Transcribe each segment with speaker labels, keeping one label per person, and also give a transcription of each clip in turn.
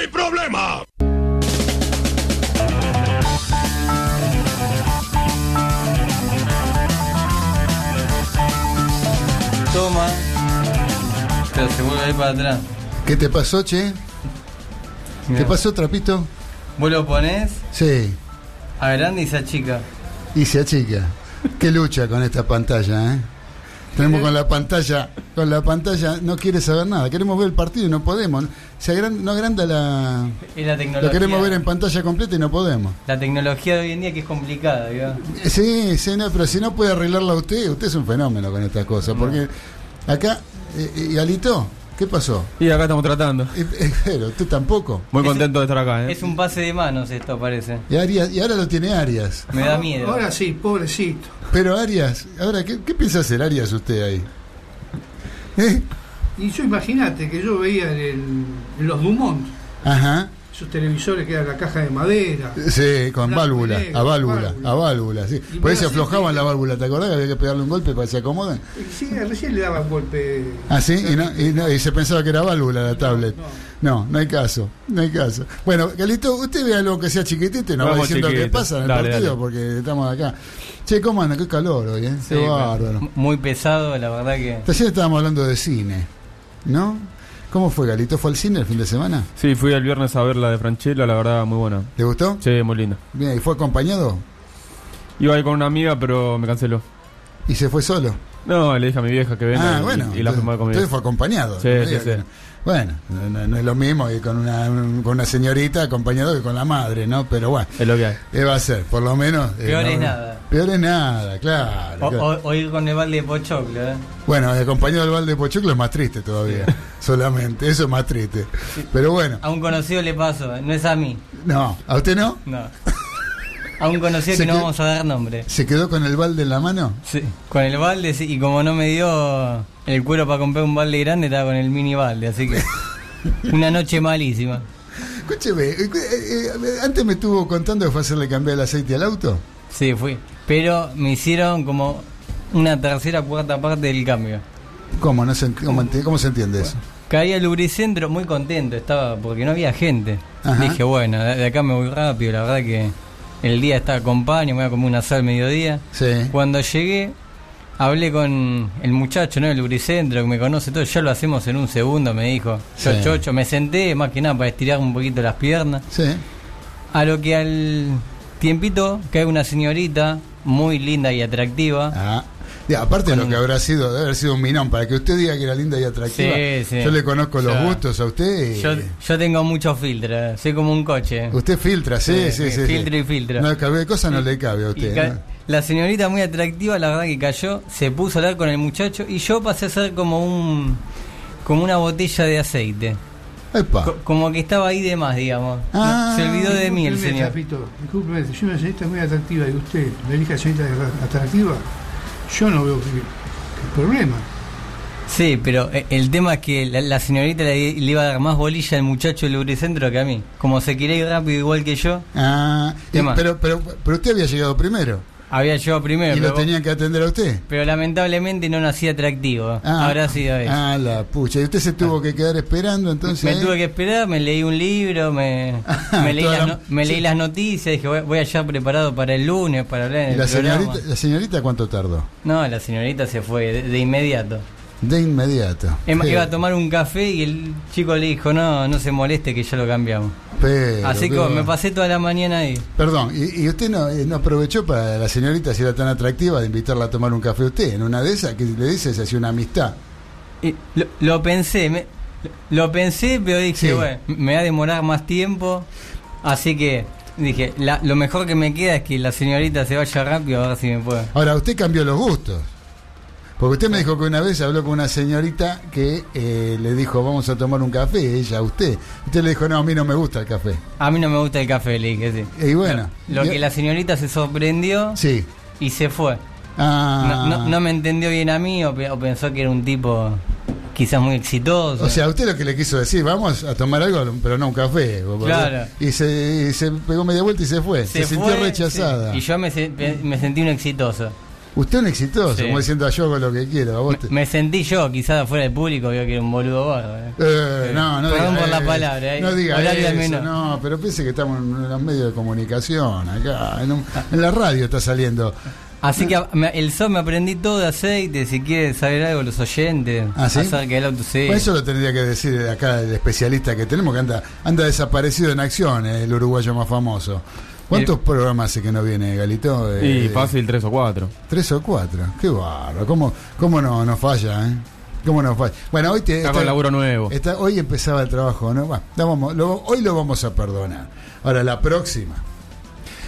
Speaker 1: hay problema.
Speaker 2: Toma. Pero se vuelve ahí para atrás.
Speaker 3: ¿Qué te pasó, che? ¿Qué
Speaker 2: Mirá.
Speaker 3: pasó, trapito?
Speaker 2: Vos lo ponés
Speaker 3: Sí,
Speaker 2: a grande y se achica.
Speaker 3: y se achica. Qué lucha con esta pantalla, ¿eh? Tenemos con la pantalla, con la pantalla, no quiere saber nada. Queremos ver el partido y no podemos. Se agran- no agranda la.
Speaker 2: Es la tecnología.
Speaker 3: Lo queremos ver en pantalla completa y no podemos.
Speaker 2: La tecnología de hoy en día que es complicada.
Speaker 3: Sí, sí, no, pero si no puede arreglarla usted, usted es un fenómeno con estas cosas. Porque acá, eh, y Alito, ¿qué pasó?
Speaker 4: Y acá estamos tratando.
Speaker 3: Eh, eh, pero usted tampoco.
Speaker 4: Muy
Speaker 2: Es un-
Speaker 4: contento de estar acá, ¿eh?
Speaker 2: Es un pase de manos esto, parece.
Speaker 3: Y, Arias, y ahora lo tiene Arias.
Speaker 2: Me da miedo.
Speaker 5: Ahora sí, pobrecito.
Speaker 3: Pero Arias, ahora, ¿qué, qué piensa hacer Arias usted ahí? ¿Eh?
Speaker 5: Y yo imagínate que yo veía en, el- en los Dumont,
Speaker 3: Ajá.
Speaker 5: Esos televisores que eran la caja de madera.
Speaker 3: Sí, con válvula,
Speaker 5: negro,
Speaker 3: a válvula,
Speaker 5: válvula.
Speaker 3: a válvula, sí.
Speaker 5: Y
Speaker 3: Por ahí
Speaker 5: vos
Speaker 3: se
Speaker 5: así
Speaker 3: aflojaban la válvula, ¿te acordás que había que pegarle un golpe para que se acomoden?
Speaker 5: Y Sí, recién le daban golpe.
Speaker 3: Ah, sí, y, no- y no- y se pensaba que era válvula la tablet. No, no hay caso, no hay caso. Bueno, Galito, usted vea algo que sea chiquitito y nos va diciendo qué pasa en el
Speaker 4: Dale,
Speaker 3: partido,
Speaker 4: dale.
Speaker 3: porque estamos acá. Che, ¿cómo anda? Qué calor hoy, ¿eh?
Speaker 2: Sí,
Speaker 3: Qué bárbaro.
Speaker 2: Muy pesado, la verdad que.
Speaker 3: Ayer estábamos hablando de cine, ¿no? ¿Cómo fue, Galito? ¿Fue al cine el fin de semana?
Speaker 4: Sí, fui el viernes a ver la de Franchella, la verdad, muy buena.
Speaker 3: ¿Le gustó?
Speaker 4: Sí, muy linda.
Speaker 3: Bien, ¿y fue acompañado?
Speaker 4: Iba ahí con una amiga, pero me canceló.
Speaker 3: ¿Y se fue solo?
Speaker 4: No, le dije a mi vieja que venga
Speaker 3: ah,
Speaker 4: y,
Speaker 3: bueno.
Speaker 4: y la
Speaker 3: entonces-
Speaker 4: conmigo.
Speaker 3: entonces fue acompañado.
Speaker 4: Sí, sí, sí.
Speaker 3: que. Bueno, no, no- no es lo mismo ir con una, un- con una señorita acompañado que con la madre, ¿no? Pero bueno,
Speaker 4: Es lo que hay.
Speaker 3: ¿qué va a ser? Por lo menos. eh,
Speaker 2: Peor
Speaker 3: no-
Speaker 2: es nada.
Speaker 3: Peor es nada, claro.
Speaker 2: O,
Speaker 3: claro.
Speaker 2: o- o ir con el balde de pochoclo, ¿eh?
Speaker 3: Bueno, acompañado del balde de Pochoclo es más triste todavía. solamente, eso es más triste. Pero bueno,
Speaker 2: A un conocido le pasó, ¿eh? no es a mí.
Speaker 3: no, ¿a usted no?
Speaker 2: No. A un conocido que no vamos a dar nombre.
Speaker 3: ¿Se quedó con el balde en la mano?
Speaker 2: Sí, con el balde, sí, y como no me dio el cuero para comprar un balde grande, estaba con el mini balde, así que. Una noche malísima.
Speaker 3: Escúcheme, eh, eh, eh, antes me estuvo contando que fue a hacerle cambiar el aceite al auto.
Speaker 2: Sí, fui. Pero me hicieron como una tercera, cuarta parte del cambio.
Speaker 3: ¿Cómo, no se, cómo, se entiende eso?
Speaker 2: Caí al lubricentro muy contento, estaba porque no había gente.
Speaker 3: Ajá.
Speaker 2: Dije, bueno, de acá me voy rápido, la verdad que el día está acompaño, me voy a comer una sal al mediodía.
Speaker 3: Sí.
Speaker 2: Cuando llegué, hablé con el muchacho, ¿no? El lubricentro que me conoce todo, ya lo hacemos en un segundo, me dijo. Yo
Speaker 3: Sí.
Speaker 2: chocho, me senté más que nada para estirar un poquito las piernas.
Speaker 3: Sí.
Speaker 2: A lo que al tiempito cae una señorita muy linda y atractiva.
Speaker 3: Ah. Y aparte de lo que habrá sido, debe haber sido un minón, para que usted diga que era linda y atractiva.
Speaker 2: Sí, sí.
Speaker 3: Yo le conozco los gustos a usted. y-
Speaker 2: Yo, yo tengo muchos filtros, soy como un coche.
Speaker 3: Usted filtra, sí, sí,
Speaker 2: Sí,
Speaker 3: sí.
Speaker 2: filtro
Speaker 3: sí.
Speaker 2: y filtro.
Speaker 3: No, cabe cosa no le cabe a usted.
Speaker 2: ca-
Speaker 3: ¿no?
Speaker 2: La señorita muy atractiva, la verdad que cayó, se puso a hablar con el muchacho y yo pasé a ser como un como una botella de aceite.
Speaker 3: Epa.
Speaker 2: Co- como que estaba ahí de más, digamos.
Speaker 3: Ah.
Speaker 2: se olvidó de mí el señor.
Speaker 5: Chapito, discúlpeme, si una señorita muy atractiva y usted le elige a señorita atractiva, yo no veo que, que el problema.
Speaker 2: Sí, pero eh, el tema es que la, la señorita le, le iba a dar más bolilla al muchacho del lubricentro que a mí. Como se quería ir rápido igual que yo,
Speaker 3: Ah, pero, pero, pero usted había llegado primero
Speaker 2: había yo primero.
Speaker 3: y lo tenían que atender a usted.
Speaker 2: pero lamentablemente no nací atractivo.
Speaker 3: Ah,
Speaker 2: Habrá sido eso.
Speaker 3: Ah, la pucha. Y usted se tuvo que quedar esperando entonces.
Speaker 2: me
Speaker 3: ahí?
Speaker 2: tuve que esperar, me leí un libro, me, me leí, las,
Speaker 3: la-
Speaker 2: no- me leí las noticias, dije voy, voy allá preparado para el lunes, para hablar en
Speaker 3: ¿Y
Speaker 2: el
Speaker 3: la
Speaker 2: programa.
Speaker 3: señorita, la señorita cuánto tardó?
Speaker 2: No, la señorita se fue de, de inmediato.
Speaker 3: De inmediato.
Speaker 2: Emma,
Speaker 3: Pero-
Speaker 2: iba a tomar un café y el chico le dijo, no, no se moleste que ya lo cambiamos.
Speaker 3: pero,
Speaker 2: Así que
Speaker 3: pero-
Speaker 2: me pasé toda la mañana ahí.
Speaker 3: Perdón, ¿y, y usted no, eh, no aprovechó para la señorita, si era tan atractiva, de invitarla a tomar un café a usted? En una de esas que le dice se hacía una amistad.
Speaker 2: Y lo, lo pensé, me- lo pensé, pero dije,
Speaker 3: Sí.
Speaker 2: bueno, me va a demorar más tiempo. Así que dije, la- lo mejor que me queda es que la señorita se vaya rápido a ver si me puede.
Speaker 3: Ahora, usted cambió los gustos. Porque usted me dijo que una vez habló con una señorita que eh, le dijo, vamos a tomar un café, ella a usted. Usted le dijo, no, a mí no me gusta el café.
Speaker 2: A mí no me gusta el café, le dije, sí.
Speaker 3: Y bueno.
Speaker 2: Lo que la señorita se sorprendió
Speaker 3: Sí.
Speaker 2: y se fue.
Speaker 3: Ah,
Speaker 2: No, no- no me entendió bien a mí o, pe- o pensó que era un tipo quizás muy exitoso.
Speaker 3: O sea, usted lo que le quiso decir, vamos a tomar algo, pero no un café.
Speaker 2: Claro.
Speaker 3: Y se, y se pegó media vuelta y se fue. Se, sintió
Speaker 2: fue,
Speaker 3: rechazada.
Speaker 2: sí. Y yo me, me sentí un exitoso.
Speaker 3: Usted es un exitoso,
Speaker 2: Sí.
Speaker 3: como diciendo yo hago lo que quiero. vos te-
Speaker 2: Me sentí yo, quizás afuera del público, veo que era un boludo bárbaro.
Speaker 3: Eh, no, no
Speaker 2: Perdón
Speaker 3: diga
Speaker 2: por la palabra, eh.
Speaker 3: No diga eso, no, pero piense que estamos en los medios de comunicación acá, en, un- en la radio está saliendo.
Speaker 2: Así que me- el SO me aprendí todo de aceite, si quieren saber algo los oyentes,
Speaker 3: ¿Ah, sí?
Speaker 2: acerca del auto, sí.
Speaker 3: Pues eso lo tendría que decir acá el especialista que tenemos, que anda, anda desaparecido en acción, eh, el uruguayo más famoso. ¿Cuántos programas hace que no viene, Galito? Eh,
Speaker 4: Y fácil, tres o cuatro.
Speaker 3: Tres o cuatro. Qué barro. ¿Cómo, cómo no, no falla, eh? ¿Cómo no falla? Bueno, hoy te.
Speaker 4: Está con laburo nuevo.
Speaker 3: Está- hoy empezaba el trabajo, ¿no? Bueno, vamos- lo- hoy lo vamos a perdonar. Ahora, la próxima.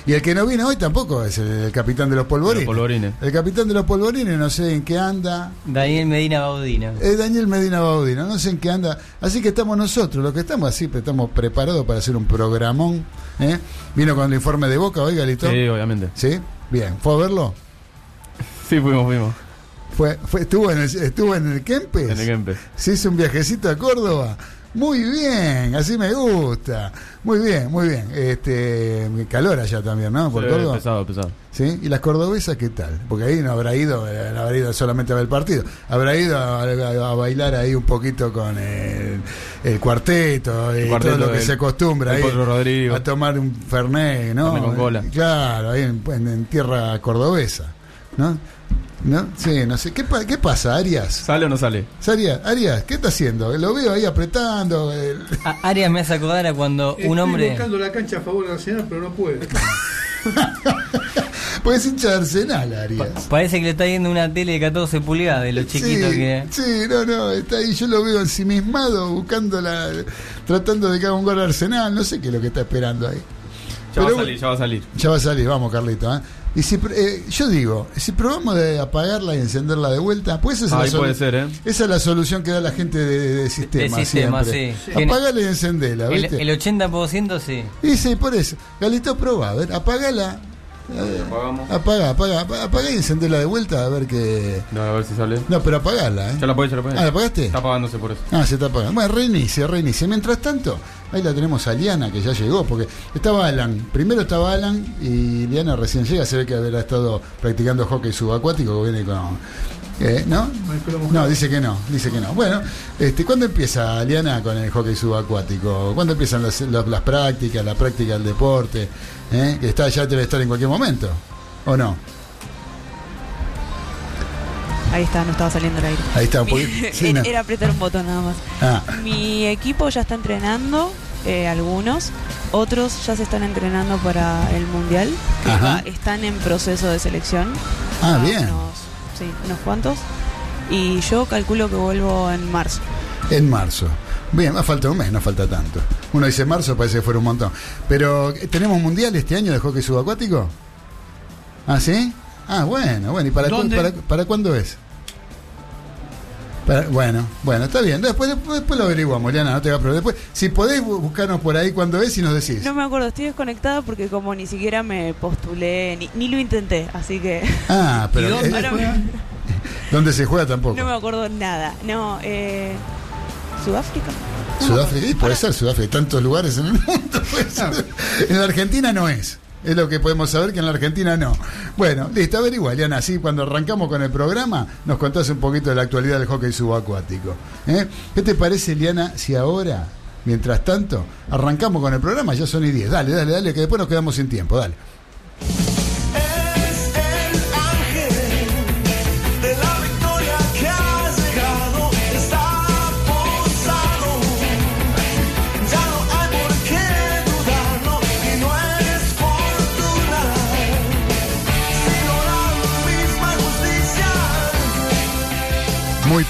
Speaker 3: Y el que no viene hoy tampoco es el, el capitán de los polvorines.
Speaker 4: Los polvorines.
Speaker 3: El capitán de los polvorines, no sé en qué anda.
Speaker 2: Daniel Medina Baudina.
Speaker 3: Es Daniel Medina Baudino, no sé en qué anda. Así que estamos nosotros, los que estamos así, pero estamos preparados para hacer un programón. ¿eh? Vino con el informe de Boca, oiga, Galito.
Speaker 4: Sí, obviamente.
Speaker 3: ¿Sí? Bien. ¿Fue a verlo?
Speaker 4: Sí, fuimos, fuimos.
Speaker 3: Fue, fue, estuvo en el, estuvo en el Kempes.
Speaker 4: En el Kempes.
Speaker 3: Se hizo un viajecito a Córdoba. Muy bien, así me gusta. Muy bien, muy bien. Este, calor allá también, ¿no? Por
Speaker 4: Sí,
Speaker 3: Córdoba.
Speaker 4: pesado, pesado.
Speaker 3: ¿Sí? ¿Y las cordobesas qué tal? Porque ahí no habrá ido, eh, no habrá ido solamente a ver el partido. Habrá ido a, a- a bailar ahí un poquito con el, el cuarteto y
Speaker 4: cuarteto
Speaker 3: todo lo que
Speaker 4: del-
Speaker 3: se acostumbra ahí.
Speaker 4: Rodrigo.
Speaker 3: A tomar un fernet, ¿no?
Speaker 4: Con cola.
Speaker 3: Claro, ahí en, en- en tierra cordobesa, ¿no? ¿No? Sí, no sé. ¿Qué, qué pasa, Arias?
Speaker 4: ¿Sale o no sale?
Speaker 3: Arias, Arias, ¿qué está haciendo? Lo veo ahí apretando. el-
Speaker 2: A- Arias me hace acordar a cuando
Speaker 5: Estoy
Speaker 2: un hombre.
Speaker 5: buscando la cancha a favor de Arsenal, pero no puede.
Speaker 3: Pues es hincha de Arsenal, Arias.
Speaker 2: pa- parece que le está yendo una tele de 14 pulgadas de lo chiquito
Speaker 3: sí,
Speaker 2: que.
Speaker 3: Sí, no, no, está ahí, yo lo veo ensimismado, buscando la, tratando de que haga un gol a Arsenal, no sé qué es lo que está esperando ahí.
Speaker 4: Ya va a salir, ya va a salir.
Speaker 3: Ya va a salir, vamos Carlito. ¿eh? Y si, pr- eh, yo digo, si probamos de apagarla y encenderla de vuelta, pues esa es,
Speaker 4: Ahí
Speaker 3: la,
Speaker 4: puede ser, ¿eh?
Speaker 3: esa es la solución que da la gente de, de sistema.
Speaker 2: De sistema, sí.
Speaker 3: Apagala y encendela,
Speaker 2: El,
Speaker 3: ¿viste?
Speaker 2: el 80% sí.
Speaker 3: Y sí, por eso. Galito, probá, a ver, apagala. eh,
Speaker 4: Apagamos.
Speaker 3: Apaga, apaga, apaga, y encendela de vuelta a ver que.
Speaker 4: No, a ver si sale.
Speaker 3: No, pero apagala, ¿eh?
Speaker 4: Ya la podés, ya la.
Speaker 3: Ah, ¿la apagaste?
Speaker 4: Está apagándose por eso.
Speaker 3: Ah, se está apagando. Bueno, reinicia, reinicia. Mientras tanto, ahí la tenemos a Liana, que ya llegó, porque estaba Alan. Primero estaba Alan y Liana recién llega. Se ve que habrá estado practicando hockey subacuático, que viene con. eh, ¿No?
Speaker 5: No
Speaker 3: dice que no, dice que no. Bueno, este, ¿cuándo empieza Liana con el hockey subacuático? ¿Cuándo empiezan las, las- las prácticas, la práctica del deporte? ¿Eh? Que está, ya debe estar en cualquier momento, ¿o no?
Speaker 1: Ahí está, no estaba saliendo el aire.
Speaker 3: Ahí está, poquito. sí,
Speaker 1: era,
Speaker 3: no.
Speaker 1: era apretar un botón nada más.
Speaker 3: Ah,
Speaker 1: Mi equipo ya está entrenando, eh, algunos. Otros ya se están entrenando para el mundial. que
Speaker 3: Ajá.
Speaker 1: va- están en proceso de selección.
Speaker 3: Ah,
Speaker 1: Ya
Speaker 3: bien.
Speaker 1: Unos, sí, unos cuantos. Y yo calculo que vuelvo en marzo.
Speaker 3: En marzo. Bien, más falta un mes, no falta tanto. Uno dice marzo, parece que fuera un montón. Pero, eh, ¿tenemos mundial este año de hockey subacuático? ¿Ah, sí? Ah, bueno, bueno. ¿Y para, cu- para, para cuándo es? Para- bueno, bueno, está bien. Después, después, después lo averiguamos, Liana, no te va a. Después, si podés bu- buscarnos por ahí cuándo es y nos decís.
Speaker 1: No me acuerdo, estoy desconectada porque como ni siquiera me postulé, ni, ni lo intenté. Así que
Speaker 3: Ah, pero
Speaker 5: ¿Y dónde
Speaker 3: eh,
Speaker 5: juegan?
Speaker 3: ¿dónde se juega tampoco?
Speaker 1: no me acuerdo nada. No, eh, ¿Sudáfrica?
Speaker 3: Sudáfrica, y puede ser Sudáfrica, hay tantos lugares en el mundo. puede ser. En la Argentina no es. Es lo que podemos saber que en la Argentina no. Bueno, listo, averigua, Liana. Así cuando arrancamos con el programa, nos contás un poquito de la actualidad del hockey subacuático. ¿eh? ¿Qué te parece, Liana, si ahora, mientras tanto, arrancamos con el programa? Ya son y 10. Dale, dale, dale, que después nos quedamos sin tiempo. Dale.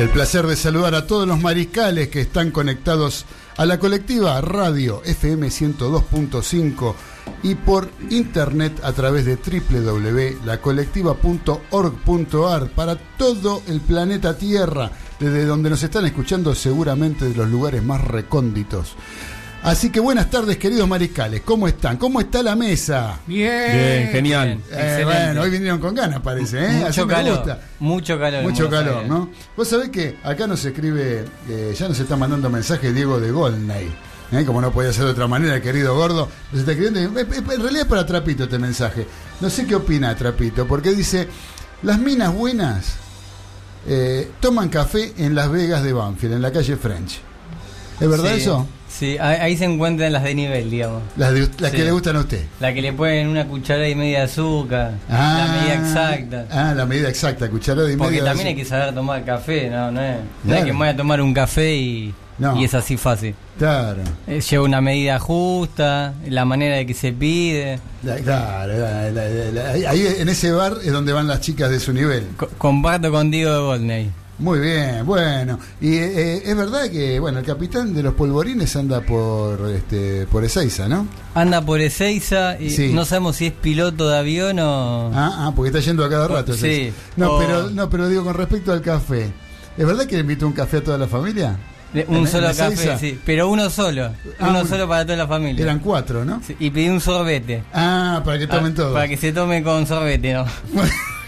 Speaker 3: El placer de saludar a todos los mariscales que están conectados a la colectiva Radio FM 102.5 y por internet a través de www.lacolectiva.org.ar para todo el planeta Tierra, desde donde nos están escuchando seguramente de los lugares más recónditos. Así que buenas tardes queridos mariscales, ¿cómo están? ¿Cómo está la mesa?
Speaker 5: Bien.
Speaker 4: Bien, genial.
Speaker 3: Eh,
Speaker 2: Excelente.
Speaker 3: bueno, hoy vinieron con ganas, parece, ¿eh? Así
Speaker 2: Mucho
Speaker 3: me
Speaker 2: calor.
Speaker 3: gusta.
Speaker 2: Mucho calor.
Speaker 3: Mucho calor,
Speaker 2: Aires.
Speaker 3: ¿no? Vos sabés que acá nos escribe, eh, ya nos está mandando mensaje Diego de Golney. ¿eh? Como no podía ser de otra manera, el querido gordo. Nos está escribiendo. eh, eh, En realidad es para Trapito este mensaje. No sé qué opina Trapito, porque dice: Las minas buenas eh, toman café en Las Vegas de Banfield, en la calle French. ¿Es verdad
Speaker 2: Sí,
Speaker 3: eso?
Speaker 2: Sí, ahí se encuentran las de nivel, digamos.
Speaker 3: Las, de- las
Speaker 2: Sí.
Speaker 3: que le gustan a usted.
Speaker 2: La que le ponen una cucharada y media de azúcar, la medida exacta.
Speaker 3: Ah, la medida exacta, cucharada y
Speaker 2: Porque
Speaker 3: media. de
Speaker 2: también hay que saber tomar café, no, no es, no
Speaker 3: Claro.
Speaker 2: es que me voy a tomar un café y,
Speaker 3: No.
Speaker 2: y es así fácil.
Speaker 3: Claro.
Speaker 2: Eh, Lleva una medida justa, la manera de que se pide.
Speaker 3: La- Claro, la- la- la- la- ahí- en ese bar es donde van las chicas de su nivel.
Speaker 2: Co- comparto con Diego de Goldney.
Speaker 3: Muy bien, bueno. Y eh, es verdad que, bueno, el capitán de los polvorines anda por este por Ezeiza, ¿no?
Speaker 2: Anda por Ezeiza y
Speaker 3: Sí.
Speaker 2: no sabemos si es piloto de avión o...
Speaker 3: Ah, ah, porque está yendo a cada rato.
Speaker 2: Sí.
Speaker 3: No,
Speaker 2: O-
Speaker 3: pero no, pero digo con respecto al café. ¿Es verdad que le invitó un café a toda la familia?
Speaker 2: de- un
Speaker 3: ¿En-
Speaker 2: solo
Speaker 3: en
Speaker 2: café, sí. Pero uno solo.
Speaker 3: Ah,
Speaker 2: uno
Speaker 3: uno.
Speaker 2: solo para toda la familia.
Speaker 3: Eran cuatro, ¿no?
Speaker 2: Sí, y pedí un sorbete.
Speaker 3: Ah, para que tomen
Speaker 2: Ah,
Speaker 3: todo.
Speaker 2: Para que se tome con sorbete, ¿no?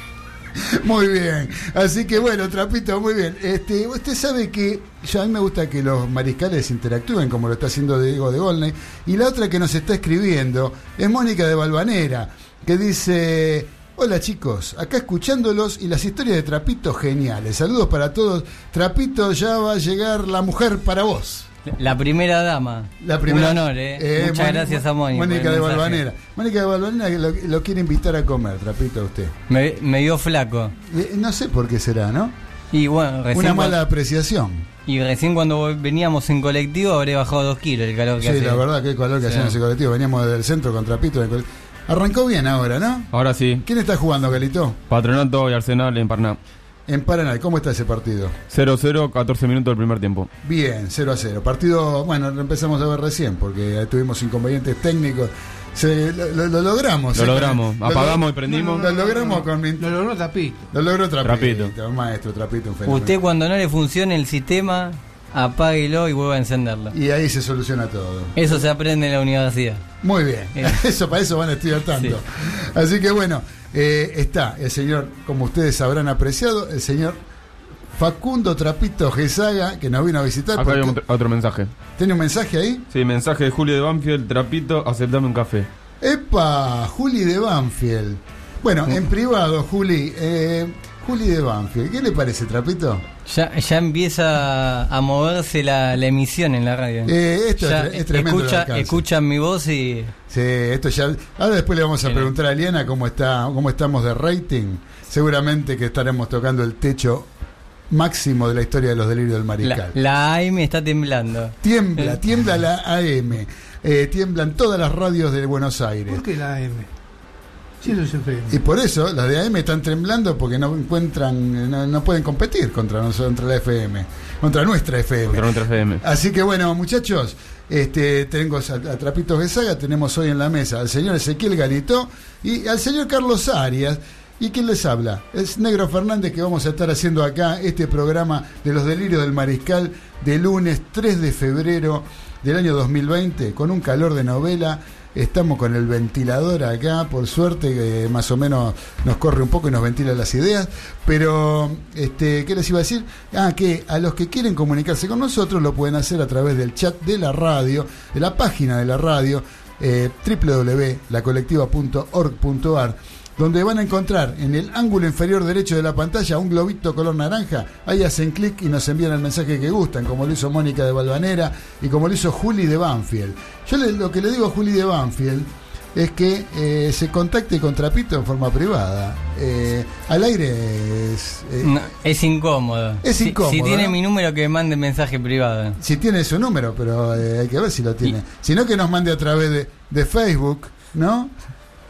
Speaker 3: Muy bien. Así que bueno, Trapito, muy bien. Este, usted sabe que ya a mí me gusta que los mariscales interactúen como lo está haciendo Diego de Golney. Y la otra que nos está escribiendo es Mónica de Balvanera, que dice, hola chicos, acá escuchándolos y las historias de Trapito geniales. Saludos para todos. Trapito, ya va a llegar la mujer para vos.
Speaker 2: La primera dama.
Speaker 3: La primera,
Speaker 2: Un honor, ¿eh?
Speaker 3: Eh,
Speaker 2: Muchas
Speaker 3: Moni-
Speaker 2: gracias a Mónica.
Speaker 3: Mónica de
Speaker 2: mensaje.
Speaker 3: Balvanera. Mónica de Balvanera que lo, lo quiere invitar a comer, Trapito, a usted.
Speaker 2: Me, me dio flaco.
Speaker 3: Eh, no sé por qué será, ¿no?
Speaker 2: Y bueno, recién,
Speaker 3: Una mala apreciación.
Speaker 2: y recién cuando veníamos en colectivo habré bajado dos kilos el calor que
Speaker 3: Sí,
Speaker 2: hace.
Speaker 3: la verdad, qué calor que
Speaker 2: Sí.
Speaker 3: hacía en ese colectivo. Veníamos del centro con Trapito. Arrancó bien ahora, ¿no?
Speaker 4: Ahora sí.
Speaker 3: ¿Quién está jugando, Galito?
Speaker 4: Patronato y Arsenal en Paraná.
Speaker 3: En Paraná. ¿Cómo está ese partido?
Speaker 4: 0-0, 14 minutos del primer tiempo.
Speaker 3: Bien, 0 a 0. Partido, bueno, lo empezamos a ver recién porque tuvimos inconvenientes técnicos. Se, lo, lo- lo logramos.
Speaker 4: Lo
Speaker 3: ¿eh?
Speaker 4: logramos.
Speaker 3: Lo-
Speaker 4: Apagamos y prendimos.
Speaker 3: Lo, logramos con mi-
Speaker 5: Lo logró Tapito.
Speaker 3: Lo logró Trapito.
Speaker 4: Trapito.
Speaker 3: Maestro, Trapito, un fenómeno.
Speaker 2: Usted cuando no le funcione el sistema, apáguelo y vuelva a encenderlo.
Speaker 3: Y ahí se soluciona todo.
Speaker 2: Eso se aprende en la universidad.
Speaker 3: Muy bien.
Speaker 2: Bien.
Speaker 3: Eso para eso van a estudiar tanto. Así que bueno, eh, está el señor, como ustedes habrán apreciado, el señor Facundo Trapito Gesaga, que nos vino a visitar.
Speaker 4: Acá hay otro, otro mensaje.
Speaker 3: ¿Tiene un mensaje ahí?
Speaker 4: Sí, mensaje de Julio de Banfield. Trapito, aceptame un café.
Speaker 3: ¡Epa! Juli de Banfield. Bueno, en privado, Juli. Eh, Juli de Banfield. ¿Qué le parece, Trapito?
Speaker 2: Ya, ya empieza a moverse la, la emisión en la radio.
Speaker 3: Eh, esto
Speaker 2: Ya
Speaker 3: es, tre- es tremendo.
Speaker 2: escucha, escuchan mi voz y
Speaker 3: Sí, esto ya. Ahora después le vamos a preguntar a Eliana cómo está, cómo estamos de rating. Seguramente que estaremos tocando el techo máximo de la historia de los delirios del
Speaker 2: la,
Speaker 3: mariscal.
Speaker 2: la AM está temblando.
Speaker 3: Tiembla, tiembla la AM. Eh, tiemblan todas las radios de Buenos Aires.
Speaker 5: ¿Por qué la AM? Si eso es FM.
Speaker 3: Y por eso las de AM están temblando porque no encuentran, no, no pueden competir contra nosotros, contra la FM, contra nuestra FM.
Speaker 4: Contra nuestra FM.
Speaker 3: Así que bueno, muchachos, este, tengo a, a Trapitos de Saga, tenemos hoy en la mesa al señor Ezequiel Galito y al señor Carlos Arias. ¿Y quién les habla? Es Negro Fernández que vamos a estar haciendo acá este programa de los delirios del mariscal de lunes 3 de febrero del año 2020 con un calor de novela. Estamos con el ventilador acá, por suerte, que más o menos nos corre un poco y nos ventila las ideas. Pero, este, ¿qué les iba a decir? Ah, que a los que quieren comunicarse con nosotros lo pueden hacer a través del chat de la radio, de la página de la radio, eh, www.lacolectiva.org.ar donde van a encontrar en el ángulo inferior derecho de la pantalla un globito color naranja. Ahí hacen clic y nos envían el mensaje que gustan, como lo hizo Mónica de Balvanera y como lo hizo Juli de Banfield. Yo le- lo que le digo a Juli de Banfield es que eh, se contacte con Trapito en forma privada. Eh, al aire es... eh,
Speaker 2: No, es incómodo.
Speaker 3: Es
Speaker 2: Si-
Speaker 3: incómodo,
Speaker 2: Si, tiene
Speaker 3: ¿no?
Speaker 2: mi número, que mande mensaje privado.
Speaker 3: Si tiene su número, pero eh, hay que ver si lo tiene. Si no, que nos mande a través de, de Facebook, ¿no?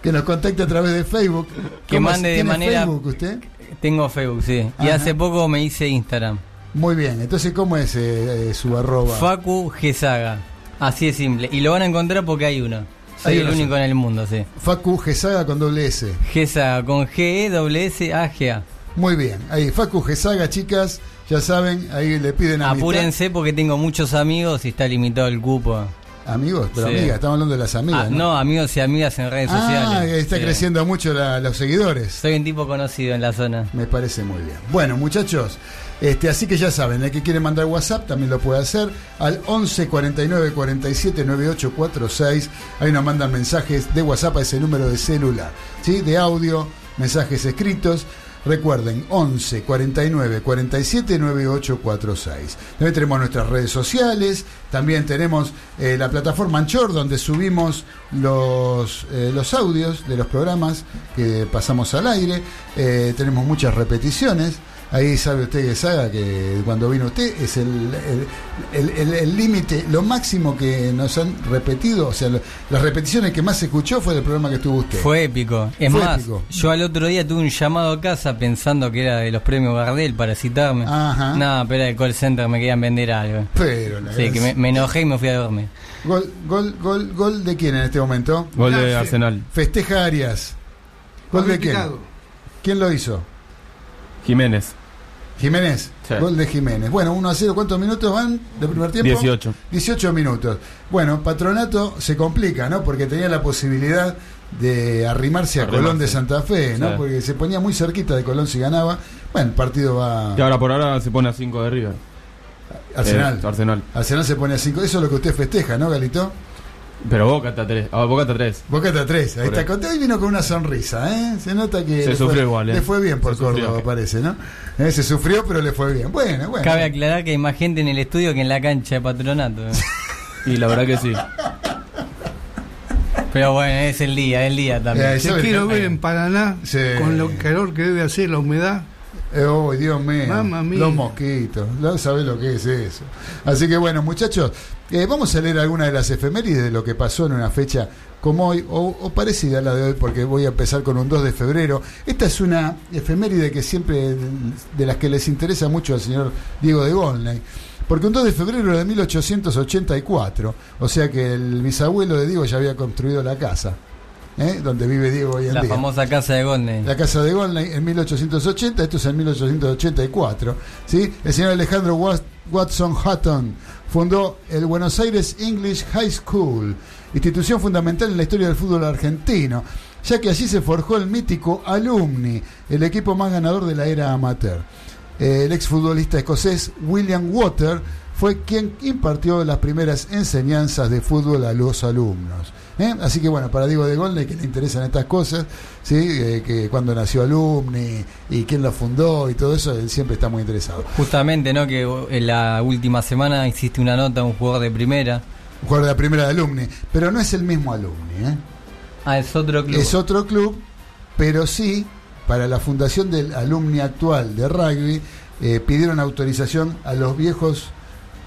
Speaker 3: Que nos contacte a través de Facebook.
Speaker 2: Que mande de
Speaker 3: ¿Tiene
Speaker 2: manera-
Speaker 3: Facebook usted?
Speaker 2: Tengo Facebook, sí. Y hace poco me hice Instagram.
Speaker 3: Muy bien. Entonces, ¿cómo es eh, eh, su arroba?
Speaker 2: Facu Gesaga. Así es simple. Y lo van a encontrar porque hay uno. Soy
Speaker 3: Hay
Speaker 2: el único en el mundo, sí.
Speaker 3: Facu Gesaga con doble S.
Speaker 2: Gesaga con G, E, W, S, A, G, A.
Speaker 3: Muy bien. Ahí, Facu Gesaga, chicas, ya saben, ahí le piden a
Speaker 2: Apúrense porque tengo muchos amigos y está limitado el cupo.
Speaker 3: Amigos, pero
Speaker 2: Sí.
Speaker 3: amigas, estamos hablando de las amigas.
Speaker 2: Ah,
Speaker 3: ¿no?
Speaker 2: no, amigos y amigas en redes
Speaker 3: Ah,
Speaker 2: sociales.
Speaker 3: está
Speaker 2: Sí.
Speaker 3: creciendo mucho la- los seguidores.
Speaker 2: Soy un tipo conocido en la zona.
Speaker 3: Me parece muy bien. Bueno, muchachos, este, así que ya saben, el que quiere mandar WhatsApp también lo puede hacer al 11 49 47 98 46. Ahí nos mandan mensajes de WhatsApp a ese número de celular, ¿sí? De audio, mensajes escritos. Recuerden, 11 49 47 98 46. También tenemos nuestras redes sociales, también tenemos eh, la plataforma Anchor, donde subimos los, eh, los audios de los programas que pasamos al aire. Eh, tenemos muchas repeticiones. Ahí sabe usted que saga que cuando vino usted es el el- el- el- el límite, lo máximo que nos han repetido, o sea, lo- las repeticiones que más se escuchó fue del programa que tuvo usted.
Speaker 2: Fue épico. Es
Speaker 3: Fue
Speaker 2: más,
Speaker 3: épico.
Speaker 2: yo al otro día tuve un llamado a casa pensando que era de los premios Gardel para citarme.
Speaker 3: Ajá.
Speaker 2: No, pero era de call center, me querían vender algo.
Speaker 3: Pero la
Speaker 2: Sí, que me, me enojé y me fui a dormir.
Speaker 3: Gol, gol, gol, gol de quién en este momento?
Speaker 4: Gol de. Arsenal.
Speaker 3: Festeja Arias. ¿Gol de quién? ¿Quién lo hizo?
Speaker 4: Jiménez.
Speaker 3: Jiménez.
Speaker 4: Sí.
Speaker 3: Gol de Jiménez. Bueno, 1 a 0. ¿Cuántos minutos van de primer tiempo?
Speaker 4: 18.
Speaker 3: 18 minutos. Bueno, Patronato se complica, ¿no? Porque tenía la posibilidad de arrimarse a
Speaker 4: Arrimarse.
Speaker 3: Colón de Santa Fe, ¿no?
Speaker 4: Sí.
Speaker 3: Porque se ponía muy cerquita de Colón si ganaba. Bueno, el partido va.
Speaker 4: Y ahora por ahora se pone a 5 de River.
Speaker 3: Arsenal.
Speaker 4: Eh, Arsenal.
Speaker 3: Arsenal se pone a 5. Eso es lo que usted festeja, ¿no, Galito?
Speaker 4: Pero Boca está 3. Ah, Boca está 3.
Speaker 3: Boca está 3. Ahí
Speaker 4: Por
Speaker 3: está.
Speaker 4: ahí.
Speaker 3: Contado y vino con una sonrisa, ¿eh? Se nota que.
Speaker 4: Se
Speaker 3: le
Speaker 4: sufrió
Speaker 3: fue,
Speaker 4: igual, ¿eh?
Speaker 3: Le fue bien por
Speaker 4: Se sufrió.
Speaker 3: Córdoba, parece, ¿no? Eh, se sufrió, pero le fue bien. Bueno, bueno.
Speaker 2: Cabe aclarar que hay más gente en el estudio que en la cancha de patronato. ¿eh?
Speaker 4: Y la verdad que sí.
Speaker 2: Pero bueno, es el día, es el día también.
Speaker 3: Eh, ¿sabe?
Speaker 5: quiero ver en Paraná
Speaker 3: Sí.
Speaker 5: con lo calor que debe hacer la humedad.
Speaker 3: Eh, oh, Dios mío.
Speaker 5: Mamma mía.
Speaker 3: Los mosquitos. No sabés lo que es eso. Así que bueno, muchachos, eh, vamos a leer alguna de las efemérides de lo que pasó en una fecha como hoy, o, o parecida a la de hoy, porque voy a empezar con un 2 de febrero. Esta es una efeméride que siempre, de las que les interesa mucho al señor Diego de Golney. Porque un 2 de febrero de 1884, o sea que el bisabuelo de Diego ya había construido la casa, ¿eh? donde vive Diego hoy en
Speaker 2: La
Speaker 3: día.
Speaker 2: famosa casa de Golden.
Speaker 3: La casa de Golney en 1880, esto es en 1884. ¿sí? El señor Alejandro Wat- Watson Hutton fundó el Buenos Aires English High School, institución fundamental en la historia del fútbol argentino, ya que allí se forjó el mítico Alumni, el equipo más ganador de la era amateur. Eh, El exfutbolista escocés William Water fue quien impartió las primeras enseñanzas de fútbol a los alumnos. ¿Eh? Así que bueno, para Diego de Golney, que le interesan estas cosas, ¿sí? Eh, que cuando nació Alumni y quién lo fundó y todo eso, él siempre está muy interesado.
Speaker 2: Justamente, ¿no? Que en la última semana hiciste una nota un jugador de primera.
Speaker 3: Un jugador de primera de Alumni, pero no es el mismo Alumni. ¿eh?
Speaker 2: Ah, es otro club.
Speaker 3: Es otro club, pero sí, para la fundación del alumni actual de rugby, eh, pidieron autorización a los viejos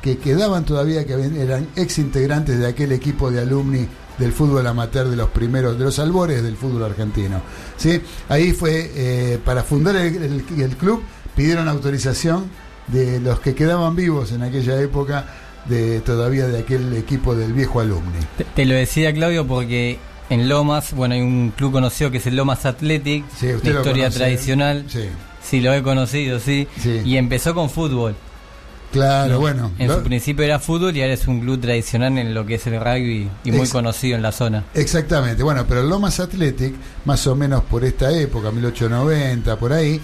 Speaker 3: que quedaban todavía, que eran ex integrantes de aquel equipo de alumni del fútbol amateur de los primeros, de los albores del fútbol argentino. ¿sí? Ahí fue, eh, para fundar el, el- el club, pidieron autorización de los que quedaban vivos en aquella época, de todavía de aquel equipo del viejo alumni.
Speaker 2: Te, te lo decía Claudio porque en Lomas, bueno, hay un club conocido que es el Lomas Athletic,
Speaker 3: Sí,
Speaker 2: de historia
Speaker 3: conoce.
Speaker 2: tradicional.
Speaker 3: Sí,
Speaker 2: Sí, lo he conocido, sí.
Speaker 3: Sí.
Speaker 2: Y empezó con fútbol.
Speaker 3: Claro, bueno.
Speaker 2: En
Speaker 3: lo-
Speaker 2: su principio era fútbol y ahora es un club tradicional en lo que es el rugby y muy
Speaker 3: Ex-
Speaker 2: conocido en la zona.
Speaker 3: Exactamente, bueno, pero el Lomas Athletic, más o menos por esta época, 1890, por ahí,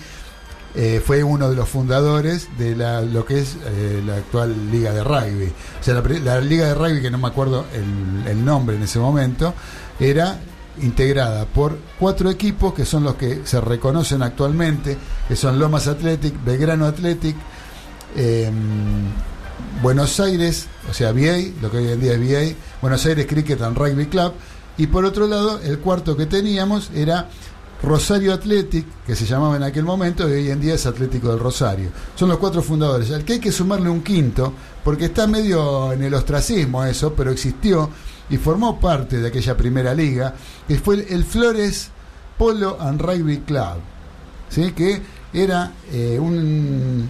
Speaker 3: eh, fue uno de los fundadores de la, lo que es eh, la actual Liga de Rugby. O sea, la, la Liga de Rugby, que no me acuerdo el, el nombre en ese momento, era integrada por cuatro equipos que son los que se reconocen actualmente, que son Lomas Athletic, Belgrano Athletic, eh, Buenos Aires, o sea, VA, lo que hoy en día es VA, Buenos Aires Cricket and Rugby Club, y por otro lado, el cuarto que teníamos era Rosario Athletic, que se llamaba en aquel momento, y hoy en día es Atlético del Rosario. Son los cuatro fundadores. Al que hay que sumarle un quinto, porque está medio en el ostracismo eso, pero existió y formó parte de aquella primera liga, que fue el- el Flores Polo and Rugby Club. ¿sí? que era eh, un,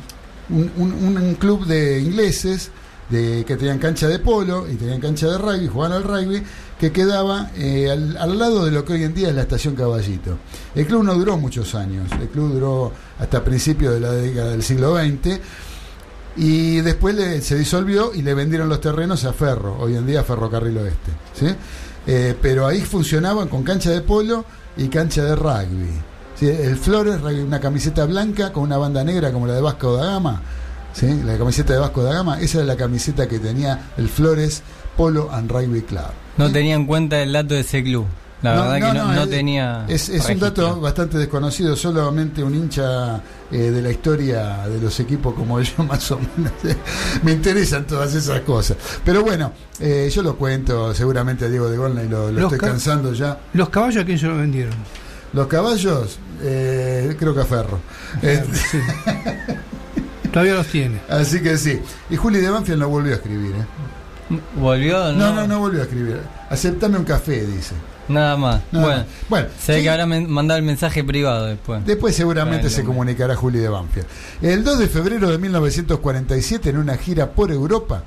Speaker 3: un, club de ingleses de, que tenían cancha de polo y tenían cancha de rugby, jugaban al rugby, que quedaba eh, al, al lado de lo que hoy en día es la estación Caballito. El club no duró muchos años, el club duró hasta principios de la década del siglo XX y después le- se disolvió y le vendieron los terrenos a Ferro, hoy en día Ferrocarril Oeste. ¿sí? Eh, pero ahí funcionaban con cancha de polo y cancha de rugby. ¿Sí? El Flores, una camiseta blanca con una banda negra como la de Vasco da Gama. ¿sí? La camiseta de Vasco da Gama, esa era la camiseta que tenía el Flores Polo and Rugby Club.
Speaker 2: No
Speaker 3: ¿sí?
Speaker 2: tenía en cuenta el dato de ese club. La
Speaker 3: No,
Speaker 2: verdad
Speaker 3: no,
Speaker 2: que no,
Speaker 3: no,
Speaker 2: no
Speaker 3: es-
Speaker 2: tenía.
Speaker 3: Es, es un dato bastante desconocido, solamente un hincha eh, de la historia de los equipos como yo, más o menos. eh, Me interesan todas esas cosas. Pero bueno, eh, yo lo cuento seguramente a Diego de Golna y lo, lo estoy
Speaker 5: ca-
Speaker 3: cansando ya.
Speaker 5: Los caballos a quién se los vendieron.
Speaker 3: Los caballos, eh, creo que a Ferro. Eh,
Speaker 5: Sí. Todavía los tiene.
Speaker 3: así que sí. Y Juli de Banfield no volvió a escribir. ¿eh?
Speaker 2: ¿Volvió?
Speaker 3: No, no, no volvió a escribir. Aceptame un café, dice.
Speaker 2: Nada más.
Speaker 3: Nada
Speaker 2: bueno,
Speaker 3: más. bueno
Speaker 2: se ve
Speaker 3: sí.
Speaker 2: que habrá mandado el mensaje privado después.
Speaker 3: Después seguramente se comunicará Juli de Banfield. El 2 de febrero de 1947, en una gira por Europa,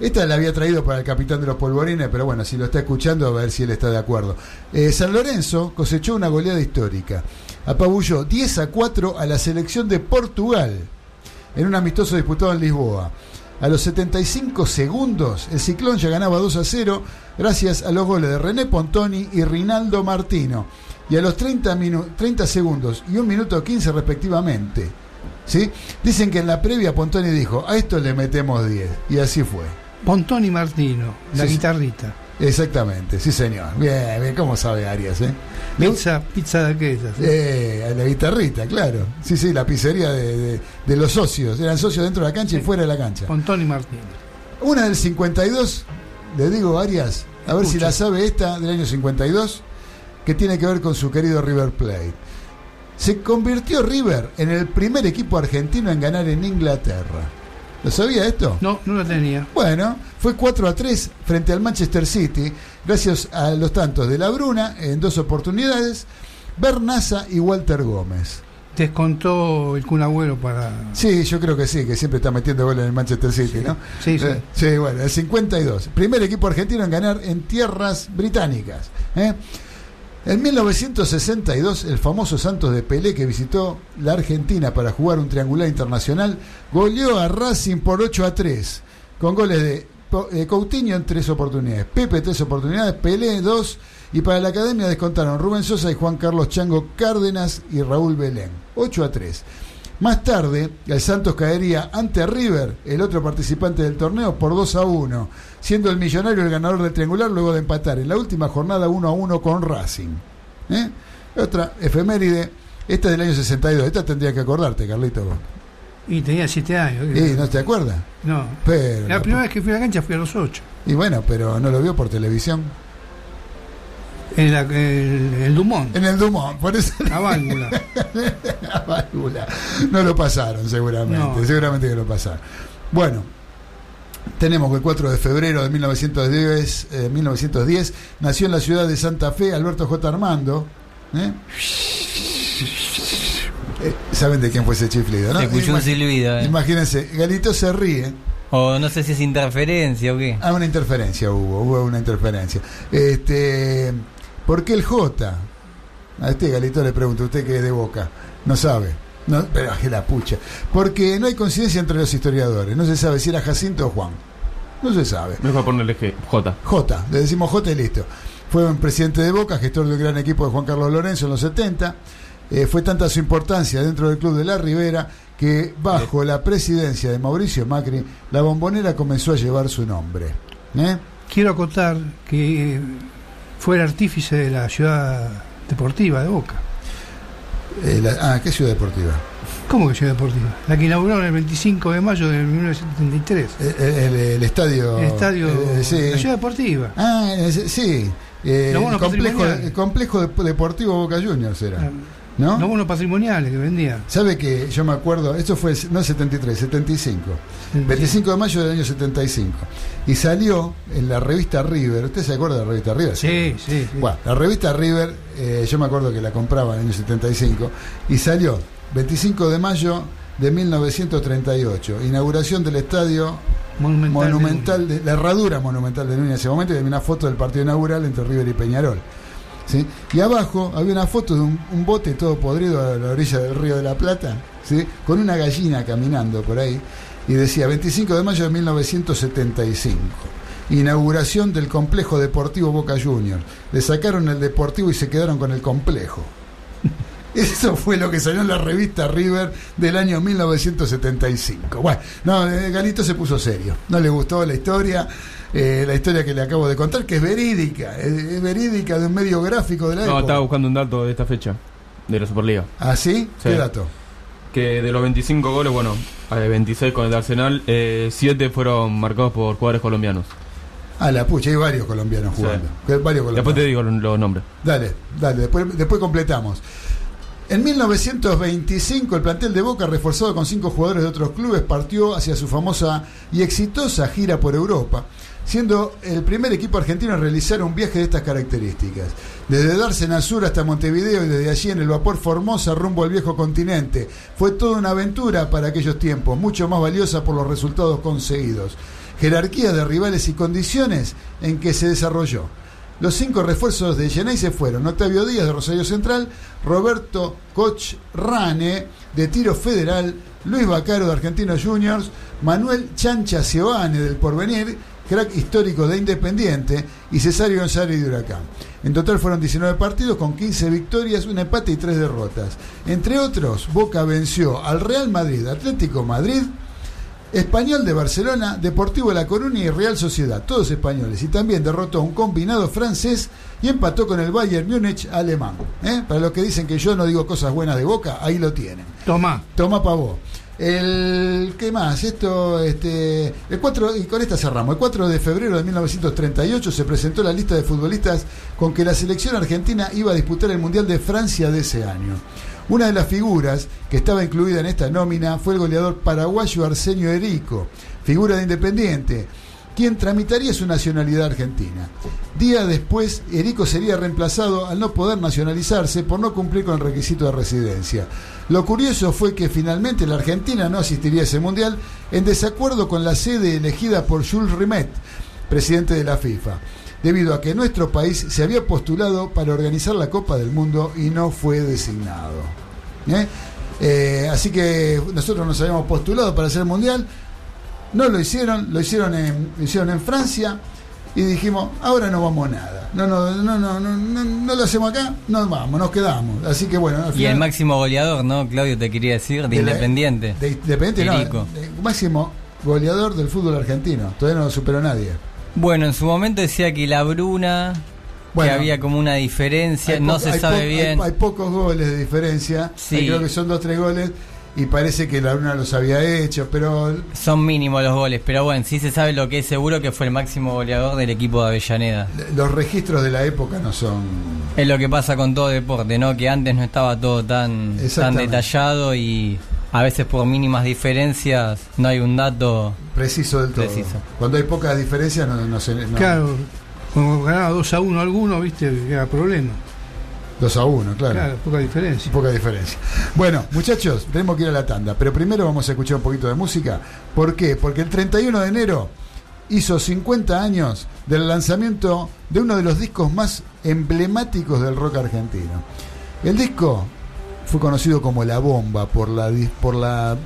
Speaker 3: esta la había traído para el capitán de los polvorines, pero bueno, si lo está escuchando, a ver si él está de acuerdo. Eh, San Lorenzo cosechó una goleada histórica. Apabulló 10 a 4 a la selección de Portugal en un amistoso disputado en Lisboa. A los 75 segundos, el Ciclón ya ganaba 2 a 0 gracias a los goles de René Pontoni y Rinaldo Martino. Y a los 30, minu- 30 segundos y 1 minuto 15 respectivamente. ¿sí? Dicen que en la previa Pontoni dijo, a esto le metemos 10. Y así fue.
Speaker 5: Pontoni Martino, la
Speaker 3: Sí,
Speaker 5: guitarrita.
Speaker 3: Exactamente, sí señor. Bien, bien, ¿cómo sabe Arias? Eh?
Speaker 5: Pizza, pizza de aquellas.
Speaker 3: Eh, a la guitarrita, claro. Sí, sí, la pizzería de, de- de los socios. Eran socios dentro de la cancha y fuera de la cancha.
Speaker 5: Pontoni Martino.
Speaker 3: Una del 52, le digo Arias, a ver si la sabe esta del año 52, que tiene que ver con su querido River Plate. Se convirtió River en el primer equipo argentino en ganar en Inglaterra. ¿Lo sabía esto?
Speaker 5: No, no la tenía.
Speaker 3: Bueno, fue 4 a 3 frente al Manchester City, gracias a los tantos de La Bruna en dos oportunidades, Bernaza y Walter Gómez.
Speaker 5: Descontó el Kun Agüero para.
Speaker 3: Sí, yo creo que sí, que siempre está metiendo goles en el Manchester City, ¿no?
Speaker 5: Sí, sí.
Speaker 3: Eh, sí, bueno, el 52. Primer equipo argentino en ganar en tierras británicas. ¿eh? En 1962, el famoso Santos de Pelé, que visitó la Argentina para jugar un triangular internacional, goleó a Racing por 8 a 3, con goles de eh, Coutinho en tres oportunidades, Pepe tres oportunidades, Pelé dos, y para la academia descontaron Rubén Sosa y Juan Carlos Chango Cárdenas y Raúl Belén. 8 a 3. Más tarde, el Santos caería ante River, el otro participante del torneo, por 2 a 1, siendo el millonario el ganador del triangular luego de empatar en la última jornada 1 a 1 con Racing. ¿Eh? Otra efeméride, esta es del año 62, esta tendría que acordarte, Carlito.
Speaker 5: Y tenía siete años.
Speaker 3: ¿Y no te acuerdas?
Speaker 5: No.
Speaker 3: Pero,
Speaker 5: La primera vez que fui a la cancha fui a los ocho.
Speaker 3: Y bueno, pero no lo vio por televisión.
Speaker 5: En la, el, el Dumont.
Speaker 3: En el Dumont, por eso
Speaker 5: La válvula.
Speaker 3: la válvula. No lo pasaron, seguramente.
Speaker 5: No.
Speaker 3: Seguramente que lo pasaron. Bueno, tenemos que el 4 de febrero de 1910, eh, 1910 nació en la ciudad de Santa Fe Alberto J. Armando. ¿eh? Eh, ¿Saben de quién fue ese chiflido? ¿no?
Speaker 2: Se escuchó un silbido. eh.
Speaker 3: Imagínense, Galito se ríe.
Speaker 2: O no sé si es interferencia o qué.
Speaker 3: Ah, una interferencia hubo, hubo una interferencia. Este, ¿Por qué el J? A este Galito le pregunto, usted que es de Boca, no sabe. No, pero que la pucha. Porque no hay coincidencia entre los historiadores. No se sabe si era Jacinto o Juan. No se sabe.
Speaker 4: Mejor ponerle G, J.
Speaker 3: J, le decimos J y listo. Fue un presidente de Boca, gestor del gran equipo de Juan Carlos Lorenzo en los 70. Eh, fue tanta su importancia dentro del club de la Ribera que bajo la presidencia de Mauricio Macri, la bombonera comenzó a llevar su nombre. ¿Eh?
Speaker 5: Quiero acotar que fue el artífice de la ciudad deportiva de Boca.
Speaker 3: Eh, la- ah, ¿qué ciudad deportiva?
Speaker 5: ¿Cómo que ciudad deportiva? La que inauguraron el 25 de mayo de 1973.
Speaker 3: Eh, eh, El, el estadio.
Speaker 5: El estadio.
Speaker 3: eh, sí.
Speaker 5: La ciudad deportiva.
Speaker 3: Ah, eh, sí. Eh, el complejo, el complejo de- deportivo Boca Juniors era. ¿No?
Speaker 5: Los bonos patrimoniales que vendían.
Speaker 3: ¿Sabe que yo me acuerdo? Esto fue, no el 73, 75. 25 de mayo del año 75. Y salió en la revista River. ¿Usted se acuerda de la revista River?
Speaker 5: Sí, sí. sí.
Speaker 3: Bueno, la revista River, eh, yo me acuerdo que la compraba en el año 75. Y salió 25 de mayo de 1938. Inauguración del estadio
Speaker 5: monumental. de-
Speaker 3: monumental, de, la herradura monumental de Núñez en ese momento. Y había una foto del partido inaugural entre River y Peñarol. Y abajo había una foto de un, bote todo podrido a la orilla del río de la Plata, con una gallina caminando por ahí, y decía 25 de mayo de 1975. Inauguración del complejo deportivo Boca Juniors. Le sacaron el deportivo y se quedaron con el complejo. Eso fue lo que salió en la revista River del año 1975. Bueno, no, eh, Galito se puso serio. No le gustó la historia, eh, la historia que le acabo de contar, que es verídica, es, es verídica de un medio gráfico de la
Speaker 4: No,
Speaker 3: época.
Speaker 4: estaba buscando un dato de esta fecha, de la Superliga.
Speaker 3: ¿Ah, sí? ¿Qué dato?
Speaker 4: Que de los 25 goles, bueno, hay 26 con el de Arsenal, 7 fueron marcados por jugadores colombianos.
Speaker 3: Ah, la pucha, hay varios colombianos jugando. Varios colombianos.
Speaker 4: Después te digo los, los nombres.
Speaker 3: Dale, dale, después, después completamos. En 1925 el plantel de Boca, reforzado con cinco jugadores de otros clubes, partió hacia su famosa y exitosa gira por Europa, siendo el primer equipo argentino en realizar un viaje de estas características. Desde Dársena Sur hasta Montevideo y desde allí en el vapor Formosa rumbo al viejo continente. Fue toda una aventura para aquellos tiempos, mucho más valiosa por los resultados conseguidos. Jerarquía de rivales y condiciones en que se desarrolló. Los cinco refuerzos de Genay se fueron. Octavio Díaz de Rosario Central, Roberto Coch Rane de Tiro Federal, Luis Bacaro de Argentinos Juniors, Manuel Chancha Ciobane del Porvenir, crack histórico de Independiente, y Cesario González de Huracán. En total fueron 19 partidos con 15 victorias, un empate y 3 derrotas. Entre otros, Boca venció al Real Madrid, Atlético Madrid, Español de Barcelona, Deportivo de La Coruña y Real Sociedad, todos españoles. Y también derrotó a un combinado francés y empató con el Bayern Múnich alemán. ¿eh? Para los que dicen que yo no digo cosas buenas de boca, ahí lo tienen.
Speaker 5: Tomá.
Speaker 3: Toma pa' vos. El ¿qué más? Esto este el 4 y con esta cerramos. El 4 de febrero de 1938 se presentó la lista de futbolistas con que la selección argentina iba a disputar el Mundial de Francia de ese año. Una de las figuras que estaba incluida en esta nómina fue el goleador paraguayo Arsenio Erico, figura de Independiente, quien tramitaría su nacionalidad argentina. Día después, Erico sería reemplazado al no poder nacionalizarse por no cumplir con el requisito de residencia. Lo curioso fue que finalmente la Argentina no asistiría a ese mundial en desacuerdo con la sede elegida por Jules Rimet, presidente de la FIFA, debido a que nuestro país se había postulado para organizar la Copa del Mundo y no fue designado. ¿Eh? Eh, así que nosotros nos habíamos postulado para hacer el mundial, no lo hicieron, lo hicieron lo hicieron en Francia y dijimos, ahora no vamos a nada. No, no, no, no, no, no, no lo hacemos acá, no vamos, nos quedamos. Así que bueno, al
Speaker 2: Y el máximo goleador, ¿no? Claudio, te quería decir, de, Independiente.
Speaker 3: De Independiente, no, máximo goleador del fútbol argentino. Todavía no lo superó nadie.
Speaker 2: Bueno, en su momento decía que la Bruna,
Speaker 3: Bueno.
Speaker 2: que había como una diferencia, no se sabe bien.
Speaker 3: Hay, hay pocos goles de diferencia.
Speaker 2: Sí.
Speaker 3: Creo que son dos, tres goles. Y parece que la Luna los había hecho, pero
Speaker 2: Son mínimos los goles, pero bueno, sí se sabe lo que es seguro que fue el máximo goleador del equipo de Avellaneda.
Speaker 3: los registros de la época no son.
Speaker 2: Es lo que pasa con todo deporte, ¿no? Que antes no estaba todo tan, tan detallado y a veces por mínimas diferencias no hay un dato.
Speaker 3: Preciso del todo.
Speaker 2: Preciso.
Speaker 3: Cuando hay pocas diferencias, no, no se. no-
Speaker 5: Claro, cuando ganaba 2 a 1 alguno, viste, era problema.
Speaker 3: 2 a 1, claro.
Speaker 5: Claro, poca diferencia.
Speaker 3: Poca diferencia. Bueno, muchachos, tenemos que ir a la tanda, pero primero vamos a escuchar un poquito de música. ¿Por qué? Porque el 31 de enero hizo 50 años del lanzamiento de uno de los discos más emblemáticos del rock argentino. El disco fue conocido como La Bomba por la por la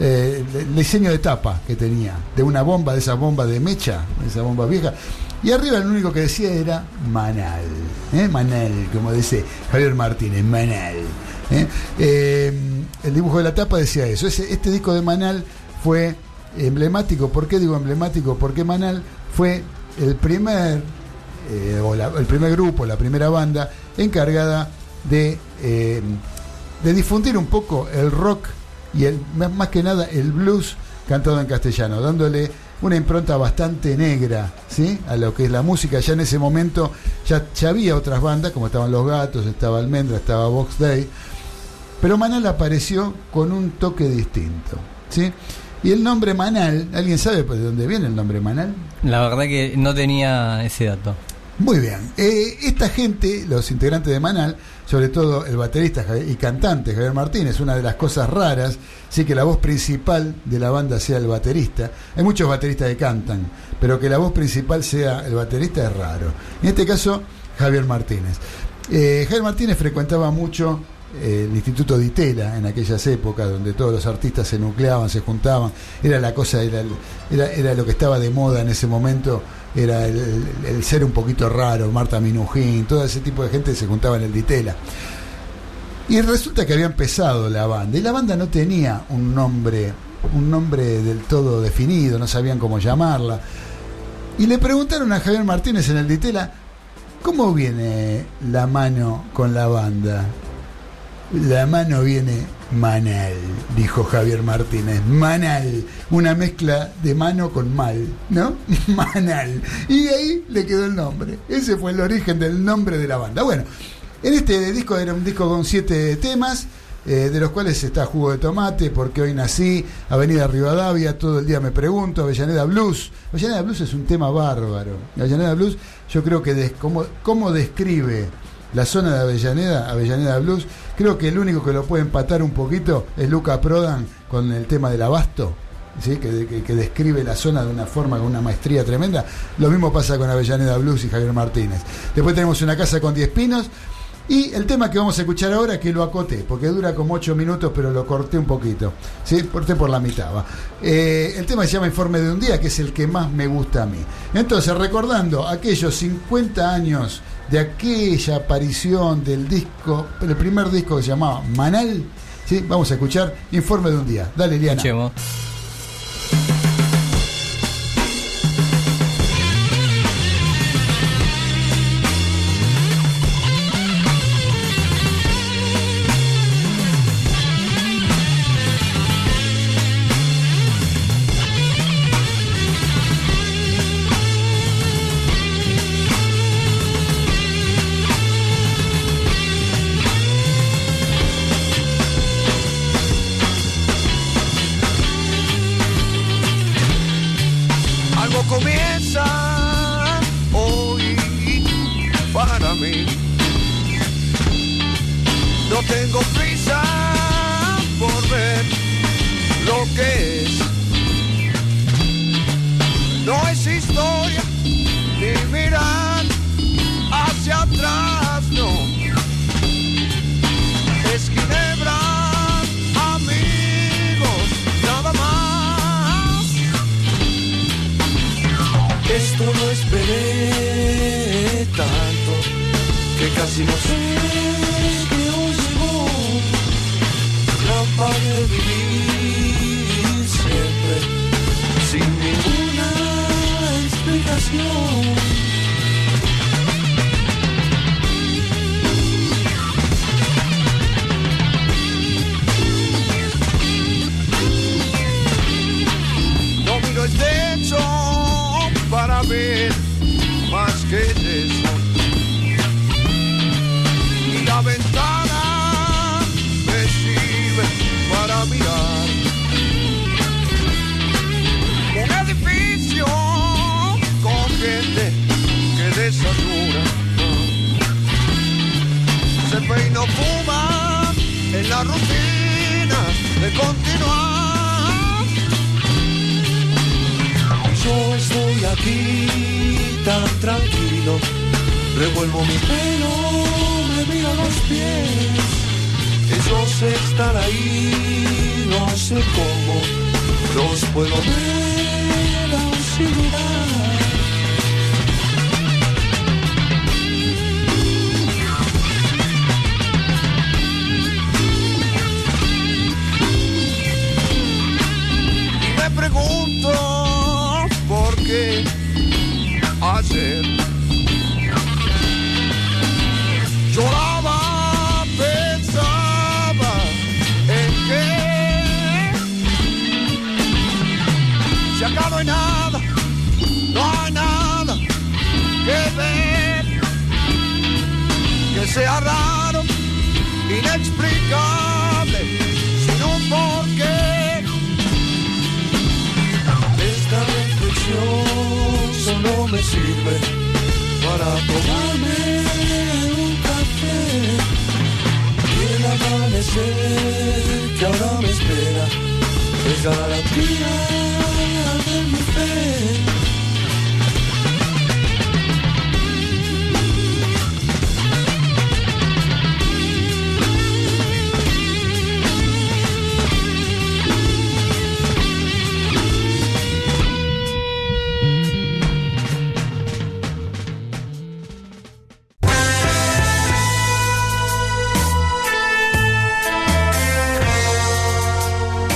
Speaker 3: eh, el diseño de tapa que tenía, de una bomba, de esa bomba de mecha, de esa bomba vieja. Y arriba lo único que decía era Manal, ¿eh? Manal, como dice Javier Martínez, Manal. ¿eh? Eh, el dibujo de la tapa decía eso. Este disco de Manal fue emblemático. ¿Por qué digo emblemático? Porque Manal fue el primer, o el primer grupo, la primera banda encargada de, de difundir un poco el rock y el, más que nada el blues cantado en castellano, dándole una impronta bastante negra ¿sí? a lo que es la música. Ya en ese momento ya, ya había otras bandas, como estaban Los Gatos, estaba Almendra, estaba Box Day, pero Manal apareció con un toque distinto. ¿sí? Y el nombre Manal, ¿alguien sabe pues, de dónde viene el nombre Manal?
Speaker 6: La verdad que no tenía ese dato.
Speaker 3: Muy bien. Eh, esta gente, los integrantes de Manal, sobre todo el baterista y cantante Javier Martínez, una de las cosas raras, sí que la voz principal de la banda sea el baterista. Hay muchos bateristas que cantan, pero que la voz principal sea el baterista es raro. En este caso, Javier Martínez. Eh, Javier Martínez frecuentaba mucho eh, el Instituto de Itela en aquellas épocas donde todos los artistas se nucleaban, se juntaban, era la cosa, era, lo que estaba de moda en ese momento, era el- el ser un poquito raro, Marta Minujín, todo ese tipo de gente se juntaba en el Ditela. Y resulta que había empezado la banda, y la banda no tenía un nombre, un nombre del todo definido, no sabían cómo llamarla. Y le preguntaron a Javier Martínez en el Ditela, ¿cómo viene la mano con la banda? La mano viene Manal, dijo Javier Martínez. Manal, una mezcla de mano con mal, ¿no? Manal. Y ahí le quedó el nombre. Ese fue el origen del nombre de la banda. Bueno, en este disco era un disco con siete temas, eh, de los cuales está Jugo de Tomate, Porque hoy nací, Avenida Rivadavia, Todo el día me pregunto, Avellaneda Blues. Avellaneda Blues es un tema bárbaro. Avellaneda Blues, yo creo que des- cómo describe la zona de Avellaneda, Avellaneda Blues, creo que el único que lo puede empatar un poquito es Luca Prodan con el tema del abasto. ¿sí? Que, que- que describe la zona de una forma con una maestría tremenda. Lo mismo pasa con Avellaneda Blues y Javier Martínez. Después tenemos una casa con 10 pinos. Y el tema que vamos a escuchar ahora, que lo acoté, porque dura como 8 minutos, pero lo corté un poquito. ¿sí? Corté por la mitad. va. Eh, el tema se llama Informe de un día, que es el que más me gusta a mí. Entonces, recordando aquellos 50 años de aquella aparición del disco, el primer disco que se llamaba Manal, ¿sí? vamos a escuchar Informe de un día. Dale, Liana.
Speaker 6: Escuchemos.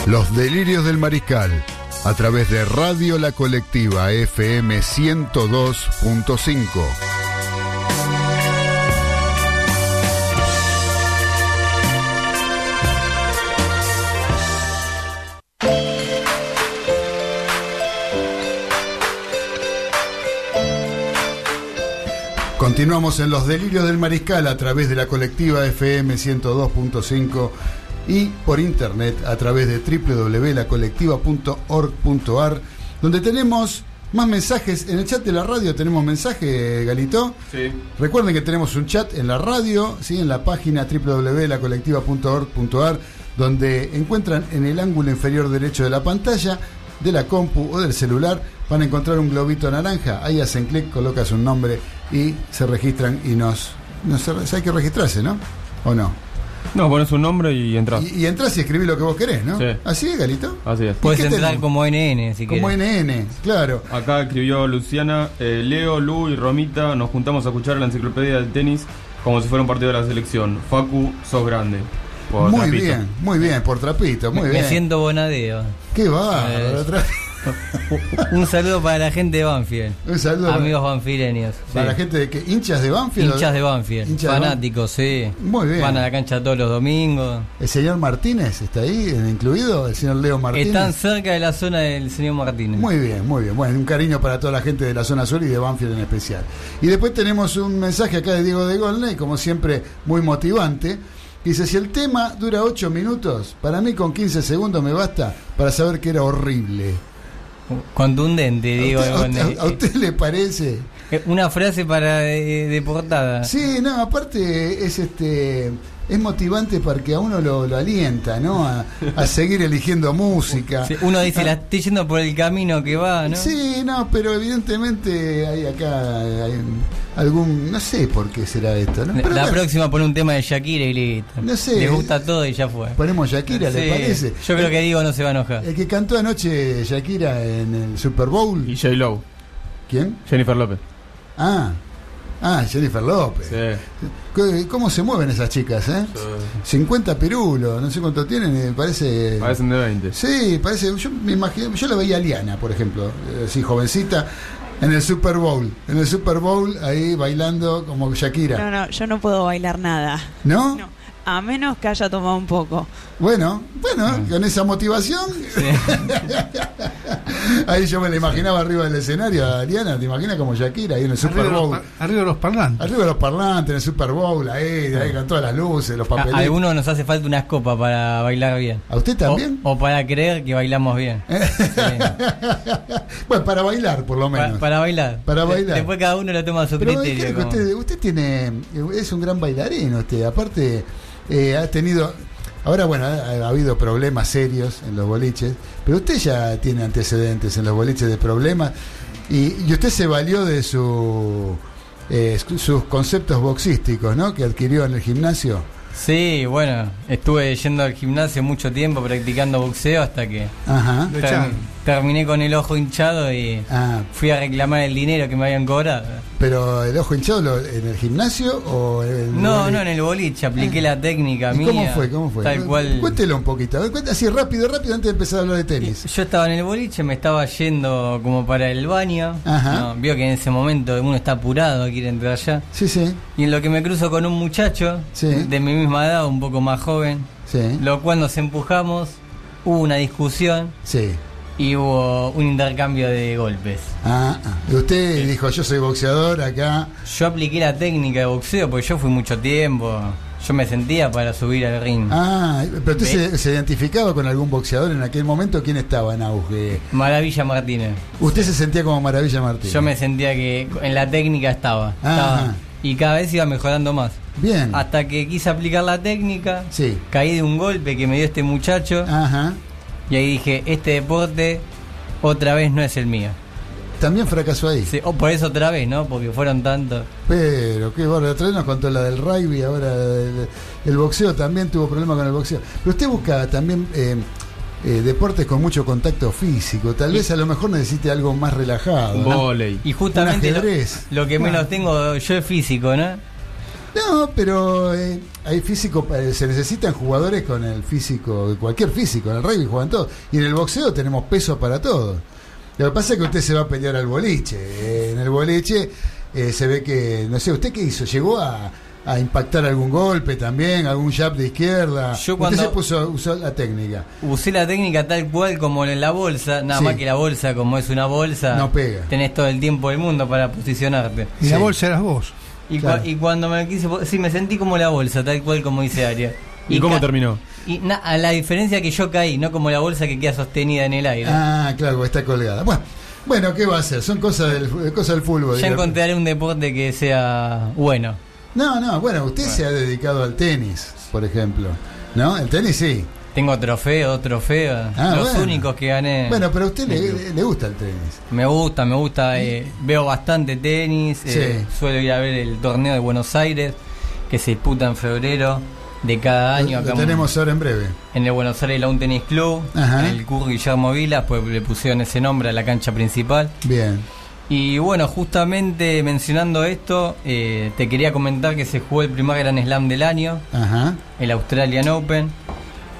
Speaker 7: Los
Speaker 3: delirios del mariscal, a través de Radio La Colectiva FM 102.5. Continuamos en los delirios del mariscal a través de la colectiva FM 102.5 y por internet a través de www.lacolectiva.org.ar donde tenemos más mensajes. En el chat de la radio tenemos mensaje, Galito.
Speaker 4: Sí.
Speaker 3: Recuerden que tenemos un chat en la radio, ¿sí? en la página www.lacolectiva.org.ar donde encuentran en el ángulo inferior derecho de la pantalla de la compu o del celular van a encontrar un globito naranja, ahí hacen clic, colocas un nombre y se registran y nos... hay que registrarse, ¿no? ¿O no?
Speaker 4: No, pones un nombre y entras.
Speaker 3: Y, y entras y escribís lo que vos querés, ¿no?
Speaker 4: Sí.
Speaker 3: ¿Así es, Galito?
Speaker 4: Así es.
Speaker 2: Puedes entrar como NN si
Speaker 3: Como
Speaker 2: quieres.
Speaker 3: NN, claro.
Speaker 4: Acá escribió Luciana, eh, Leo, Lu y Romita, nos juntamos a escuchar la enciclopedia del tenis como si fuera un partido de la selección. Facu, sos grande. Por
Speaker 3: Muy
Speaker 4: Trapito.
Speaker 3: bien, muy bien, por trapito, muy
Speaker 2: Me
Speaker 3: bien.
Speaker 2: siento bonadeo.
Speaker 3: ¿Qué va?
Speaker 2: Un saludo para la gente de Banfield.
Speaker 3: Un saludo
Speaker 2: Amigos banfileños.
Speaker 3: Para
Speaker 2: sí.
Speaker 3: la gente de que hinchas de Banfield.
Speaker 2: Hinchas de Banfield.
Speaker 3: Hinchas de
Speaker 2: fanáticos, sí.
Speaker 3: Muy bien.
Speaker 2: Van a la cancha todos los domingos.
Speaker 3: ¿El señor Martínez está ahí incluido? ¿El señor Leo Martínez?
Speaker 2: Están cerca de la zona del señor Martínez.
Speaker 3: Muy bien, muy bien. Bueno, un cariño para toda la gente de la zona sur y de Banfield en especial. Y después tenemos un mensaje acá de Diego de Golney, como siempre, muy motivante. Dice, si el tema dura 8 minutos, para mí con 15 segundos me basta para saber que era horrible.
Speaker 2: Contundente,
Speaker 3: ¿A
Speaker 2: digo.
Speaker 3: usted, a
Speaker 2: con-
Speaker 3: usted- a usted le parece?
Speaker 2: eh, Una frase para de, de portada.
Speaker 3: Sí, no, aparte es este es motivante porque a uno lo, lo alienta, ¿no? A, a seguir eligiendo música.
Speaker 2: Sí, Uno dice, la estoy yendo por el camino que va, ¿no?
Speaker 3: Sí, no, pero evidentemente hay acá hay algún, no sé por qué será esto, ¿no? Pero
Speaker 2: la
Speaker 3: bueno,
Speaker 2: próxima pone un tema de Shakira y listo.
Speaker 3: No sé.
Speaker 2: Les gusta todo y ya fue.
Speaker 3: ponemos Shakira, ¿le parece?
Speaker 2: Yo creo que Diego no se va a enojar.
Speaker 3: El que cantó anoche Shakira en el Super Bowl,
Speaker 4: Y J. Lowe,
Speaker 3: ¿quién?
Speaker 4: Jennifer López.
Speaker 3: Ah, ah, Jennifer López.
Speaker 4: Sí.
Speaker 3: ¿Cómo- ¿Cómo se mueven esas chicas, eh? 50 pirulos, no sé cuánto tienen, me parece...
Speaker 4: Parecen de 20.
Speaker 3: Sí, parece. Yo me imagino, yo la veía a Liana, por ejemplo, eh, así jovencita, en el Super Bowl. En el Super Bowl, ahí bailando como Shakira.
Speaker 1: No, no, yo no puedo bailar nada.
Speaker 3: ¿No?
Speaker 1: No, a menos que haya tomado un poco.
Speaker 3: Bueno, bueno, con esa motivación. ahí yo me la imaginaba arriba del escenario a Liana, te imaginas como Shakira ahí en el Super
Speaker 5: Arriba de, los,
Speaker 3: Bowl.
Speaker 5: par- arriba de los parlantes.
Speaker 3: Arriba de los parlantes, en el Super Bowl, ahí, ahí con todas las luces, los
Speaker 2: A
Speaker 3: papelitos.
Speaker 2: algunos nos hace falta unas copas para bailar bien.
Speaker 3: ¿A usted también?
Speaker 2: O, o para creer que bailamos bien.
Speaker 3: bueno, para bailar, por lo menos.
Speaker 2: para bailar.
Speaker 3: Para bailar.
Speaker 2: Después cada uno lo toma a su
Speaker 3: Pero
Speaker 2: criterio. como-
Speaker 3: usted, usted tiene, es un gran bailarín, usted. Aparte, eh, ha tenido, ahora bueno, ha, ha habido problemas serios en los boliches, pero usted ya tiene antecedentes en los boliches de problemas y, y usted se valió de su eh, sus conceptos boxísticos, ¿no? Que adquirió en el gimnasio.
Speaker 2: Sí, bueno, estuve yendo al gimnasio mucho tiempo practicando boxeo hasta que
Speaker 3: Ajá.
Speaker 5: Lo
Speaker 2: ter-
Speaker 5: echaron.
Speaker 2: Terminé con el ojo hinchado y
Speaker 3: Ah,
Speaker 2: fui a reclamar el dinero que me habían cobrado.
Speaker 3: pero el ojo hinchado lo- en el gimnasio o en el
Speaker 2: No,
Speaker 3: boliche?
Speaker 2: no, en el boliche, apliqué la técnica
Speaker 3: ¿Y
Speaker 2: mía.
Speaker 3: cómo fue? ¿Cómo fue?
Speaker 2: Tal cual.
Speaker 3: Cuéntelo un poquito. A ver, cuenta así rápido, rápido antes de empezar a hablar de tenis.
Speaker 2: Yo estaba en el boliche, me estaba yendo como para el baño.
Speaker 3: Ajá.
Speaker 2: No, vio que en ese momento uno está apurado, quiere entrar allá.
Speaker 3: Sí, sí,
Speaker 2: Y en lo que me cruzo con un muchacho
Speaker 3: Sí.
Speaker 2: de mi misma edad, un poco más joven,
Speaker 3: sí.
Speaker 2: lo cual nos empujamos, hubo una discusión
Speaker 3: Sí.
Speaker 2: Y hubo un intercambio de golpes.
Speaker 3: Ah, ah. Y usted dijo, yo soy boxeador acá.
Speaker 2: Yo apliqué la técnica de boxeo porque yo fui mucho tiempo. Yo me sentía para subir al ring.
Speaker 3: Ah, pero usted se, se identificaba con algún boxeador en aquel momento. ¿Quién estaba en auge?
Speaker 2: Maravilla Martínez.
Speaker 3: Usted se sentía como Maravilla Martín.
Speaker 2: Yo me sentía que en la técnica estaba.
Speaker 3: Ajá.
Speaker 2: estaba. Y cada vez iba mejorando más.
Speaker 3: Bien.
Speaker 2: Hasta que quise aplicar la técnica,
Speaker 3: Sí.
Speaker 2: caí de un golpe que me dio este muchacho
Speaker 3: Ajá.
Speaker 2: Y ahí dije, este deporte otra vez no es el mío.
Speaker 3: También fracasó ahí.
Speaker 2: Sí, o por eso otra vez, ¿no? Porque fueron tantos.
Speaker 3: Pero, qué bárbaro. Otra vez nos contó la del rugby, ahora el, el boxeo también tuvo problemas con el boxeo. Pero usted busca también eh, eh, deportes con mucho contacto físico. Tal
Speaker 2: Y-
Speaker 3: vez a lo mejor necesite algo más relajado. ¿no?
Speaker 4: Voley.
Speaker 2: Y justamente
Speaker 3: Un
Speaker 2: lo,
Speaker 3: ajedrez.
Speaker 2: lo que menos tengo yo es físico, ¿no?
Speaker 3: No, pero eh, hay físico, eh, se necesitan jugadores con el físico, cualquier físico, en el rugby juegan todos. Y en el boxeo tenemos peso para todo. Lo que pasa es que usted se va a pelear al boliche. Eh, en el boliche eh, se ve que, no sé, ¿usted qué hizo? ¿Llegó a, a impactar algún golpe también? ¿Algún jab de izquierda?
Speaker 2: Yo
Speaker 3: usted
Speaker 2: cuando-
Speaker 3: se puso, usó la técnica.
Speaker 2: Usé la técnica tal cual como en la bolsa, nada
Speaker 3: Sí.
Speaker 2: más que la bolsa, como es una bolsa,
Speaker 3: No pega.
Speaker 2: tenés todo el tiempo del mundo para posicionarte.
Speaker 5: Y la bolsa eras vos.
Speaker 2: Y,
Speaker 3: Claro.
Speaker 2: y cuando me quise, sí, me sentí como la bolsa, tal cual como dice Aria.
Speaker 4: ¿Y cómo
Speaker 2: ca-
Speaker 4: terminó?
Speaker 2: Y na- a la diferencia que yo caí, no como la bolsa que queda sostenida en el aire.
Speaker 3: Ah, claro, está colgada. Bueno, bueno, ¿qué va a hacer? Son cosas del, cosas del fútbol.
Speaker 2: ya encontraré un deporte que sea bueno.
Speaker 3: No, no, bueno, usted se ha dedicado al tenis, por ejemplo. ¿No? El tenis sí.
Speaker 2: Tengo trofeos, trofeos,
Speaker 3: Ah,
Speaker 2: los
Speaker 3: bueno.
Speaker 2: únicos que gané.
Speaker 3: Bueno, pero a usted
Speaker 2: en
Speaker 3: le,
Speaker 2: club.
Speaker 3: gusta el tenis.
Speaker 2: Me gusta, me gusta, eh, veo bastante tenis, eh,
Speaker 3: Sí.
Speaker 2: suelo ir a ver el torneo de Buenos Aires, que se disputa en febrero de cada año
Speaker 3: Lo,
Speaker 2: acá
Speaker 3: lo
Speaker 2: en-
Speaker 3: tenemos ahora en breve.
Speaker 2: en el Buenos Aires Lawn Tennis Club,
Speaker 3: Ajá.
Speaker 2: en el Curro Guillermo Vilas, pues le pusieron ese nombre a la cancha principal.
Speaker 3: Bien.
Speaker 2: Y bueno, justamente mencionando esto, eh, te quería comentar que se jugó el primer Gran Slam del año,
Speaker 3: Ajá.
Speaker 2: el Australian Open,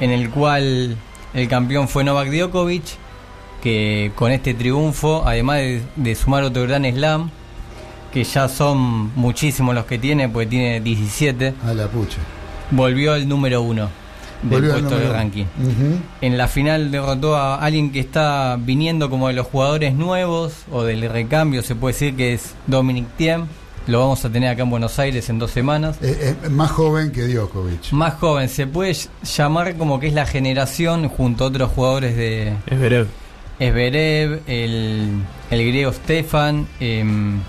Speaker 2: en el cual el campeón fue Novak Djokovic, que con este triunfo, además de, de sumar otro Gran Slam, que ya son muchísimos los que tiene, porque tiene 17,
Speaker 3: A la pucha.
Speaker 2: volvió al número uno del
Speaker 3: Volvió
Speaker 2: puesto de
Speaker 3: número-
Speaker 2: ranking. En la final derrotó a alguien que está viniendo como de los jugadores nuevos o del recambio, se puede decir que es Dominic Thiem. Lo vamos a tener acá en Buenos Aires en dos semanas.
Speaker 3: Eh, eh, más joven que Djokovic.
Speaker 2: Más joven, se puede llamar como que es la generación junto a otros jugadores de
Speaker 4: Es Verev.
Speaker 2: Esberev, el, el griego Stefan, em,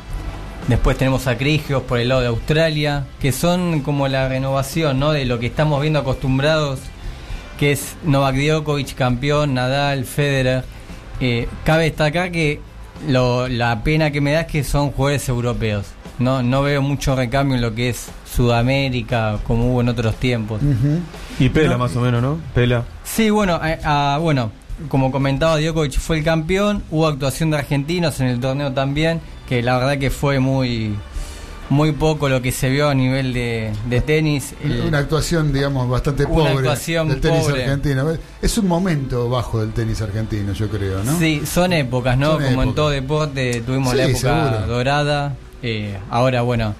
Speaker 2: después tenemos a Krigios por el lado de Australia, que son como la renovación ¿no? de lo que estamos viendo acostumbrados, que es Novak Djokovic campeón, Nadal, Federer. Eh, cabe destacar que lo- la pena que me da es que son jugadores europeos. No, no veo mucho recambio en lo que es Sudamérica como hubo en otros tiempos.
Speaker 4: Y Pela
Speaker 2: No.
Speaker 4: más o menos, ¿no? Pela.
Speaker 2: Sí, bueno, eh, ah, bueno, como comentaba Djokovic fue el campeón, hubo actuación de argentinos en el torneo también, que la verdad que fue muy muy poco lo que se vio a nivel de, de tenis. El-
Speaker 3: Una actuación, digamos, bastante
Speaker 2: Una
Speaker 3: pobre
Speaker 2: actuación
Speaker 3: del tenis
Speaker 2: pobre.
Speaker 3: argentino. Es un momento bajo del tenis argentino, yo creo, ¿no?
Speaker 2: Sí, son épocas, ¿no?
Speaker 3: Son
Speaker 2: Como en todo deporte tuvimos la época
Speaker 3: seguro.
Speaker 2: dorada. Eh, ahora, bueno,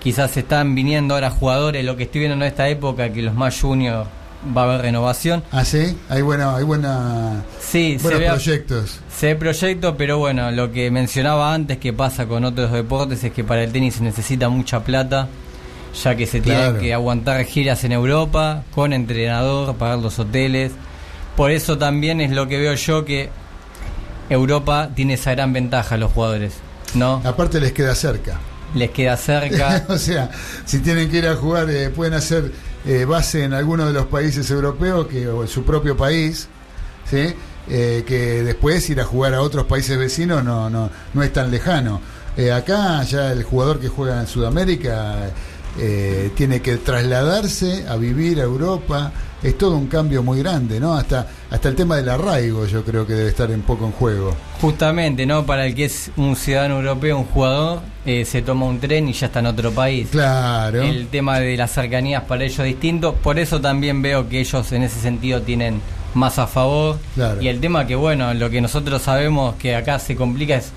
Speaker 2: quizás están viniendo ahora jugadores, lo que estoy viendo en esta época, que los más juniors va a haber renovación.
Speaker 3: Ah, sí, hay buena, hay buena,
Speaker 2: Sí, se
Speaker 3: buenos
Speaker 2: ve,
Speaker 3: proyectos.
Speaker 2: se ve proyecto, pero bueno, lo que mencionaba antes que pasa con otros deportes es que para el tenis se necesita mucha plata, ya que se
Speaker 3: Claro.
Speaker 2: tienen que aguantar giras en Europa, con entrenador, pagar los hoteles. Por eso también es lo que veo yo que Europa tiene esa gran ventaja a los jugadores, ¿no?
Speaker 3: Aparte les queda cerca.
Speaker 2: Les queda cerca.
Speaker 3: o sea, si tienen que ir a jugar, eh, pueden hacer eh, base en alguno de los países europeos que, o en su propio país, ¿sí? Eh, que después ir a jugar a otros países vecinos no, no, no es tan lejano. Acá ya el jugador que juega en Sudamérica tiene que trasladarse a vivir a Europa. Es todo un cambio muy grande, ¿no? Hasta, hasta el tema del arraigo yo creo que debe estar un poco en juego.
Speaker 2: Justamente, ¿no? Para el que es un ciudadano europeo, un jugador, eh, se toma un tren y ya está en otro país.
Speaker 3: Claro.
Speaker 2: El tema de las cercanías para ellos es distinto. Por eso también veo que ellos en ese sentido tienen más a favor.
Speaker 3: Claro.
Speaker 2: Y el tema que, bueno, lo que nosotros sabemos que acá se complica es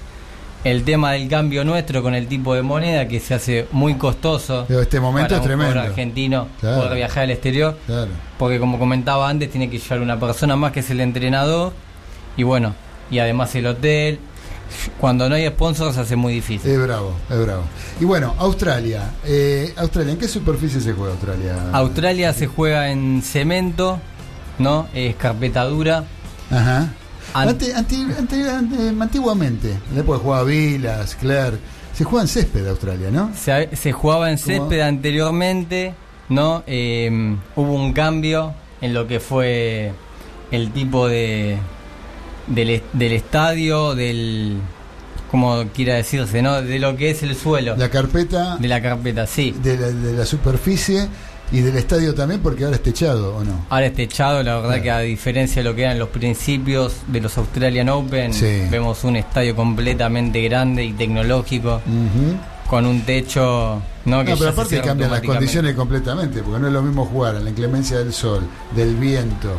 Speaker 2: el tema del cambio nuestro con el tipo de moneda que se hace muy costoso.
Speaker 3: Pero este momento
Speaker 2: para
Speaker 3: es
Speaker 2: un
Speaker 3: tremendo.
Speaker 2: argentino
Speaker 3: Claro.
Speaker 2: poder viajar al exterior.
Speaker 3: Claro.
Speaker 2: Porque como comentaba antes, tiene que llevar una persona más que es el entrenador. Y bueno, y además el hotel. Cuando no hay sponsors se hace muy difícil.
Speaker 3: Es bravo, es bravo. Y bueno, Australia. Eh, Australia, ¿en qué superficie se juega Australia?
Speaker 2: Australia se juega en cemento, ¿no? Es carpeta dura.
Speaker 3: Ajá.
Speaker 2: An-
Speaker 3: Ante- ante- antiguamente, en la época jugaba Vilas, Claire, se juega en césped Australia, ¿no?
Speaker 2: Se, se jugaba en césped anteriormente, ¿no? Eh, hubo un cambio en lo que fue el tipo de del estadio, del como quiera decirse, ¿no? De lo que es el suelo,
Speaker 3: La carpeta
Speaker 2: de la carpeta, sí.
Speaker 3: de la, de la superficie y del estadio también, porque ahora es techado, ¿o no?
Speaker 2: Ahora es techado, la verdad
Speaker 3: Claro.
Speaker 2: que a diferencia de lo que eran los principios de los Australian Open,
Speaker 3: Sí.
Speaker 2: vemos un estadio completamente grande y tecnológico, con un techo, ¿no? Que
Speaker 3: No, pero aparte cambian las condiciones completamente, porque no es lo mismo jugar en la inclemencia del sol, del viento,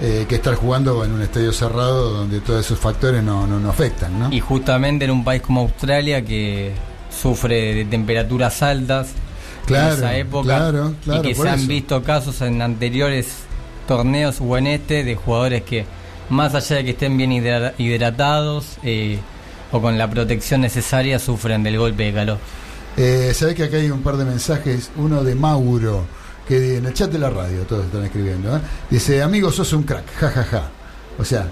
Speaker 3: eh, que estar jugando en un estadio cerrado donde todos esos factores no, no, no afectan, ¿no?
Speaker 2: Y justamente en un país como Australia que sufre de temperaturas altas
Speaker 3: Claro,
Speaker 2: en esa época
Speaker 3: claro, claro,
Speaker 2: y que se han
Speaker 3: eso.
Speaker 2: visto casos en anteriores torneos o en este de jugadores que más allá de que estén bien hidra- hidratados eh, o con la protección necesaria sufren del golpe de calor.
Speaker 3: Eh, Sabés que acá hay un par de mensajes, uno de Mauro, que en el chat de la radio, todos están escribiendo, ¿eh? dice, amigo, sos un crack, jajaja. Ja, ja. O sea,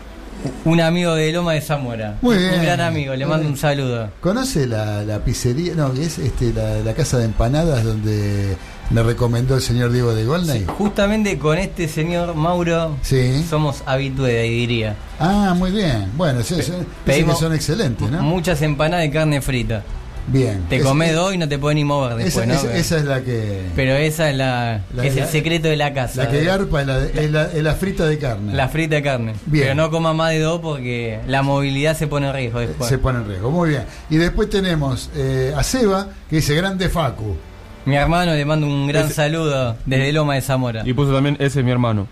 Speaker 2: Un amigo de Loma de Zamora,
Speaker 3: Muy
Speaker 2: un
Speaker 3: bien.
Speaker 2: gran amigo, le mando un saludo.
Speaker 3: ¿conoce la, la pizzería? No, es este, la, la casa de empanadas donde me recomendó el señor Diego de Golnay.
Speaker 2: Justamente con este señor Mauro
Speaker 3: Sí.
Speaker 2: somos ahí diría.
Speaker 3: Ah, muy bien. Bueno, sí, sí, que
Speaker 2: pedimos
Speaker 3: son excelentes, ¿no?
Speaker 2: Muchas empanadas de carne frita.
Speaker 3: Bien.
Speaker 2: Te
Speaker 3: Es-
Speaker 2: comes
Speaker 3: es-
Speaker 2: dos y no te puedes ni mover después,
Speaker 3: esa,
Speaker 2: ¿no?
Speaker 3: esa- esa es la que...
Speaker 2: Pero esa es la,
Speaker 3: La-
Speaker 2: es
Speaker 3: la-
Speaker 2: el secreto de la casa.
Speaker 3: la que
Speaker 2: eh.
Speaker 3: garpa es la, es la, es la frita de carne.
Speaker 2: La frita de carne.
Speaker 3: Bien.
Speaker 2: Pero no coma más de dos porque la movilidad se pone en riesgo después.
Speaker 3: Se pone en riesgo. Muy bien. Y después tenemos eh, a Seba, que dice grande Facu.
Speaker 2: Mi hermano le mando un gran
Speaker 4: Ese-
Speaker 2: saludo desde Loma de Zamora.
Speaker 4: Y puso también, ese es mi hermano.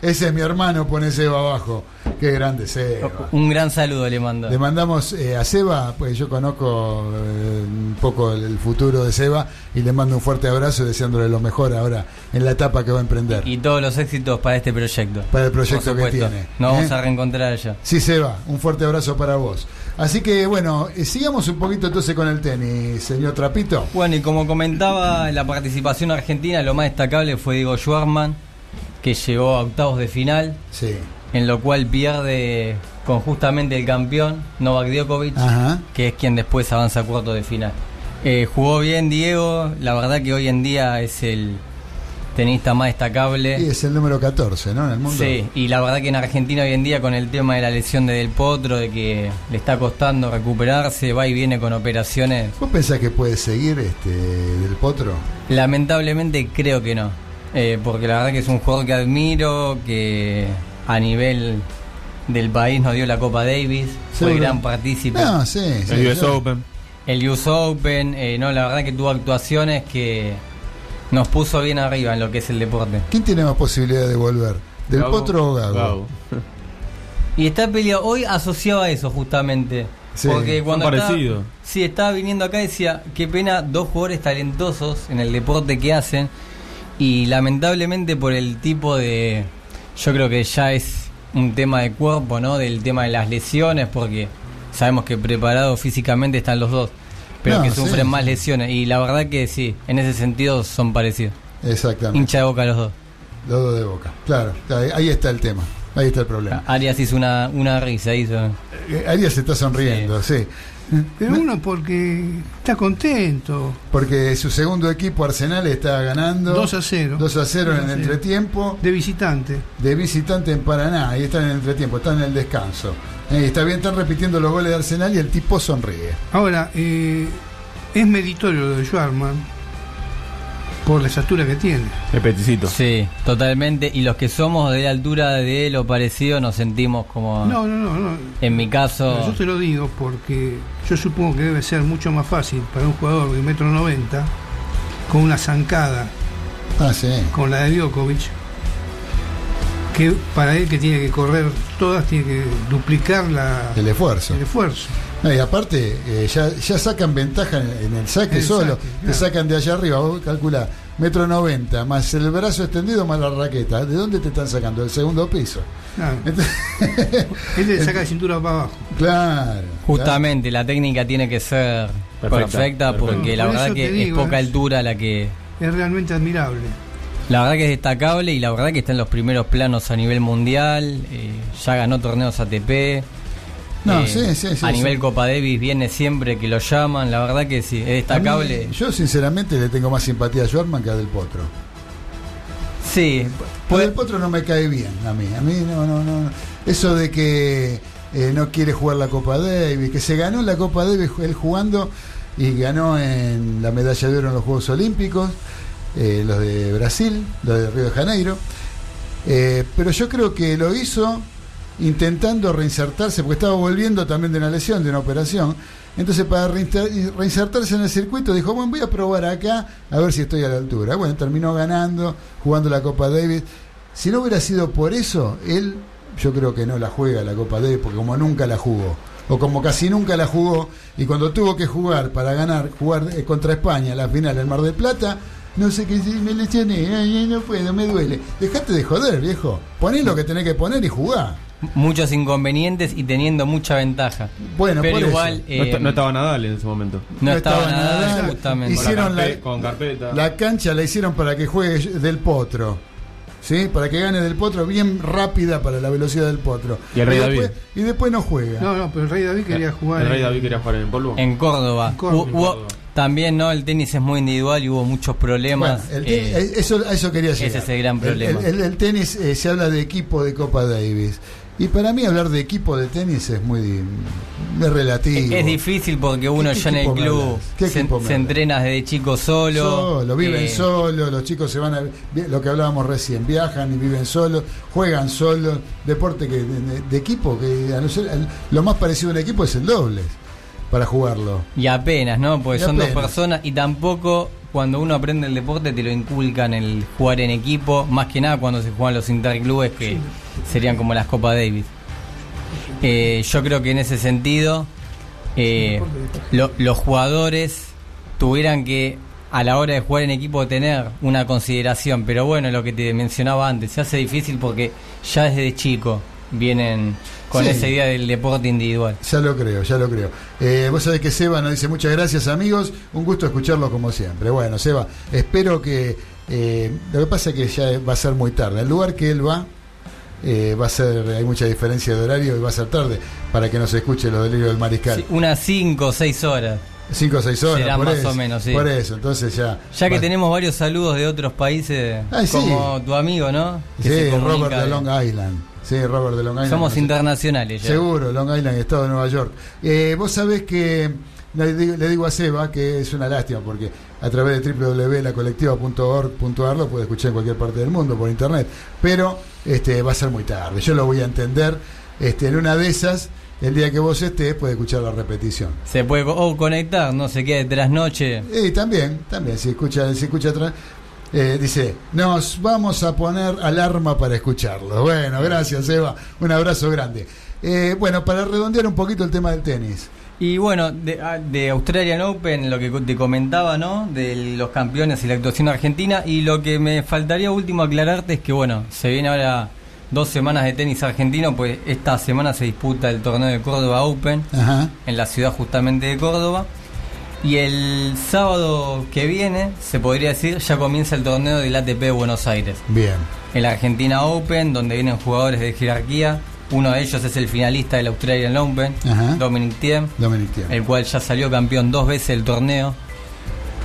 Speaker 3: Ese es mi hermano, pone Seba abajo. Qué grande Seba.
Speaker 2: Un gran saludo le mando.
Speaker 3: Le mandamos eh, a Seba, pues yo conozco eh, un poco el, el futuro de Seba y le mando un fuerte abrazo deseándole lo mejor ahora en la etapa que va a emprender.
Speaker 2: Y todos los éxitos para este proyecto.
Speaker 3: Para el proyecto que tiene.
Speaker 2: Nos vamos
Speaker 3: ¿eh?
Speaker 2: a reencontrar allá.
Speaker 3: Sí, Seba, un fuerte abrazo para vos. Así que bueno, sigamos un poquito entonces con el tenis, señor Trapito.
Speaker 2: Bueno, y como comentaba, la participación argentina, lo más destacable fue Diego Schwarman, que llegó a octavos de final,
Speaker 3: Sí.
Speaker 2: en lo cual pierde con justamente el campeón, Novak Djokovic,
Speaker 3: Ajá.
Speaker 2: que es quien después avanza a cuartos de final. Eh, jugó bien Diego, la verdad que hoy en día es el tenista más destacable.
Speaker 3: Y es el número 14, ¿no? En el mundo.
Speaker 2: Sí, y la verdad que en Argentina hoy en día con el tema de la lesión de Del Potro, de que le está costando recuperarse, va y viene con operaciones,
Speaker 3: ¿Vos pensás que puede seguir este del potro?
Speaker 2: lamentablemente creo que no. Eh, porque la verdad que es un jugador que admiro, que a nivel del país nos dio la Copa Davis, fue
Speaker 3: Seguro.
Speaker 2: gran partícipe.
Speaker 3: No, sí, sí.
Speaker 4: El US
Speaker 3: yo-
Speaker 4: Open.
Speaker 2: El US Open, eh, no, la verdad que tuvo actuaciones que nos puso bien arriba en lo que es el deporte.
Speaker 3: ¿Quién tiene más posibilidad de volver? ¿Del
Speaker 4: Gago.
Speaker 3: potro o Gago?
Speaker 2: Y está peleado, hoy asociaba a eso justamente.
Speaker 3: Sí.
Speaker 2: porque cuando estaba, sí, estaba viniendo acá decía, qué pena, dos jugadores talentosos en el deporte que hacen. Y lamentablemente por el tipo de... Yo creo que ya es un tema de cuerpo, ¿no? Del tema de las lesiones, porque sabemos que preparados físicamente están los dos. Pero
Speaker 3: No,
Speaker 2: que sufren
Speaker 3: sí.
Speaker 2: más lesiones. Y la verdad que sí, en ese sentido son parecidos.
Speaker 3: Exactamente.
Speaker 2: Hincha de boca los dos.
Speaker 3: Los dos de boca. Claro, ahí ahí está el tema. Ahí está el problema.
Speaker 2: Arias hizo una, una risa, hizo...
Speaker 3: Eh, Arias está sonriendo, sí.
Speaker 5: Pero uno porque está contento.
Speaker 3: Porque su segundo equipo, Arsenal, está ganando
Speaker 5: 2 a 0.
Speaker 3: 2 a 0 en
Speaker 5: 2 a
Speaker 3: el
Speaker 5: 0.
Speaker 3: entretiempo
Speaker 5: De visitante.
Speaker 3: de visitante en Paraná. Ahí están en el entretiempo, están en el descanso. Eh, está bien, están repitiendo los goles de Arsenal y el tipo sonríe.
Speaker 5: Ahora, eh, es meritorio lo de Schwarman por la estatura que tiene.
Speaker 4: El peticito.
Speaker 2: Sí, totalmente. Y los que somos de la altura de él o parecido nos sentimos como.
Speaker 5: No, no, no. no.
Speaker 2: En mi caso.
Speaker 5: Yo te lo digo porque yo supongo que debe ser mucho más fácil para un jugador de metro noventa con una zancada
Speaker 3: Ah, sí.
Speaker 5: con la de Djokovic que para él que tiene que correr todas tiene que duplicar la,
Speaker 3: El esfuerzo.
Speaker 5: el esfuerzo.
Speaker 3: No, y aparte, eh, ya, ya sacan ventaja en, en el saque
Speaker 5: El
Speaker 3: solo.
Speaker 5: saque,
Speaker 3: Te sacan de allá arriba, vos calcula, metro 90, más el brazo extendido, más la raqueta. ¿De dónde te están sacando? Del segundo piso.
Speaker 5: Claro.
Speaker 3: Entonces-
Speaker 5: Él le saca de cintura para abajo.
Speaker 3: claro.
Speaker 2: Justamente, la técnica tiene que ser perfecta,
Speaker 4: Perfecta,
Speaker 2: porque
Speaker 5: perfecta.
Speaker 2: la
Speaker 5: Por
Speaker 2: verdad que
Speaker 5: digo,
Speaker 2: es poca
Speaker 5: es-
Speaker 2: altura la que.
Speaker 5: Es realmente admirable.
Speaker 2: La verdad que es destacable y la verdad que está en los primeros planos a nivel mundial. eh, ya ganó torneos ATP.
Speaker 3: No,
Speaker 2: eh,
Speaker 3: sí, sí, sí,
Speaker 2: A nivel Copa Davis viene siempre que lo llaman. La verdad que sí, es
Speaker 3: mí,
Speaker 2: destacable.
Speaker 3: yo, sinceramente, le tengo más simpatía a Schwarman que a Del Potro.
Speaker 2: Sí,
Speaker 3: Pues Del Potro no me cae bien a mí. A mí no, no, no. Eso de que eh, no quiere jugar la Copa Davis, que se ganó la Copa Davis él jugando y ganó en la medalla de oro en los Juegos Olímpicos, eh, los de Brasil, los de Río de Janeiro. Pero yo creo que lo hizo intentando reinsertarse, porque estaba volviendo también de una lesión, de una operación. Entonces, para reinsertarse en el circuito, dijo, bueno, voy a probar acá a ver si estoy a la altura. Bueno, terminó ganando, jugando la Copa Davis. Si no hubiera sido por eso, él, yo creo que no la juega la Copa Davis, porque como nunca la jugó, o como casi nunca la jugó, y cuando tuvo que jugar para ganar, jugar eh, contra España la final en Mar del Plata, no sé qué, me lesioné, no puedo, me duele. Dejate de joder, viejo. Poné lo que tenés que poner y jugá.
Speaker 2: Muchos inconvenientes y teniendo mucha ventaja.
Speaker 3: Bueno,
Speaker 2: Pero
Speaker 3: por
Speaker 2: igual
Speaker 3: eso.
Speaker 4: No,
Speaker 2: eh,
Speaker 4: no estaba Nadal en ese momento.
Speaker 2: no estaba
Speaker 3: estaba
Speaker 2: nada,
Speaker 3: Nadal.
Speaker 2: justamente.
Speaker 3: Hicieron
Speaker 4: con, la con carpeta.
Speaker 3: La cancha la hicieron para que juegue del potro. ¿Sí? Para que gane del potro bien rápida para la velocidad del potro.
Speaker 4: Y el Rey
Speaker 3: después,
Speaker 4: David.
Speaker 3: y después no juega.
Speaker 5: No, no, pero el Rey David quería jugar.
Speaker 4: el Rey
Speaker 5: en-
Speaker 4: David quería jugar en polvo.
Speaker 2: En Córdoba.
Speaker 5: En
Speaker 2: también, ¿no? El tenis es muy individual y hubo muchos problemas.
Speaker 3: Bueno, el tenis- eh, eso, a eso quería
Speaker 2: ese
Speaker 3: llegar.
Speaker 2: es el gran problema.
Speaker 3: El, el- el tenis eh, se habla de equipo de Copa Davis. Y para mí hablar de equipo de tenis es muy es relativo.
Speaker 2: es difícil porque uno
Speaker 3: ¿Qué
Speaker 2: ya en el club se, se entrena desde chico solo.
Speaker 3: Solo, viven
Speaker 2: eh,
Speaker 3: solos, los chicos se van a. Lo que hablábamos recién, viajan y viven solos, juegan solos. Deporte que de, equipo, que a no ser- al- lo más parecido a un equipo es el dobles para jugarlo.
Speaker 2: Y apenas, ¿no? Porque
Speaker 3: Y
Speaker 2: son dos personas y tampoco cuando uno aprende el deporte te lo inculcan el jugar en equipo, más que nada cuando se juegan los interclubes que serían como las Copa Davis. Eh, yo creo que en ese sentido eh, lo- los jugadores tuvieran que a la hora de jugar en equipo tener una consideración, pero bueno, lo que te mencionaba antes, se hace difícil porque ya desde chico vienen con
Speaker 3: Sí.
Speaker 2: esa idea del deporte individual.
Speaker 3: Ya lo creo, ya lo creo. Eh, vos sabés que Seba nos dice muchas gracias amigos, un gusto escucharlo como siempre. Bueno, Seba, espero que... eh, lo que pasa es que ya va a ser muy tarde. El lugar que él va, eh, va a ser, hay mucha diferencia de horario y va a ser tarde para que no se escuche los delirios del mariscal.
Speaker 2: Sí, unas 5 o 6 horas.
Speaker 3: Cinco o seis horas,
Speaker 2: Será
Speaker 3: por
Speaker 2: más
Speaker 3: eso,
Speaker 2: o menos, sí.
Speaker 3: Por eso, entonces ya...
Speaker 2: Ya que
Speaker 3: va-
Speaker 2: tenemos varios saludos de otros países,
Speaker 3: Ay, sí.
Speaker 2: como tu amigo, ¿no? Que
Speaker 3: Sí, Robert de Long Island. Sí, Robert de Long Island.
Speaker 2: Somos
Speaker 3: No
Speaker 2: internacionales ya.
Speaker 3: Seguro, Long Island, Estado de Nueva York. Eh, vos sabés que le digo, le digo a Seba que es una lástima porque a través de www.lacolectiva.org.ar lo puede escuchar en cualquier parte del mundo por internet, pero este va a ser muy tarde. Yo lo voy a entender. Este, en una de esas, el día que vos estés, puede escuchar la repetición.
Speaker 2: Se puede o conectar, no se quede tras noche.
Speaker 3: Y también, también, si escucha, si escucha atrás. eh, dice, nos vamos a poner alarma para escucharlo. Bueno, gracias, Eva. Un abrazo grande. Eh, bueno, para redondear un poquito el tema del tenis.
Speaker 2: Y bueno, de, ah, de Australian Open, lo que te comentaba, ¿no? De los campeones y la actuación argentina. Y lo que me faltaría último aclararte es que, bueno, se viene ahora dos semanas de tenis argentino, pues esta semana se disputa el torneo de Córdoba Open.
Speaker 3: Ajá.
Speaker 2: en la ciudad justamente de Córdoba. Y el sábado que viene, se podría decir, ya comienza el torneo del ATP de Buenos Aires.
Speaker 3: Bien.
Speaker 2: El Argentina Open, donde vienen jugadores de jerarquía, Uno de ellos es el finalista del Australian Open,
Speaker 3: Ajá.
Speaker 2: Dominic Thiem,
Speaker 3: Dominic Thiem.
Speaker 2: el cual ya salió campeón dos veces del torneo.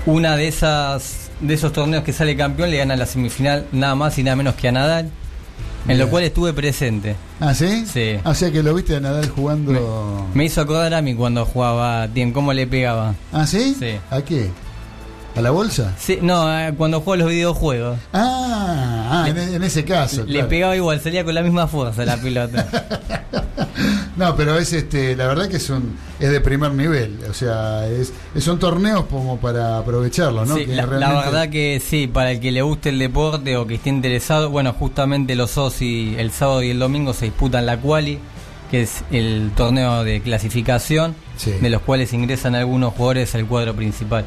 Speaker 2: Una de esas de esos torneos que sale campeón le gana la semifinal nada más y nada menos que a Nadal, en lo cual estuve presente.
Speaker 3: ¿Ah, sí?
Speaker 2: Sí.
Speaker 3: O sea que lo viste a Nadal jugando.
Speaker 2: Me hizo acordar a mí cuando jugaba Thiem, cómo le pegaba.
Speaker 3: ¿Ah, sí?
Speaker 2: Sí.
Speaker 3: ¿A qué? ¿A la bolsa?
Speaker 2: Sí, no, cuando juego los videojuegos.
Speaker 3: Ah, ah, en, en ese caso.
Speaker 2: Le
Speaker 3: claro.
Speaker 2: pegaba igual, salía con la misma fuerza la pelota.
Speaker 3: No, pero es este, la verdad que es un, es de primer nivel, o sea, es, son torneos como para aprovecharlo, ¿no?
Speaker 2: Sí,
Speaker 3: Que
Speaker 2: la, verdad que sí, para el que le guste el deporte o que esté interesado, bueno, justamente los OSI el sábado y el domingo se disputan la quali, que es el torneo de clasificación,
Speaker 3: Sí.
Speaker 2: de los cuales ingresan algunos jugadores al cuadro principal.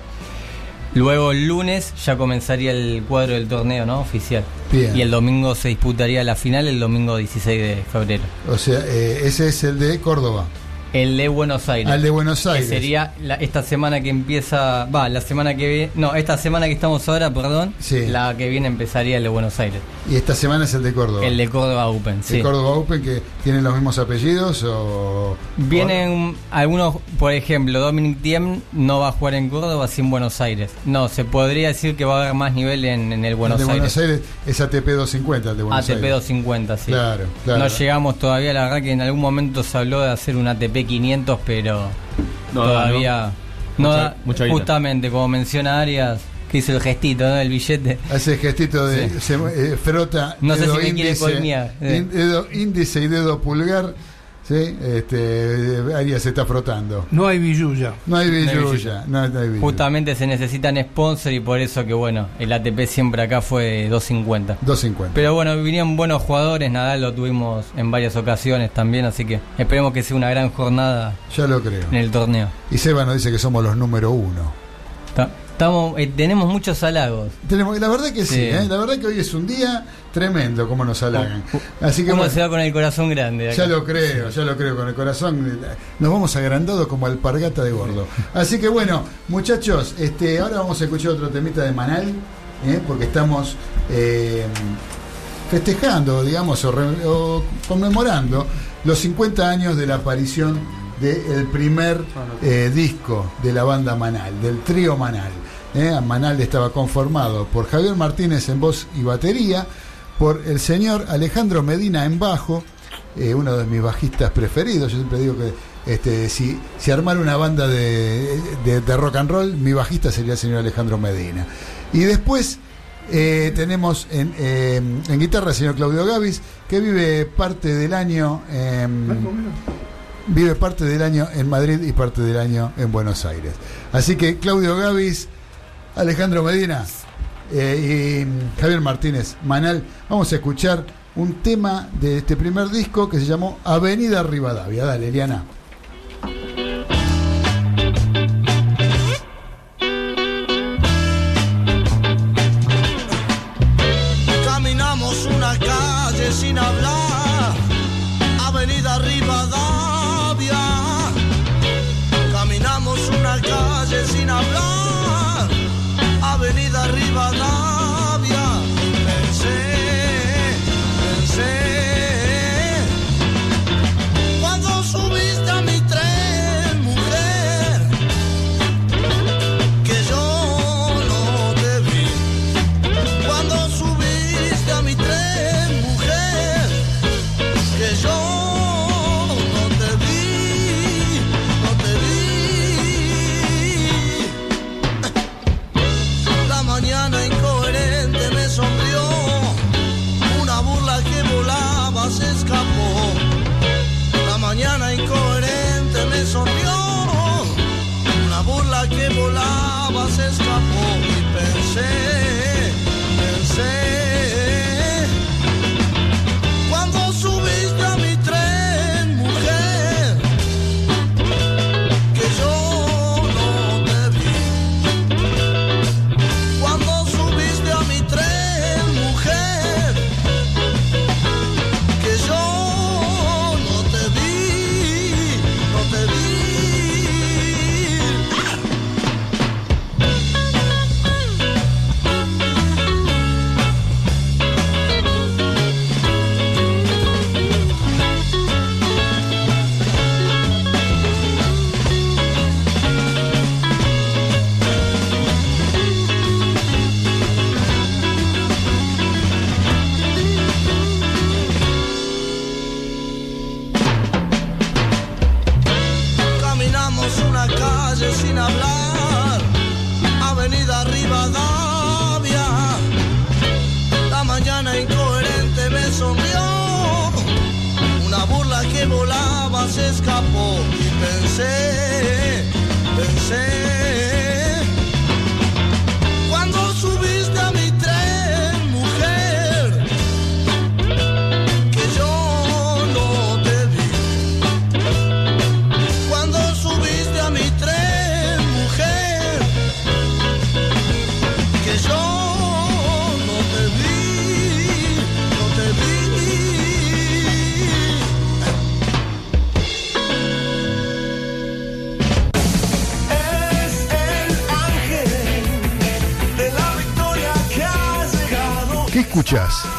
Speaker 2: Luego el lunes ya comenzaría el cuadro del torneo, ¿no? Oficial.
Speaker 3: Bien.
Speaker 2: Y el domingo se disputaría la final el domingo 16 de febrero.
Speaker 3: O sea, eh, ese es el de Córdoba.
Speaker 2: El de Buenos Aires.
Speaker 3: Al de Buenos
Speaker 2: Que
Speaker 3: Aires.
Speaker 2: sería la- esta semana que empieza, va, la semana que viene, no, esta semana que estamos ahora, perdón,
Speaker 3: Sí.
Speaker 2: la que viene empezaría el de Buenos Aires.
Speaker 3: Y esta semana es el de Córdoba.
Speaker 2: El de Córdoba Open,
Speaker 3: El
Speaker 2: sí.
Speaker 3: Córdoba Open que tienen los mismos apellidos o
Speaker 2: Vienen algunos, por ejemplo, Dominic Thiem no va a jugar en Córdoba sin Buenos Aires. No, se podría decir que va a haber más nivel en, en el
Speaker 3: El
Speaker 2: Buenos
Speaker 3: de
Speaker 2: Aires.
Speaker 3: Buenos Aires es ATP 250 el de Buenos
Speaker 2: ATP
Speaker 3: Aires.
Speaker 2: 250, sí.
Speaker 3: Claro, claro.
Speaker 2: No llegamos todavía, la verdad que en algún momento se habló de hacer un ATP 500, pero
Speaker 4: No da,
Speaker 2: todavía no,
Speaker 4: Mucha-
Speaker 2: da.
Speaker 4: mucha
Speaker 2: justamente como menciona Arias, que hizo el gestito ¿no? del billete.
Speaker 3: Hace el gestito de
Speaker 2: Sí.
Speaker 3: se, eh, frota
Speaker 2: No sé
Speaker 3: dedo
Speaker 2: si me quiere
Speaker 3: índice,
Speaker 2: coimear, eh.
Speaker 3: dedo índice y dedo pulgar. ¿sí? Este, Arias se está frotando.
Speaker 5: No hay billulla.
Speaker 3: No hay billulla. No, no hay billulla.
Speaker 2: Justamente se necesitan sponsor y por eso que bueno, el ATP siempre acá fue 250.
Speaker 3: 250.
Speaker 2: Pero bueno, vinieron buenos jugadores, Nadal lo tuvimos en varias ocasiones también, así que esperemos que sea una gran jornada
Speaker 3: ya lo creo.
Speaker 2: en el torneo.
Speaker 3: Y Seba nos dice que somos los número uno.
Speaker 2: Ta- Estamos, eh, tenemos muchos halagos.
Speaker 3: Tenemos, la verdad que sí,
Speaker 2: Sí.
Speaker 3: ¿eh? la verdad que hoy es un día tremendo como nos halagan. Así que
Speaker 2: Uno
Speaker 3: bueno,
Speaker 2: se va con el corazón grande. acá.
Speaker 3: ya lo creo, ya lo creo con el corazón. Nos vamos agrandados como alpargata de gordo. Así que bueno, muchachos, este, ahora vamos a escuchar otro temita de Manal, ¿eh? porque estamos eh, festejando, digamos, o, re- o conmemorando los 50 años de la aparición del primer eh, disco de la banda Manal, del trío Manal. ¿Eh? Manal estaba conformado por Javier Martínez en voz y batería, por el señor Alejandro Medina en bajo, eh, uno de mis bajistas preferidos. Yo siempre digo que este, si, si armar una banda de, rock and roll, mi bajista sería el señor Alejandro Medina. Y después eh, tenemos en, eh, guitarra al señor Claudio Gavis, que vive parte del año vive parte del año en Madrid y parte del año en Buenos Aires. Así que Claudio Gavis, Alejandro Medina eh, y Javier Martínez Manal, vamos a escuchar un tema de este primer disco que se llamó Avenida Rivadavia. Dale, Eliana.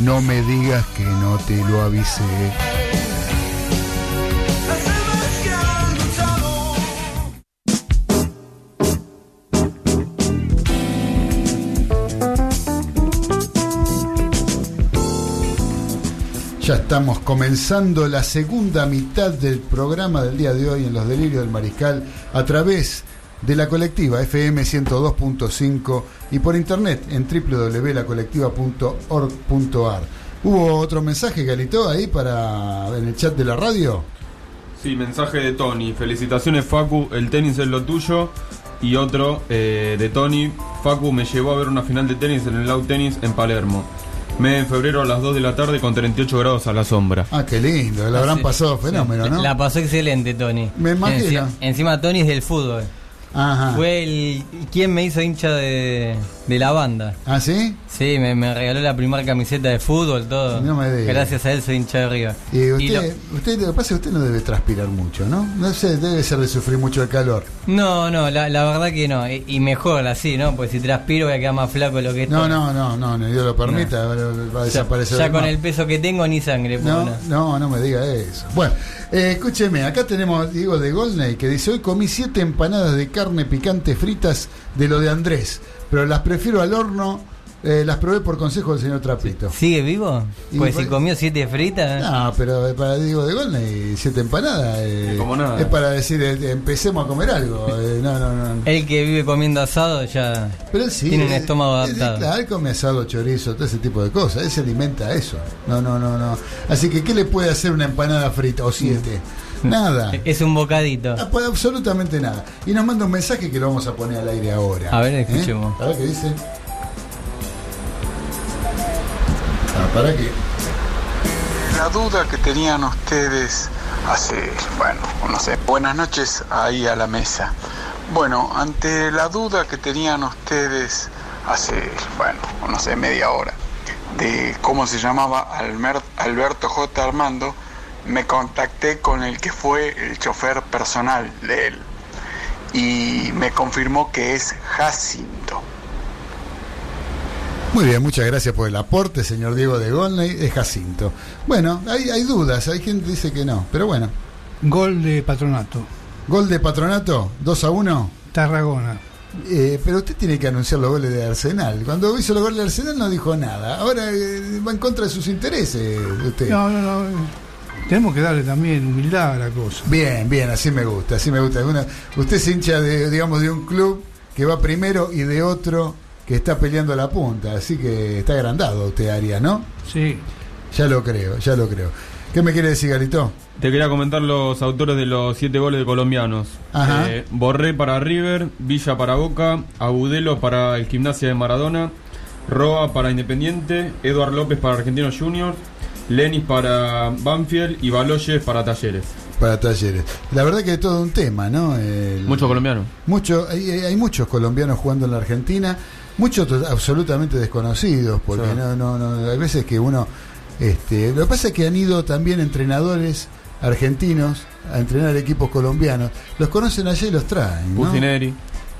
Speaker 3: No me digas que no te lo avisé. Ya estamos comenzando la segunda mitad del programa del día de hoy en Los Delirios del Mariscal a través de la colectiva FM 102.5 y por internet en www.lacolectiva.org.ar. ¿Hubo otro mensaje, Galito, ahí para en el chat de la radio?
Speaker 4: Sí, mensaje de Tony. Felicitaciones, Facu. El tenis es lo tuyo. Y otro eh, de Tony. Facu me llevó a ver una final de tenis en el Lau Tenis en Palermo. Mes de febrero a las 2 de la tarde con 38 grados a la sombra.
Speaker 3: Ah, qué lindo, la habrán
Speaker 2: Sí.
Speaker 3: pasado fenómeno, ¿no?
Speaker 2: La pasó excelente, Tony.
Speaker 3: Me imagino.
Speaker 2: Encima, encima Tony es del fútbol.
Speaker 3: Ajá.
Speaker 2: Fue el quien me hizo hincha de, de la banda.
Speaker 3: ¿Ah, sí?
Speaker 2: Sí, me, me regaló la primera camiseta de fútbol, todo.
Speaker 3: No me digas.
Speaker 2: Gracias a él soy hincha de River.
Speaker 3: Y usted,
Speaker 2: Y lo-
Speaker 3: usted, lo que pasa es que usted no debe transpirar mucho, ¿no? No sé, debe ser de sufrir mucho el calor.
Speaker 2: no, no, la, la verdad que no. Y, y mejor así, ¿no? Pues si transpiro voy a quedar más flaco de lo que
Speaker 3: No,
Speaker 2: estoy.
Speaker 3: no, no, no, ni Dios lo permita, va a desaparecer.
Speaker 2: ya con el peso que tengo ni sangre.
Speaker 3: No,
Speaker 2: pues,
Speaker 3: no, no me diga eso. Bueno, eh, escúcheme, acá tenemos Diego de Golney que dice, hoy comí siete empanadas de carne picante fritas de lo de Andrés, pero las prefiero al horno, eh, las probé por consejo del señor Trapito.
Speaker 2: ¿Sigue vivo?
Speaker 3: Y
Speaker 2: Pues si comió siete fritas.
Speaker 3: No, pero para Diego de Golney, siete empanadas eh,
Speaker 4: Como nada.
Speaker 3: es para decir, eh, empecemos a comer algo. eh, no, no, no.
Speaker 2: El que vive comiendo asado ya
Speaker 3: Pero él sí.
Speaker 2: tiene un estómago
Speaker 3: él-
Speaker 2: adaptado.
Speaker 3: Claro, él come asado, chorizo, todo ese tipo de cosas. Él se alimenta a eso. No, no, no, no. Así que, ¿qué le puede hacer una empanada frita o siete? Nada.
Speaker 2: Es un bocadito.
Speaker 3: Ah, pues, absolutamente nada. Y nos manda un mensaje que lo vamos a poner al aire ahora.
Speaker 2: A ver,
Speaker 3: ¿Eh?
Speaker 2: escuchemos.
Speaker 3: A ver qué dice.
Speaker 8: La duda que tenían ustedes hace, bueno, no sé, buenas noches ahí a la mesa. Bueno, ante la duda que tenían ustedes hace, bueno, no sé, media hora, de cómo se llamaba Alberto J. Armando, me contacté con el que fue el chofer personal de él y me confirmó que es Jacinto.
Speaker 3: Muy bien, muchas gracias por el aporte, señor Diego de Golney. Es Jacinto. Bueno, hay, hay dudas, hay gente que dice que no, pero bueno.
Speaker 5: Gol de Patronato.
Speaker 3: Gol de Patronato, 2 a 1.
Speaker 5: Tarragona.
Speaker 3: Eh, pero usted tiene que anunciar los goles de Arsenal. Cuando hizo los goles de Arsenal no dijo nada. Ahora eh, va en contra de sus intereses usted.
Speaker 5: No, no, no. Tenemos que darle también humildad a la cosa.
Speaker 3: Bien, bien, así me gusta, así me gusta. Una- usted es hincha de, digamos, de un club que va primero y de otro que está peleando la punta. Así que está agrandado usted, Arias, ¿no?
Speaker 5: Sí.
Speaker 3: Ya lo creo, ya lo creo. ¿Qué me quiere decir, Galito?
Speaker 4: Te quería comentar los autores de los siete goles de colombianos.
Speaker 3: Ajá.
Speaker 4: Eh, Borré para River, Villa para Boca, Agudelo para el Gimnasia de Maradona, Roa para Independiente, Eduard López para Argentinos Juniors, Lenis para Banfield y Baloyes para Talleres.
Speaker 3: Para talleres. La verdad que es todo un tema, ¿no? El-
Speaker 4: Mucho colombiano.
Speaker 3: Mucho, hay, hay muchos colombianos jugando en la Argentina, muchos absolutamente desconocidos, porque
Speaker 4: Sí.
Speaker 3: no, no, no, hay veces que uno, este, lo que pasa es que han ido también entrenadores argentinos a entrenar equipos colombianos, los conocen allá y los traen, ¿no?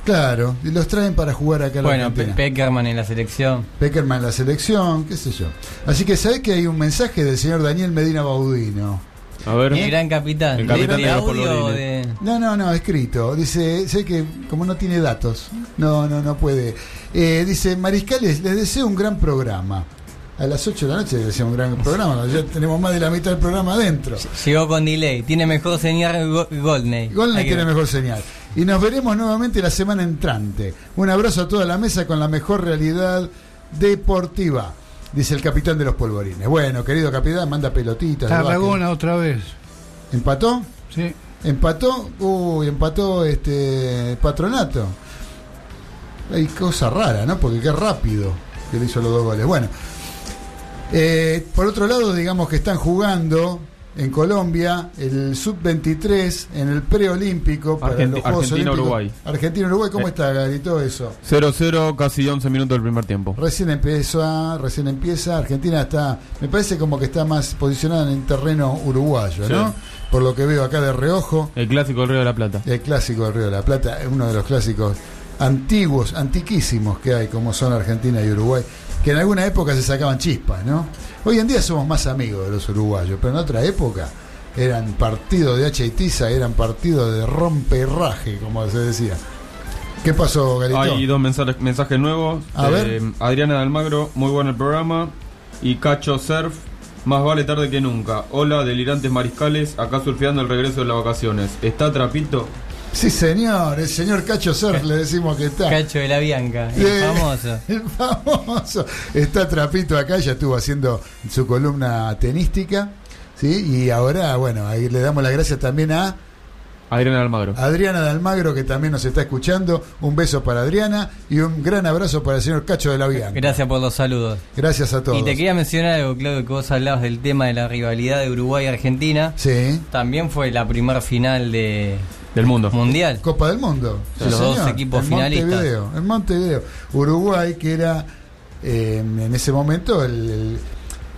Speaker 3: Claro, y los traen para jugar acá en la
Speaker 2: Bueno, Pe-. Peckerman en la selección.
Speaker 3: Peckerman en la selección, qué sé yo. Así que sabés que hay un mensaje del señor Daniel Medina Baudino.
Speaker 4: A ver.
Speaker 2: El gran capitán.
Speaker 4: El
Speaker 2: ¿De-
Speaker 4: capitán
Speaker 2: de,
Speaker 4: de los
Speaker 2: audio o
Speaker 4: polvorines.
Speaker 2: de.?
Speaker 3: No, no, no, escrito. Dice, sé que como no tiene datos, no, no, no puede. Eh, dice, Mariscales, les deseo un gran programa. A las 8 de la noche les deseo un gran programa. Ya tenemos más de la mitad del programa adentro.
Speaker 2: Llegó con delay. Tiene mejor señal Go- Goldney. Que
Speaker 3: tiene mejor señal. Y nos veremos nuevamente la semana entrante. Un abrazo a toda la mesa con la mejor realidad deportiva, dice el capitán de los polvorines. Bueno, querido capitán, manda pelotitas.
Speaker 5: Tarragona otra vez.
Speaker 3: ¿Empató?
Speaker 5: Sí.
Speaker 3: ¿Empató? Uy, empató este Patronato. Hay cosa rara, ¿no? Porque qué rápido que le hizo los dos goles. Bueno, eh, por otro lado, digamos que están jugando en Colombia el sub-23 en el preolímpico para
Speaker 4: Argenti-
Speaker 3: los Juegos
Speaker 4: Argentina-Uruguay.
Speaker 3: Olímpicos. Argentina-Uruguay, ¿cómo
Speaker 4: Eh.
Speaker 3: está, Garito, eso?
Speaker 4: 0-0, casi 11 minutos del primer tiempo.
Speaker 3: Recién empieza, recién empieza. Argentina está, me parece como que está más posicionada en terreno uruguayo,
Speaker 4: Sí.
Speaker 3: ¿no? Por lo que veo acá de reojo.
Speaker 4: El clásico del Río de la Plata.
Speaker 3: El clásico del Río de la Plata, uno de los clásicos antiguos, antiquísimos que hay, como son Argentina y Uruguay, que en alguna época se sacaban chispas, ¿no? Hoy en día somos más amigos de los uruguayos, pero en otra época eran partidos de hacha y tiza, eran partidos de romperraje, como se decía. ¿Qué pasó, Garito?
Speaker 4: Hay dos mensajes, mensajes nuevos.
Speaker 3: A
Speaker 4: Eh,
Speaker 3: ver.
Speaker 4: Adriana de Almagro, muy bueno el programa. Y Cacho Surf, más vale tarde que nunca. Hola, delirantes mariscales, acá surfeando el regreso de las vacaciones. ¿Está Trapito?
Speaker 3: Sí, señor, el señor Cacho Surf le decimos que está.
Speaker 2: Cacho de la Bianca. El
Speaker 3: Eh,
Speaker 2: famoso.
Speaker 3: El famoso. Está Trapito acá, ya estuvo haciendo su columna tenística. ¿sí? Y ahora, bueno, ahí le damos las gracias también a
Speaker 4: Adriana de Almagro.
Speaker 3: Adriana de Almagro, que también nos está escuchando. Un beso para Adriana y un gran abrazo para el señor Cacho de la Bianca.
Speaker 2: Gracias por los saludos.
Speaker 3: Gracias a todos.
Speaker 2: Y te quería mencionar algo, Claudio, que vos hablabas del tema de la rivalidad de Uruguay y Argentina.
Speaker 3: Sí.
Speaker 2: También fue la primera final de
Speaker 4: Del mundo.
Speaker 2: mundial.
Speaker 3: Copa del Mundo.
Speaker 2: Los dos equipos
Speaker 3: en
Speaker 2: finalistas.
Speaker 3: Montevideo, en Montevideo. Uruguay, que era eh, en ese momento el, el-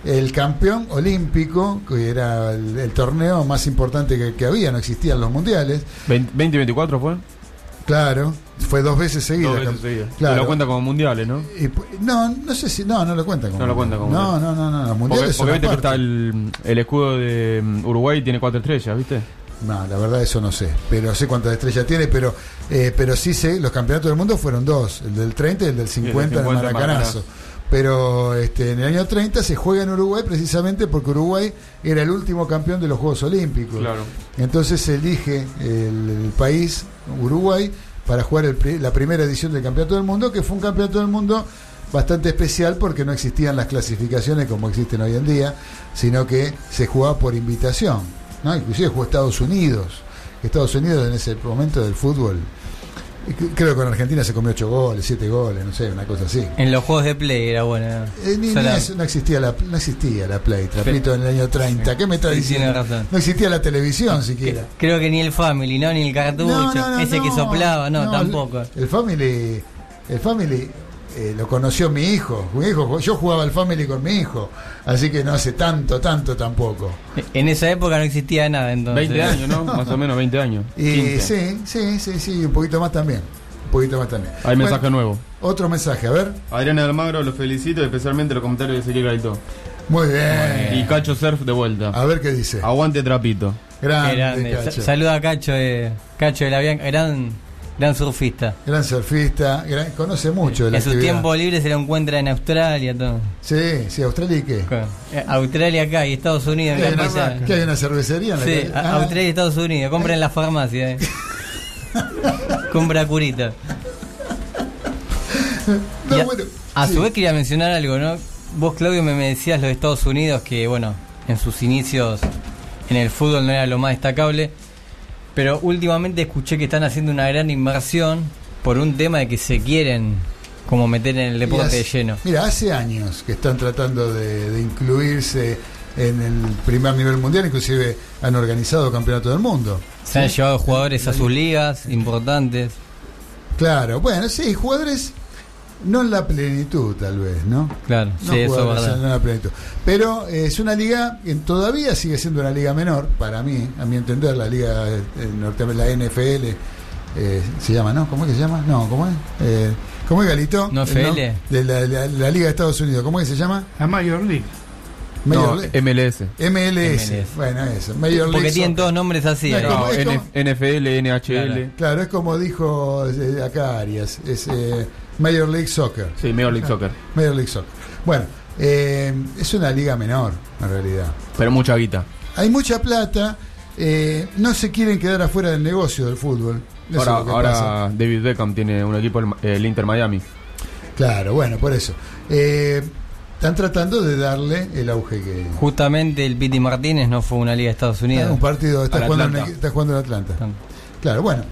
Speaker 3: el campeón olímpico, que era el, el torneo más importante que, que había, no existían los mundiales.
Speaker 4: 20 y 24 fue.
Speaker 3: Claro, fue dos veces seguidas.
Speaker 4: Dos veces seguidas.
Speaker 3: Claro.
Speaker 4: Se lo cuenta como mundiales, ¿no?
Speaker 3: Y no, no sé si. No, no lo cuentan como.
Speaker 4: No lo cuentan como
Speaker 3: No, no, no, no. Los
Speaker 4: Porque,
Speaker 3: mundiales son
Speaker 4: porque viste que está el, el escudo de mm, Uruguay tiene cuatro estrellas, ¿viste?
Speaker 3: No, la verdad eso no sé, pero sé cuántas estrellas tiene, pero eh, pero sí sé, los campeonatos del mundo fueron dos, el del 30 y el del 50, en el
Speaker 4: 50 en
Speaker 3: Maracanazo. Pero este, en el año 30 se juega en Uruguay precisamente porque Uruguay era el último campeón de los Juegos Olímpicos.
Speaker 4: Claro.
Speaker 3: Entonces se elige el, el país, Uruguay, para jugar el la primera edición del Campeonato del Mundo, que fue un Campeonato del Mundo bastante especial porque no existían las clasificaciones como existen hoy en día, sino que se jugaba por invitación. ¿No? Inclusive jugó Estados Unidos. Estados Unidos en ese momento del fútbol, creo que con Argentina se comió 8 goles, 7 goles, no sé, una cosa así.
Speaker 2: En los juegos de play era bueno.
Speaker 3: Eh, ni- eso, no existía la no existía la Play, Trapito, en el año 30. ¿Qué me está diciendo?
Speaker 2: razón.
Speaker 3: No existía la televisión siquiera.
Speaker 2: Creo que ni el Family, ¿no? Ni el cartucho.
Speaker 3: No, no, no,
Speaker 2: Ese que soplaba, no,
Speaker 3: no,
Speaker 2: tampoco.
Speaker 3: El Family, el Family eh, lo conoció mi hijo. Mi hijo. Yo jugaba al Family con mi hijo, así que no hace tanto, tanto tampoco.
Speaker 2: En esa época no existía nada, entonces.
Speaker 4: 20 años, ¿no? Más o menos 20 años.
Speaker 3: Y
Speaker 4: 15.
Speaker 3: sí, sí, sí, sí, un poquito más también. Un poquito más también.
Speaker 4: Hay
Speaker 3: Bueno,
Speaker 4: mensaje nuevo.
Speaker 3: Otro mensaje, a ver.
Speaker 4: Adriana Almagro, los felicito, especialmente los comentarios de Ezequiel Gaitó.
Speaker 3: Muy bien.
Speaker 4: Y Cacho Surf de vuelta.
Speaker 3: A ver qué dice.
Speaker 4: Aguante Trapito.
Speaker 3: Grande,
Speaker 2: grande.
Speaker 3: Cacho.
Speaker 2: Saluda a Cacho de, Cacho de la Bianca, gran, gran surfista.
Speaker 3: Gran surfista, gran- conoce mucho de la
Speaker 2: En sus
Speaker 3: actividad.
Speaker 2: tiempos libres se lo encuentra en Australia, todo.
Speaker 3: Sí, sí, Australia y qué.
Speaker 2: Eh, Australia acá y Estados Unidos.
Speaker 3: ¿Qué hay, una, qué hay una cervecería en la
Speaker 2: Sí,
Speaker 3: Ah,
Speaker 2: Australia y Estados Unidos. Compra en la farmacia. Eh. Compra curita.
Speaker 3: no,
Speaker 2: a,
Speaker 3: bueno,
Speaker 2: a
Speaker 3: sí.
Speaker 2: su vez quería mencionar algo, ¿no? Vos, Claudio, me, me decías los de Estados Unidos que, bueno, en sus inicios en el fútbol no era lo más destacable, pero últimamente escuché que están haciendo una gran inversión por un tema de que se quieren como meter en el deporte de lleno.
Speaker 3: Mira, hace años que están tratando de, de incluirse en el primer nivel mundial, inclusive han organizado campeonato del mundo.
Speaker 2: Se han llevado jugadores a sus ligas importantes.
Speaker 3: Claro, bueno, sí, jugadores no en la plenitud tal vez, ¿no?
Speaker 2: Claro,
Speaker 3: No
Speaker 2: sí, eso es
Speaker 3: en la plenitud. Pero eh, es una liga que todavía sigue siendo una liga menor, para mí, a mi entender, la liga eh, norte, la NFL eh, se llama, ¿no? ¿Cómo es que se llama? No, ¿cómo es? Eh, ¿Cómo es Galito?
Speaker 2: ¿No
Speaker 3: Eh,
Speaker 2: FL?
Speaker 3: De la, la- la Liga de Estados Unidos, ¿cómo es que se llama?
Speaker 5: La Major League.
Speaker 3: Major
Speaker 4: No,
Speaker 3: League-
Speaker 4: MLS.
Speaker 3: MLS.
Speaker 2: MLS.
Speaker 3: Bueno, eso. Major League
Speaker 2: Porque tienen
Speaker 3: Soccer.
Speaker 2: todos nombres así.
Speaker 3: No, como-
Speaker 4: NFL, NHL.
Speaker 3: Claro, es como dijo acá Arias, es eh, Major League Soccer.
Speaker 4: Sí, Major League Soccer.
Speaker 3: Major League Soccer. Bueno, eh, es una liga menor, en realidad.
Speaker 4: Pero mucha guita.
Speaker 3: Hay mucha plata, eh, no se quieren quedar afuera del negocio del fútbol. Eso
Speaker 4: Ahora, ahora
Speaker 3: pasa.
Speaker 4: David Beckham tiene un equipo, el, el Inter Miami.
Speaker 3: Claro, bueno, por eso. Eh, están tratando de darle el auge que...
Speaker 2: Justamente el Piti Martínez no fue una liga de Estados Unidos.
Speaker 3: un partido, está jugando, en, está jugando en Atlanta. Claro, bueno.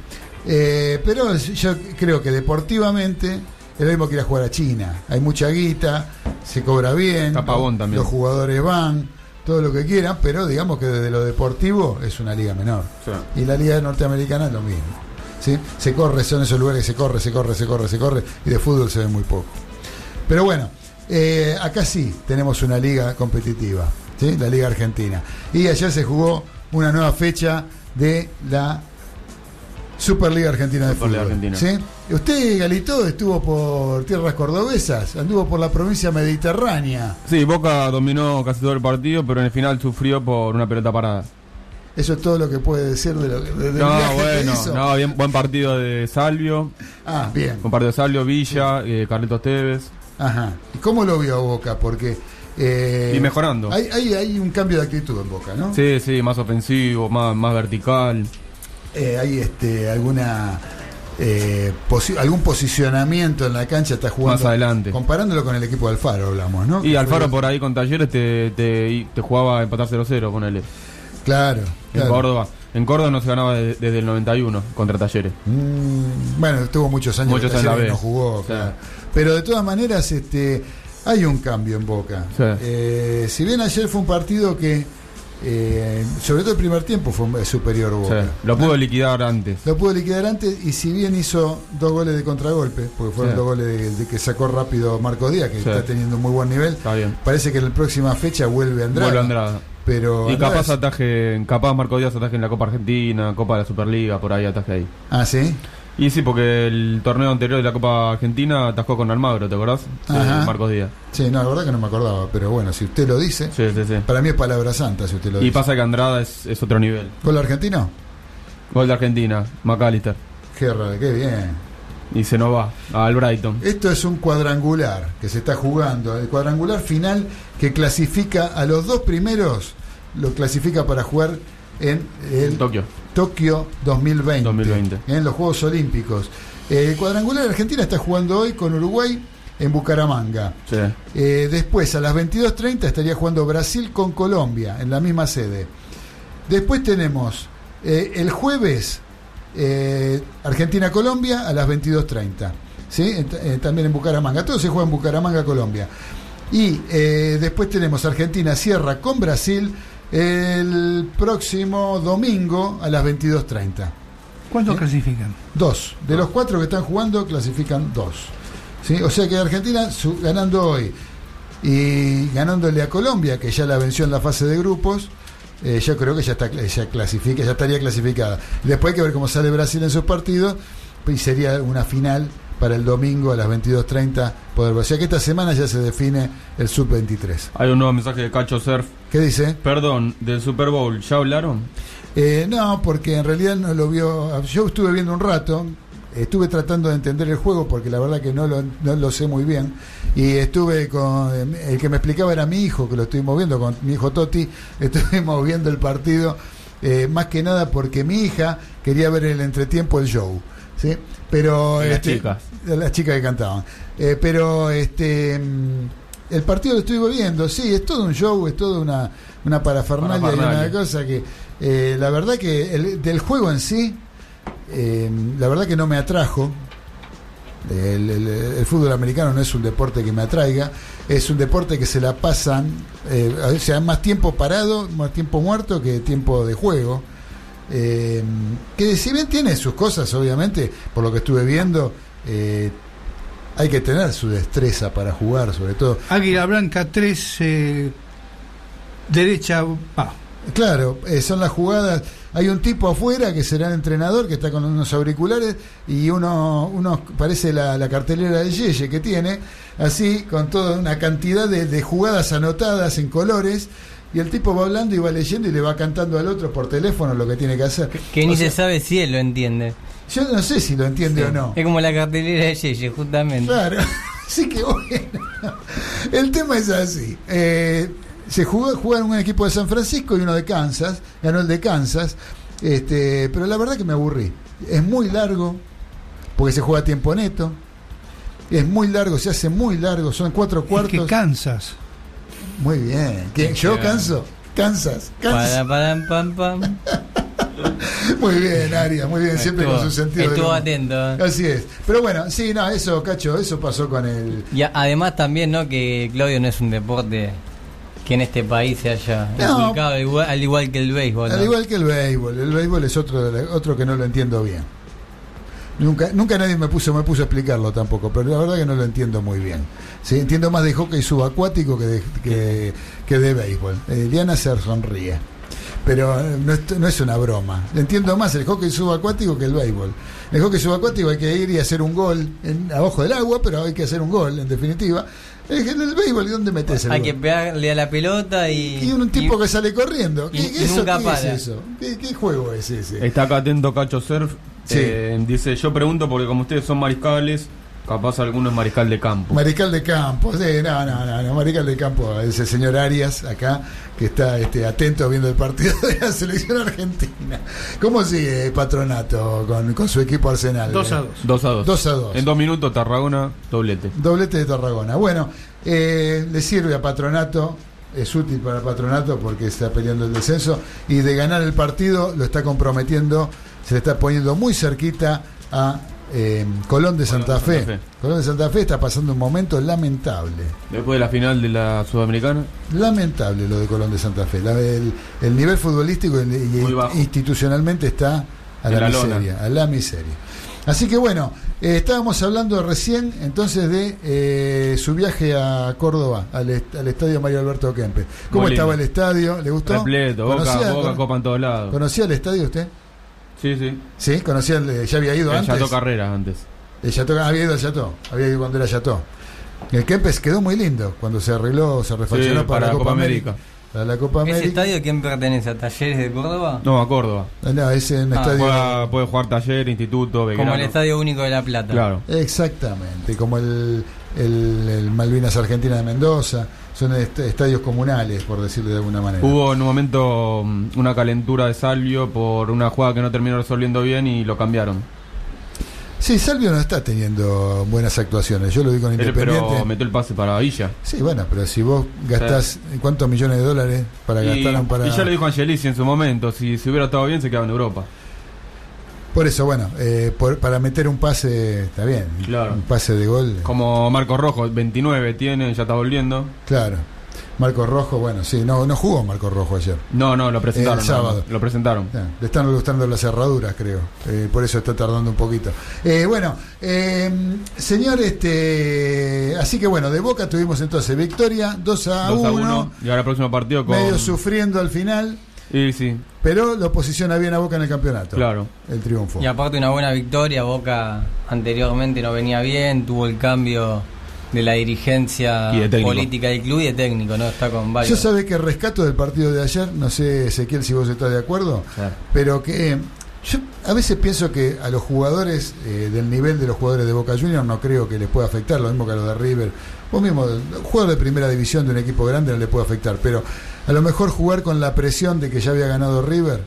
Speaker 3: Eh, pero yo creo que deportivamente es lo mismo que ir a jugar a China. Hay mucha guita, se cobra bien,
Speaker 4: también.
Speaker 3: los jugadores van, todo lo que quieran, pero digamos que desde lo deportivo es una liga menor. Y la liga norteamericana es lo mismo. ¿sí? Se corre, son esos lugares que se corre, se corre, se corre, se corre, y de fútbol se ve muy poco. Pero bueno, eh, acá sí tenemos una liga competitiva, ¿sí? la Liga Argentina. Y ayer se jugó una nueva fecha de la Superliga Argentina de Fútbol.
Speaker 4: Argentina.
Speaker 3: ¿sí? Usted, Galito, estuvo por tierras cordobesas, anduvo por la provincia mediterránea.
Speaker 4: Sí, Boca dominó casi todo el partido, pero en el final sufrió por una pelota parada.
Speaker 3: Eso es todo lo que puede decir de lo que de-
Speaker 4: No,
Speaker 3: viaje que
Speaker 4: bueno,
Speaker 3: hizo.
Speaker 4: no, bien, buen partido de Salvio.
Speaker 3: Ah, bien.
Speaker 4: Buen partido de Salvio, Villa, eh, Carlitos Tevez.
Speaker 3: Ajá. ¿Y cómo lo vio a Boca? Porque. eh,
Speaker 4: Y mejorando.
Speaker 3: Hay, hay, hay un cambio de actitud en Boca, ¿no?
Speaker 4: Sí, sí, más ofensivo, más, más vertical.
Speaker 3: Eh, hay este, alguna. Eh, posi- algún posicionamiento en la cancha está jugando
Speaker 4: Más adelante.
Speaker 3: comparándolo con el equipo de Alfaro hablamos no
Speaker 4: Y
Speaker 3: Que
Speaker 4: Alfaro
Speaker 3: fue-
Speaker 4: por ahí con Talleres te, te, te jugaba a empatar 0-0, ponele.
Speaker 3: claro,
Speaker 4: En
Speaker 3: claro.
Speaker 4: Córdoba. En Córdoba no se ganaba de- desde el 91 contra Talleres.
Speaker 3: Mm, bueno tuvo muchos años
Speaker 4: Muchos
Speaker 3: que Talleres
Speaker 4: B.
Speaker 3: no jugó claro. pero de todas maneras este hay un cambio en Boca. Eh, si bien ayer fue un partido que eh, sobre todo el primer tiempo fue superior Boca
Speaker 4: Sí, Lo pudo liquidar antes.
Speaker 3: Lo pudo liquidar antes y si bien hizo dos goles de contragolpe, porque fueron
Speaker 4: Sí.
Speaker 3: dos goles de, de que sacó rápido Marco Díaz, que
Speaker 4: Sí.
Speaker 3: está teniendo un muy buen nivel.
Speaker 4: Está bien.
Speaker 3: Parece que en la próxima fecha vuelve Andrada.
Speaker 4: Vuelve Andrada.
Speaker 3: Pero
Speaker 4: Y
Speaker 3: Andrada
Speaker 4: capaz
Speaker 3: es-
Speaker 4: ataje, capaz Marco Díaz ataje en la Copa Argentina, Copa de la Superliga, por ahí ataje ahí.
Speaker 3: Ah, sí.
Speaker 4: Y sí, porque el torneo anterior de la Copa Argentina atajó con Almagro, ¿te acordás? Sí,
Speaker 3: Ajá.
Speaker 4: Marcos Díaz.
Speaker 3: Sí, no, la verdad que no me acordaba, pero bueno, si usted lo dice,
Speaker 4: Sí, sí, sí.
Speaker 3: para mí es palabra santa si usted lo
Speaker 4: Y
Speaker 3: dice.
Speaker 4: pasa que Andrada es, es otro nivel.
Speaker 3: ¿Gol argentino?
Speaker 4: Gol de Argentina, McAllister.
Speaker 3: Qué raro, qué bien.
Speaker 4: Y se nos va al Brighton.
Speaker 3: Esto es un cuadrangular que se está jugando. El cuadrangular final que clasifica a los dos primeros, lo clasifica para jugar en el
Speaker 4: En Tokio.
Speaker 3: Tokio 2020,
Speaker 4: 2020.
Speaker 3: en los Juegos Olímpicos. Eh, El cuadrangular Argentina está jugando hoy con Uruguay en Bucaramanga.
Speaker 4: Sí.
Speaker 3: Eh, después, a las 22.30, estaría jugando Brasil con Colombia en la misma sede. Después tenemos eh, el jueves eh, Argentina-Colombia a las 22.30. ¿sí? También en Bucaramanga. Todo se juega en Bucaramanga, Colombia. Y después tenemos Argentina cierra con Brasil el próximo domingo a las 22.30.
Speaker 5: ¿Cuántos
Speaker 3: ¿Eh?
Speaker 5: clasifican?
Speaker 3: Dos. De los cuatro que están jugando, clasifican dos. ¿Sí? O sea que Argentina su- ganando hoy y ganándole a Colombia, que ya la venció en la fase de grupos, eh, yo creo que ya, está, ya, clasifica, ya estaría clasificada. Después hay que ver cómo sale Brasil en sus partidos y sería una final para el domingo a las 22.30. Poder, o sea que esta semana ya se define el sub-23.
Speaker 4: Hay un nuevo mensaje de Cacho Surf.
Speaker 3: ¿Qué dice?
Speaker 4: Perdón, del Super Bowl, ¿ya hablaron?
Speaker 3: Eh, no, porque en realidad no lo vio. Yo estuve viendo un rato, estuve tratando de entender el juego porque la verdad que no lo, no lo sé muy bien. Y estuve con. El que me explicaba era mi hijo, que lo estuvimos viendo con mi hijo Toti. Estuvimos viendo el partido, eh, más que nada porque mi hija quería ver el entretiempo, el show. ¿sí? Pero.
Speaker 4: Las
Speaker 3: este,
Speaker 4: chicas.
Speaker 3: las chicas que cantaban. Eh, pero este. El partido lo estuve viendo, sí, es todo un show, es toda una, una parafernalia y una cosa que eh, la verdad que el- del juego en sí, eh, la verdad que no me atrajo. El, el- el fútbol americano no es un deporte que me atraiga, es un deporte que se la pasan, eh, o sea, más tiempo parado, más tiempo muerto que tiempo de juego. Eh, que si bien tiene sus cosas, obviamente, por lo que estuve viendo, eh, hay que tener su destreza para jugar, sobre todo.
Speaker 5: Águila Blanca 3, eh, derecha, ah,
Speaker 3: Claro, eh, son las jugadas. Hay un tipo afuera que será el entrenador que está con unos auriculares y uno, uno parece la, la cartelera de Yeye que tiene, así con toda una cantidad de, de jugadas anotadas en colores. Y el tipo va hablando y va leyendo y le va cantando al otro por teléfono lo que tiene que hacer.
Speaker 2: Que ni
Speaker 3: sea,
Speaker 2: se sabe si él lo entiende.
Speaker 3: Yo no sé si lo entiende o no.
Speaker 2: Es como la cartelera de Yeye, justamente.
Speaker 3: Claro, así que bueno. El tema es así. Eh, se jugó, jugaron un equipo de San Francisco y uno de Kansas. Ganó el de Kansas. Este, pero la verdad que me aburrí. Es muy largo, porque se juega a tiempo neto. Es muy largo, se hace muy largo. Son cuatro
Speaker 5: Es
Speaker 3: cuartos.
Speaker 5: que Kansas.
Speaker 3: Muy bien. ¿Yo canso? Kansas. Kansas.
Speaker 2: Para, para, pam, pam.
Speaker 3: Muy bien, Aria, muy bien. Siempre
Speaker 2: Estuvo-
Speaker 3: con su sentido.
Speaker 2: estuvo atento.
Speaker 3: Así es. Pero bueno, sí, no, eso, Cacho, eso pasó con el.
Speaker 2: Y además también, ¿no? Que Claudio no es un deporte que en este país se haya
Speaker 3: No.
Speaker 2: inculcado, al igual, al igual que el béisbol. ¿no?
Speaker 3: Al igual que el béisbol, el béisbol es otro, otro que no lo entiendo bien. Nunca, nunca nadie me puso, me puso a explicarlo tampoco, pero la verdad que no lo entiendo muy bien. Sí, entiendo más de hockey subacuático que de, que, que de béisbol. Eh, Diana se sonríe, pero eh, no es, no es una broma. Entiendo más el hockey subacuático que el béisbol. El hockey subacuático hay que ir y hacer un gol en, abajo del agua, pero hay que hacer un gol, en definitiva. En el, el béisbol, ¿y dónde metes el
Speaker 2: Hay
Speaker 3: gol?
Speaker 2: que pegarle a la pelota y.
Speaker 3: Y un tipo
Speaker 2: y-
Speaker 3: que sale corriendo. ¿Qué,
Speaker 2: y- y
Speaker 3: eso,
Speaker 2: nunca
Speaker 3: ¿qué
Speaker 2: para.
Speaker 3: es eso? ¿Qué, qué juego es ese?
Speaker 4: Está acá atento Cacho Surf.
Speaker 3: Sí.
Speaker 4: Eh, dice, yo pregunto porque como ustedes son mariscales, capaz alguno es mariscal de campo.
Speaker 3: Mariscal de Campo, sí, no, no, no, no, Mariscal de Campo, ese señor Arias acá, que está este, atento viendo el partido de la selección argentina. ¿Cómo sigue Patronato con, con su equipo Arsenal?
Speaker 5: 2 a 2.
Speaker 4: 2 a 2.
Speaker 3: Dos a dos.
Speaker 4: En dos minutos Tarragona, doblete.
Speaker 3: Doblete de Tarragona. Bueno, eh, le sirve a Patronato, es útil para Patronato porque está peleando el descenso y de ganar el partido lo está comprometiendo, se le está poniendo muy cerquita a eh, Colón de Santa, Fe.
Speaker 4: Santa Fe.
Speaker 3: Colón de Santa Fe está pasando un momento lamentable.
Speaker 4: Después de la final de la Sudamericana,
Speaker 3: Lamentable lo de Colón de Santa Fe. La- el, el nivel futbolístico
Speaker 4: bajo.
Speaker 3: institucionalmente está a la,
Speaker 4: lona.
Speaker 3: miseria, a la miseria. Así que bueno, eh, estábamos hablando recién entonces de eh, su viaje a Córdoba, al, est- al estadio Mario Alberto Kempe. ¿Cómo
Speaker 4: Muy lindo.
Speaker 3: estaba el estadio? ¿Le gustó?
Speaker 4: repleto, Boca,
Speaker 3: ¿Conocía,
Speaker 4: Boca, Copa en todos lados.
Speaker 3: ¿Conocía el estadio usted?
Speaker 4: Sí, sí.
Speaker 3: Sí, conocía, el- ya había ido
Speaker 4: El
Speaker 3: antes.
Speaker 4: Chateau Carreras antes.
Speaker 3: El Chateau, había ido al Chateau, había ido cuando era Chateau. El Kempes quedó muy lindo cuando se arregló, se refaccionó
Speaker 4: Sí,
Speaker 3: para, la Copa América. Para la Copa
Speaker 2: ¿Ese
Speaker 3: América.
Speaker 2: estadio a quién pertenece? ¿A Talleres de Córdoba?
Speaker 4: No, a Córdoba.
Speaker 3: No, es un
Speaker 2: Ah,
Speaker 3: estadio.
Speaker 4: Juega- puede jugar taller, instituto, Belgrano.
Speaker 2: Como el Estadio Único de La Plata.
Speaker 4: Claro.
Speaker 3: Exactamente, como el, el- el Malvinas Argentina de Mendoza. Son est- estadios comunales, por decirlo de alguna manera.
Speaker 4: Hubo en un momento mm, una calentura de Salvio por una jugada que no terminó resolviendo bien y lo cambiaron.
Speaker 3: Sí, Salvio no está teniendo buenas actuaciones. Yo lo vi con Independiente.
Speaker 4: pero metió el pase para Villa.
Speaker 3: Sí, bueno, pero si vos gastás cuántos millones de dólares para gastar para.
Speaker 4: y ya lo dijo Angelici en su momento, si, si hubiera estado bien se quedaba en Europa.
Speaker 3: Por eso, bueno, eh, por- para meter un pase, está bien.
Speaker 4: Claro.
Speaker 3: Un pase de gol.
Speaker 4: Como Marcos Rojo, 29 tiene, ya está volviendo.
Speaker 3: Claro. Marco Rojo, bueno, sí, no, no jugó Marco Rojo ayer.
Speaker 4: No, no, lo presentaron.
Speaker 3: El sábado.
Speaker 4: Lo presentaron.
Speaker 3: Le están gustando las cerraduras, creo. Eh, por eso está tardando un poquito. Eh, bueno, eh, señor, este, así que bueno, de Boca tuvimos entonces victoria 2 a
Speaker 4: 2 a
Speaker 3: 1,
Speaker 4: 1. Y ahora el próximo partido con.
Speaker 3: medio sufriendo al final,
Speaker 4: Y sí,
Speaker 3: pero lo posiciona bien a Boca en el campeonato.
Speaker 4: claro.
Speaker 3: El triunfo.
Speaker 2: Y aparte una buena victoria, Boca anteriormente no venía bien, tuvo el cambio de la dirigencia
Speaker 4: Y de técnico.
Speaker 2: política del club y de técnico, ¿no? Está con
Speaker 3: Yo
Speaker 2: varios.
Speaker 3: sabe que rescato del partido de ayer, no sé Ezequiel si vos estás de acuerdo,
Speaker 2: Claro.
Speaker 3: pero que eh, yo a veces pienso que a los jugadores eh, del nivel de los jugadores de Boca Juniors no creo que les pueda afectar, lo mismo que a los de River. Vos mismo, jugador de primera división de un equipo grande no le puede afectar, pero a lo mejor jugar con la presión de que ya había ganado River,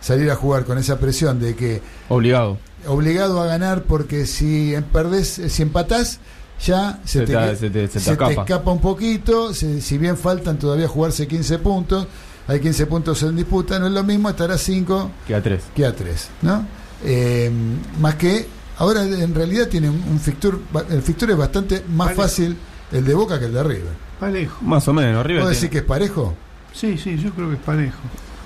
Speaker 3: salir a jugar con esa presión de que
Speaker 4: Obligado.
Speaker 3: obligado a ganar porque si perdés, si empatás, ya se,
Speaker 4: Se
Speaker 3: te,
Speaker 4: se te- se te escapa.
Speaker 3: escapa un poquito, si bien faltan todavía jugarse 15 puntos, hay 15 puntos en disputa, no es lo mismo estar a 5
Speaker 4: Que a 3.
Speaker 3: que a 3, ¿no? Eh, más que ahora en realidad tiene un un fixture, el fixture es bastante más
Speaker 5: Parejo.
Speaker 3: fácil el de Boca que el de River.
Speaker 5: Parejo.
Speaker 4: Más o menos. River,
Speaker 3: ¿Puedo
Speaker 4: tiene-
Speaker 3: decir que es parejo?
Speaker 5: Sí, sí, yo creo que es parejo.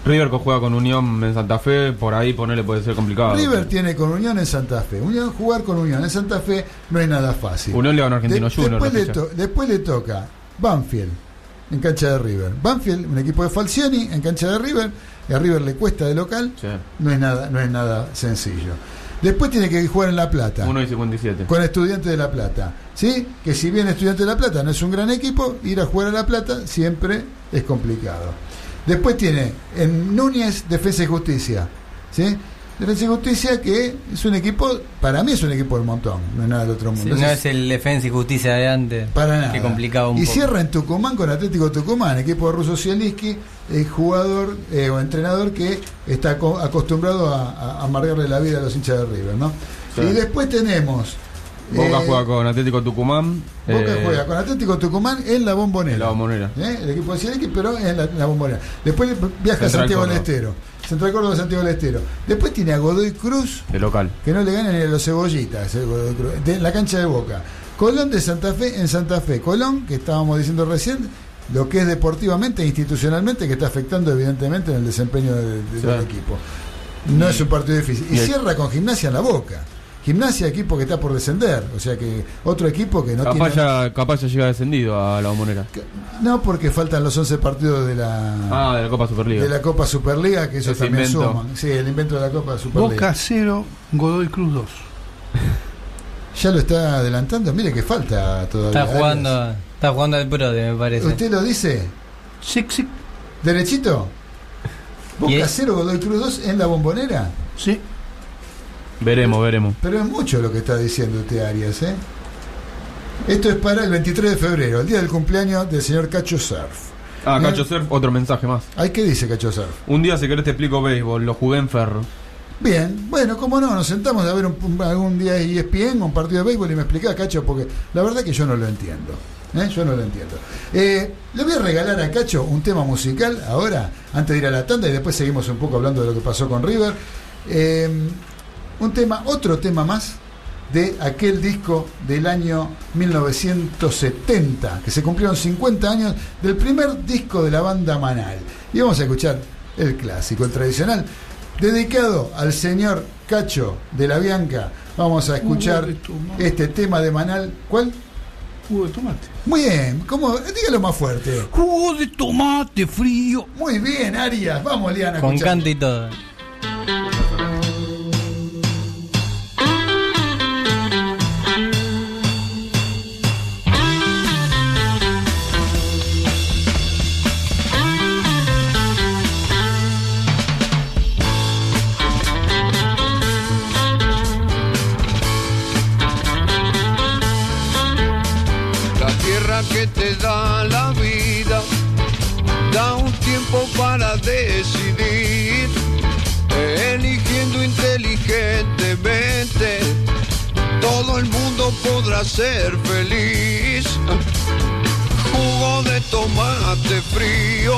Speaker 4: River que juega con Unión en Santa Fe, por ahí ponerle puede ser complicado.
Speaker 3: River tiene con Unión en Santa Fe. Unión, jugar con Unión en Santa Fe no es nada fácil.
Speaker 4: Unión le Argentino
Speaker 3: De-
Speaker 4: Junior.
Speaker 3: después, le to- después le toca Banfield, en cancha de River. Banfield, un equipo de Falcioni en cancha de River, y a River le cuesta de local,
Speaker 4: Sí.
Speaker 3: no es nada, no es nada sencillo. Después tiene que jugar en La Plata.
Speaker 4: 1 y 57.
Speaker 3: Con Estudiantes de La Plata. ¿Sí? Que si bien Estudiantes de La Plata no es un gran equipo, ir a jugar a La Plata siempre es complicado. Después tiene en Núñez Defensa y Justicia. ¿Sí? Defensa y Justicia que es un equipo, para mí es un equipo del montón, no es nada del otro
Speaker 2: Sí,
Speaker 3: mundo.
Speaker 2: no
Speaker 3: Es-
Speaker 2: el defensa y justicia de antes.
Speaker 3: para nada.
Speaker 2: Que complicaba un
Speaker 3: y
Speaker 2: poco.
Speaker 3: cierra en Tucumán con Atlético Tucumán, equipo de Russo Zielinski, eh, jugador eh, o entrenador que está co- acostumbrado a, a amargarle la vida a los hinchas de River, ¿no?
Speaker 4: Sí.
Speaker 3: Y después tenemos
Speaker 4: Boca
Speaker 3: eh,
Speaker 4: juega con Atlético Tucumán.
Speaker 3: Boca
Speaker 4: eh,
Speaker 3: juega con Atlético Tucumán en la bombonera.
Speaker 4: en la bombonera.
Speaker 3: ¿Eh? El equipo de Zielinski, pero en la, en la bombonera. Después viaja a
Speaker 4: Central
Speaker 3: Santiago del. Estero. Central Córdoba, Santiago del Estero. Después tiene a Godoy Cruz,
Speaker 4: De local.
Speaker 3: que no le ganan ni a los cebollitas, el Godoy Cruz, de la cancha de Boca. Colón de Santa Fe en Santa Fe. Colón, que estábamos diciendo recién, lo que es deportivamente e institucionalmente, que está afectando evidentemente en el desempeño del, del
Speaker 4: Sí.
Speaker 3: equipo. No es un partido difícil. Y
Speaker 4: Y el-
Speaker 3: cierra con gimnasia en la boca. Gimnasia, equipo que está por descender. O sea que otro equipo que no
Speaker 4: capaz,
Speaker 3: tiene.
Speaker 4: ya, capaz ya llega descendido a la bombonera.
Speaker 3: No, porque faltan los 11 partidos de la,
Speaker 4: Ah, de la Copa Superliga.
Speaker 3: de la Copa Superliga, que eso
Speaker 4: Ese
Speaker 3: también
Speaker 4: invento.
Speaker 3: suman. Sí, el invento de la Copa Superliga.
Speaker 5: Boca 0, Godoy Cruz 2.
Speaker 3: Ya lo está adelantando. Mire que falta todavía.
Speaker 2: Está jugando, está jugando al Prode, me parece.
Speaker 3: ¿Usted lo dice?
Speaker 5: Sí, sí,
Speaker 3: ¿Derechito?
Speaker 2: ¿Y
Speaker 3: Boca
Speaker 2: es?
Speaker 3: 0, Godoy Cruz 2 en la bombonera.
Speaker 5: sí.
Speaker 4: Veremos, veremos.
Speaker 3: Pero es mucho lo que está diciendo usted, Arias, ¿eh? Esto es para el 23 de febrero, el día del cumpleaños del señor Cacho Surf.
Speaker 4: Ah,
Speaker 3: Bien.
Speaker 4: Cacho Surf, otro mensaje más.
Speaker 3: ¿Ay qué dice Cacho Surf?
Speaker 4: Un día, si querés, te explico béisbol. Lo jugué en Ferro.
Speaker 3: Bien, bueno, cómo no, nos sentamos a ver un, algún día E ESPN, un partido de béisbol y me explicás, Cacho, porque la verdad que yo no lo entiendo. ¿eh? Yo no lo entiendo. Eh, le voy a regalar a Cacho un tema musical ahora, antes de ir a la tanda y después seguimos un poco hablando de lo que pasó con River. Eh, un tema, otro tema más de aquel disco del año 1970, que se cumplieron 50 años del primer disco de la banda Manal. Y vamos a escuchar el clásico, el tradicional, dedicado al señor Cacho de la Bianca. Vamos a escuchar este tema de Manal. ¿Cuál?
Speaker 5: Jugo de tomate.
Speaker 3: Muy bien, ¿cómo? Dígalo más fuerte.
Speaker 5: Jugo de tomate frío.
Speaker 3: Muy bien, Arias. Vamos, Liana.
Speaker 2: Con canto y todo.
Speaker 6: Ser feliz. Jugo de tomate frío,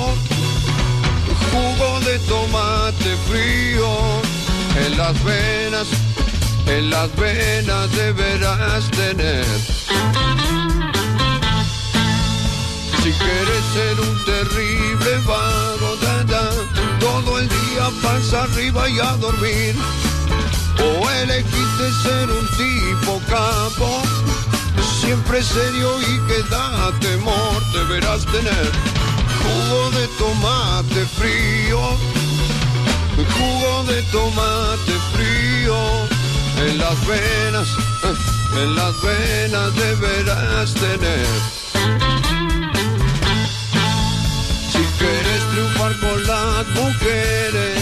Speaker 6: jugo de tomate frío en las venas, en las venas deberás tener. Si quieres ser un terrible da, todo el día pasa arriba y a dormir. O elegiste ser un tipo capo, siempre serio y que da temor, deberás tener jugo de tomate frío, jugo de tomate frío. En las venas, en las venas deberás tener. Si quieres triunfar con las mujeres,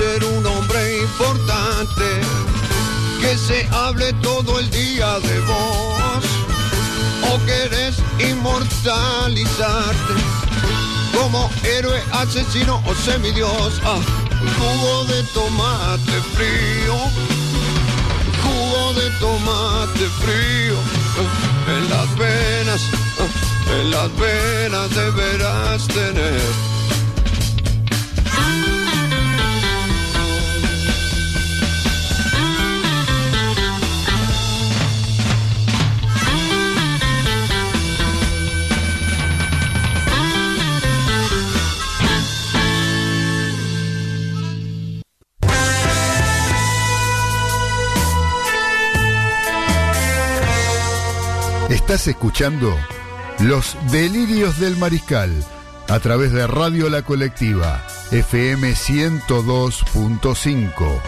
Speaker 6: Ser un hombre importante, que se hable todo el día de vos, o querés inmortalizarte como héroe, asesino o semidios, ah, jugo de tomate frío, jugo de tomate frío, en las venas, en las venas deberás tener.
Speaker 3: Estás escuchando Los Delirios del Mariscal a través de Radio La Colectiva, FM 102.5.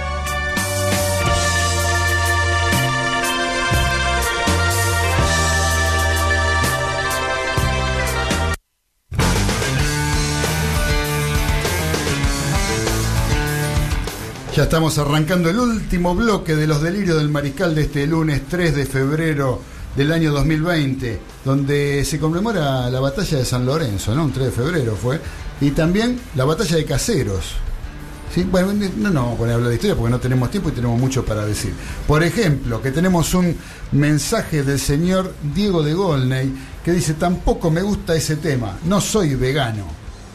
Speaker 3: Ya estamos arrancando el último bloque de los delirios del mariscal de este lunes 3 de febrero del año 2020, donde se conmemora la batalla de San Lorenzo, ¿no? Un 3 de febrero fue. Y también la batalla de Caseros. Bueno, no nos vamos a poner a hablar de historia porque no tenemos tiempo y tenemos mucho para decir. Por ejemplo, que tenemos un mensaje del señor Diego de Golney que dice, tampoco me gusta ese tema, no soy vegano.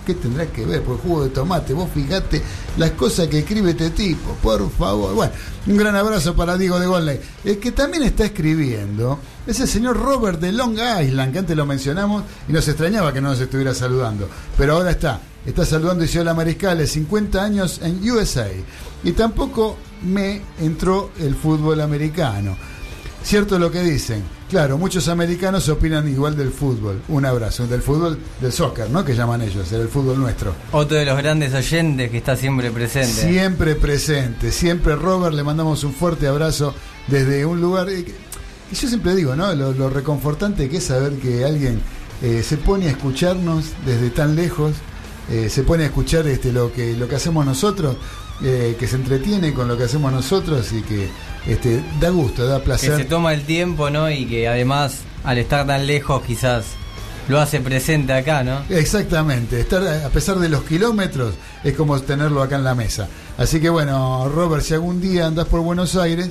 Speaker 3: ¿Qué tendrá que ver? Por jugo de tomate, vos fijate las cosas que escribe este tipo, por favor. Bueno, un gran abrazo para Diego de Golney. El que también está escribiendo es el señor Robert de Long Island, que antes lo mencionamos y nos extrañaba que no nos estuviera saludando. Pero ahora está, está saludando y hola Mariscales, 50 años en USA. Y tampoco me entró el fútbol americano. Cierto lo que dicen. Claro, muchos americanos opinan igual del fútbol. Un abrazo. Del fútbol, del soccer, ¿no? Que llaman ellos, el fútbol nuestro.
Speaker 2: Otro de los grandes oyentes que está siempre presente.
Speaker 3: Siempre presente, siempre Robert, le mandamos un fuerte abrazo desde un lugar que, que yo siempre digo, ¿no? Lo, lo reconfortante que es saber que alguien eh, se pone a escucharnos desde tan lejos, eh, se pone a escuchar este, lo, que, lo que hacemos nosotros, eh, que se entretiene con lo que hacemos nosotros y que este, da gusto, da
Speaker 2: Que
Speaker 3: placer.
Speaker 2: se toma el tiempo, ¿no? Y que además, al estar tan lejos, quizás lo hace presente acá, ¿no?
Speaker 3: Exactamente, estar a pesar de los kilómetros es como tenerlo acá en la mesa. Así que bueno, Robert, si algún día andás por Buenos Aires,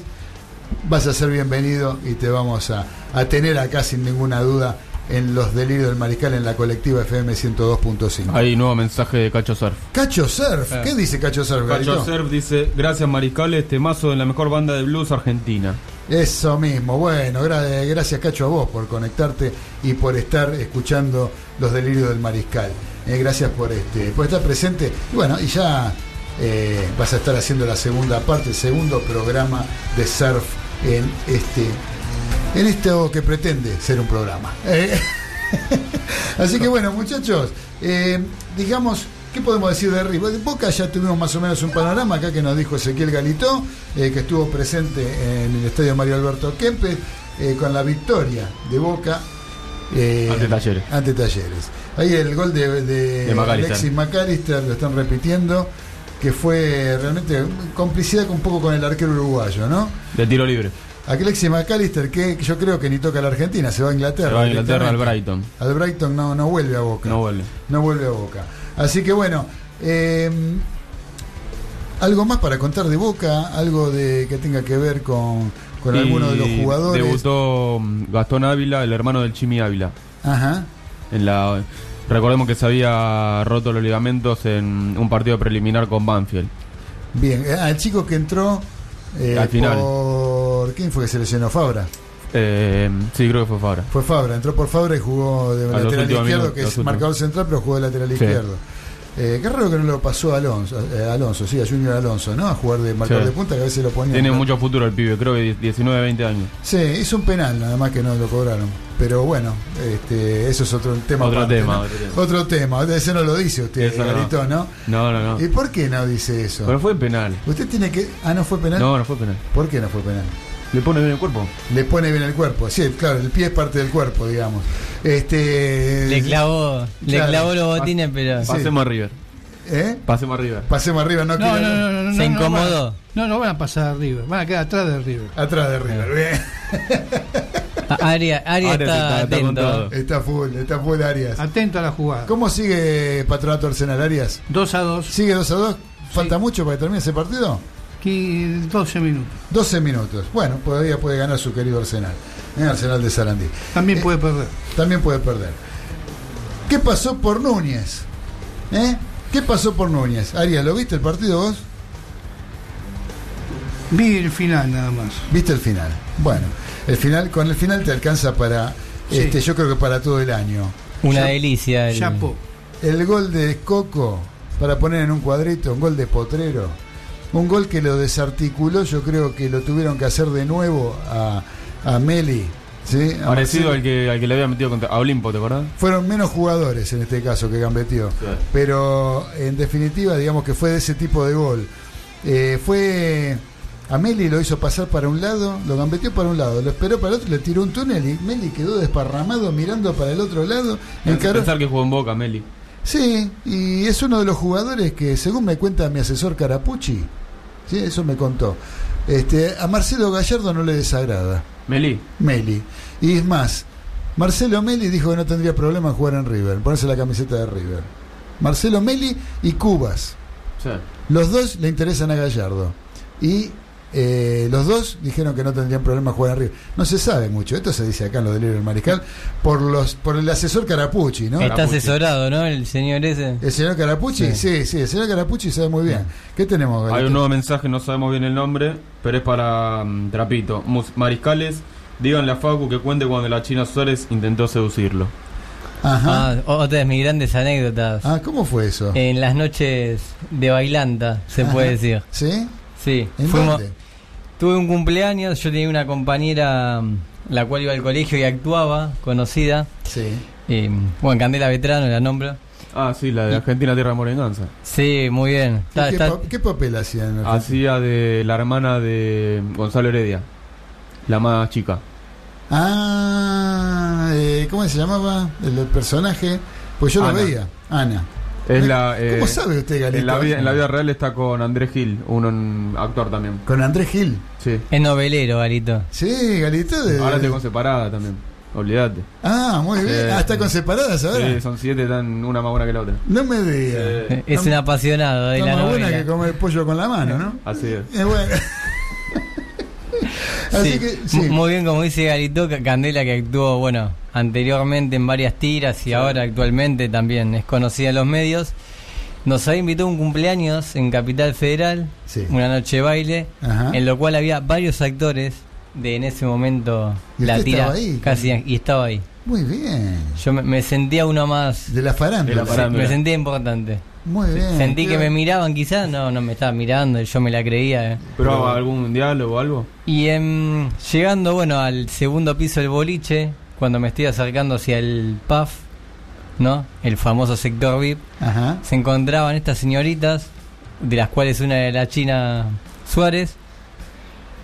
Speaker 3: vas a ser bienvenido y te vamos a, a tener acá sin ninguna duda en los delirios del mariscal en la colectiva FM 102.5.
Speaker 4: Hay nuevo mensaje de Cacho Surf.
Speaker 3: Cacho Surf,
Speaker 4: Eh.
Speaker 3: ¿qué dice Cacho Surf?
Speaker 4: Cacho
Speaker 3: Garito?
Speaker 4: Surf dice, gracias Mariscales, temazo de la mejor banda de blues argentina.
Speaker 3: Eso mismo, bueno, gra- gracias Cacho a vos por conectarte y por estar escuchando los delirios del mariscal. Eh, gracias por este, por estar presente. Y bueno, y ya eh, vas a estar haciendo la segunda parte, el segundo programa de surf en este, en esto que pretende ser un programa. Eh, Así que bueno, muchachos, eh, digamos, ¿qué podemos decir de arriba? De Boca ya tuvimos más o menos un panorama acá que nos dijo Ezequiel Galito, eh, que estuvo presente en el estadio Mario Alberto Kempes, con la victoria de Boca.
Speaker 4: Ante Talleres.
Speaker 3: ante Talleres. Ahí el gol de, de
Speaker 4: De.
Speaker 3: Alexis McAllister, lo están repitiendo, que fue realmente complicidad un poco con el arquero uruguayo, ¿no?
Speaker 4: De tiro libre.
Speaker 3: Alexis McAllister, que yo creo que ni toca a la Argentina, se va a Inglaterra.
Speaker 4: Se va a Inglaterra al. Brighton.
Speaker 3: Al Brighton no, no vuelve a Boca.
Speaker 4: No vuelve.
Speaker 3: No vuelve a Boca. Así que bueno, eh, algo más para contar de Boca, algo de que tenga que ver con, con
Speaker 4: Y
Speaker 3: alguno de los jugadores.
Speaker 4: Debutó Gastón Ávila, el hermano del Chimi Ávila.
Speaker 3: Ajá.
Speaker 4: En la, recordemos que se había roto los ligamentos en un partido preliminar con Banfield.
Speaker 3: Bien, eh, al chico que entró eh,
Speaker 4: Al final.
Speaker 3: por ¿quién fue que se lesionó Fabra?
Speaker 4: Eh, sí, creo que fue Fabra.
Speaker 3: Fue Fabra, entró por Fabra y jugó de
Speaker 4: A
Speaker 3: lateral izquierdo,
Speaker 4: minutos,
Speaker 3: que es
Speaker 4: últimos.
Speaker 3: marcador central, pero jugó de lateral
Speaker 4: Sí.
Speaker 3: izquierdo. Eh, qué raro que no lo pasó a Alonso, eh, Alonso, sí, a Junior Alonso, ¿no? A jugar de marcador
Speaker 4: Sí.
Speaker 3: de punta, que a veces lo ponía.
Speaker 4: Tiene mucho futuro el pibe, creo que 19, 20 años.
Speaker 3: Sí, hizo un penal, nada más que no lo cobraron. Pero bueno, este, eso es otro tema.
Speaker 4: Otro
Speaker 3: aparte,
Speaker 4: tema,
Speaker 3: ¿no?
Speaker 4: otro tema.
Speaker 3: Otro tema. Ese no lo dice usted,
Speaker 4: Eso no.
Speaker 3: ¿no?
Speaker 4: No, no, no.
Speaker 3: ¿Y por qué no dice eso?
Speaker 4: Pero fue penal.
Speaker 3: Usted tiene que. Ah, no fue penal.
Speaker 4: No, no fue penal.
Speaker 3: ¿Por qué no fue penal?
Speaker 4: ¿Le pone bien el cuerpo?
Speaker 3: Le pone bien el cuerpo. Sí, claro, el pie es parte del cuerpo, digamos. Este.
Speaker 2: Le clavó, le
Speaker 3: Claro.
Speaker 2: clavó los botines, pero
Speaker 3: Sí.
Speaker 4: Pasemos a River.
Speaker 3: ¿Eh?
Speaker 4: Pasemos a River.
Speaker 3: Pasemos arriba, no,
Speaker 5: No,
Speaker 3: quiero-
Speaker 5: no, no, no, no,
Speaker 2: Se
Speaker 5: no,
Speaker 2: incomodó.
Speaker 5: No, no, no van a pasar a River, van a quedar atrás de River.
Speaker 3: Atrás de River, bien.
Speaker 2: Aria, Aria
Speaker 4: Arias
Speaker 2: está,
Speaker 4: está- está
Speaker 2: atento.
Speaker 4: todo.
Speaker 3: Está full, está full Arias.
Speaker 5: Atento a la jugada.
Speaker 3: ¿Cómo sigue Patronato Arsenal Arias?
Speaker 5: 2 a 2,
Speaker 3: ¿Sigue 2 a 2? ¿Falta mucho para que termine ese partido?
Speaker 5: 12 minutos.
Speaker 3: 12 minutos. Bueno, todavía puede ganar su querido Arsenal. Eh, Arsenal de Sarandí.
Speaker 5: También
Speaker 3: Eh,
Speaker 5: puede perder.
Speaker 3: También puede perder. ¿Qué pasó por Núñez? ¿Eh? ¿Qué pasó por Núñez? Arias, ¿lo viste el partido vos?
Speaker 5: Vi el final nada más.
Speaker 3: ¿Viste el final? Bueno, el final, con el final te alcanza para,
Speaker 5: Sí.
Speaker 3: este, yo creo que para todo el año.
Speaker 2: Una
Speaker 3: Ya-
Speaker 2: delicia. el-
Speaker 5: Chapo.
Speaker 3: El gol de Coco, para poner en un cuadrito, un gol de Potrero. Un gol que lo desarticuló, yo creo que lo tuvieron que hacer de nuevo a, a Meli. ¿sí? A
Speaker 4: Parecido
Speaker 3: Marcelo.
Speaker 4: al que, al que le había metido contra a Olimpo, ¿te acordás?
Speaker 3: Fueron menos jugadores en este caso que gambeteó.
Speaker 4: Sí.
Speaker 3: Pero en definitiva, digamos que fue de ese tipo de gol. Eh, fue. A Meli lo hizo pasar para un lado, lo gambeteó para un lado, lo esperó para el otro, le tiró un túnel y Meli quedó desparramado mirando para el otro lado. Encaró-
Speaker 4: pensar que jugó en Boca, Meli.
Speaker 3: Sí, y es uno de los jugadores que, según me cuenta mi asesor Carapucci, ¿sí? eso me contó, este, a Marcelo Gallardo no le desagrada.
Speaker 4: Meli.
Speaker 3: Meli. Y es más, Marcelo Meli dijo que no tendría problema en jugar en River, ponerse la camiseta de River. Marcelo Meli y Cubas.
Speaker 4: Sí.
Speaker 3: Los dos le interesan a Gallardo. Y eh, los dos dijeron que no tendrían problema jugar River. No se sabe mucho, esto se dice acá en los delirios del Mariscal, por los por el asesor Carapucci, ¿no?
Speaker 2: Está
Speaker 3: Carapucci.
Speaker 2: asesorado, ¿no? El señor ese.
Speaker 3: ¿El señor Carapucci? Sí. sí, el señor Carapucci sabe muy bien. ¿Qué tenemos,
Speaker 4: Hay un nuevo mensaje, no sabemos bien el nombre, pero es para mm, Trapito. Mariscales, díganle a Facu que cuente cuando la China Suárez intentó seducirlo.
Speaker 3: Ajá.
Speaker 2: Ah, otra de mis grandes anécdotas.
Speaker 3: Ah, ¿cómo fue eso?
Speaker 2: En las noches de bailanta, se
Speaker 3: Ajá.
Speaker 2: puede decir.
Speaker 3: ¿Sí?
Speaker 2: Sí.
Speaker 3: ¿En
Speaker 2: Fuimos-
Speaker 3: dónde?
Speaker 2: Tuve un cumpleaños, yo tenía una compañera mm, la cual iba al colegio y actuaba, conocida.
Speaker 3: Sí.
Speaker 2: Eh, bueno, Candela Vetrano la nombra.
Speaker 4: Ah, sí, la de Argentina Tierra de Morenganza.
Speaker 2: Sí, muy bien.
Speaker 3: ¿Qué,
Speaker 2: Está-
Speaker 3: qué
Speaker 2: está-
Speaker 3: pa- qué papel hacía en el
Speaker 4: Hacía de la hermana de Gonzalo Heredia, la más chica.
Speaker 3: Ah, eh, ¿cómo se llamaba el, el personaje? Pues yo
Speaker 4: Ana.
Speaker 3: lo veía. Ana.
Speaker 4: Es
Speaker 3: ¿Eh?
Speaker 4: la, eh,
Speaker 3: ¿Cómo sabe usted, Galito?
Speaker 4: En la, vida, en la vida real está con Andrés Gil, un, un actor también.
Speaker 3: Con Andrés Gil.
Speaker 4: Sí.
Speaker 2: Es novelero, Garito.
Speaker 3: Sí, Galito. De...
Speaker 4: Ahora estoy con separada también. Olvídate.
Speaker 3: Ah, muy bien.
Speaker 4: Sí.
Speaker 3: Ah, está con separadas ahora.
Speaker 4: Sí, son siete, están una más buena que la otra.
Speaker 3: No me diga.
Speaker 4: Sí.
Speaker 2: Es un apasionado de la
Speaker 3: más buena que comer pollo con la mano, ¿no?
Speaker 4: Así es.
Speaker 3: Es bueno. Así
Speaker 2: Sí,
Speaker 3: que, sí.
Speaker 2: m- Muy bien, como dice Garito, Ca- Candela que actuó, bueno, anteriormente en varias tiras y ahora actualmente también es conocida en los medios. Nos había invitado a un cumpleaños en Capital Federal, una noche de baile,
Speaker 3: Ajá.
Speaker 2: en lo cual había varios actores de en ese momento
Speaker 3: ¿Y
Speaker 2: la tira
Speaker 3: ahí?
Speaker 2: casi y estaba ahí.
Speaker 3: Muy bien.
Speaker 2: Yo me, me sentía uno más,
Speaker 3: De la farándula.
Speaker 4: De la farándula.
Speaker 2: me sentía importante.
Speaker 3: Muy bien.
Speaker 2: Sentí que me miraban quizás, no, no me estaba mirando, yo me la creía. eh.
Speaker 4: ¿Pero algún diálogo o algo?
Speaker 2: Y em, llegando, bueno, al segundo piso del boliche, cuando me estoy acercando hacia el PAF, ¿no? El famoso sector VIP,
Speaker 3: Ajá.
Speaker 2: se encontraban estas señoritas, de las cuales una era la China Suárez,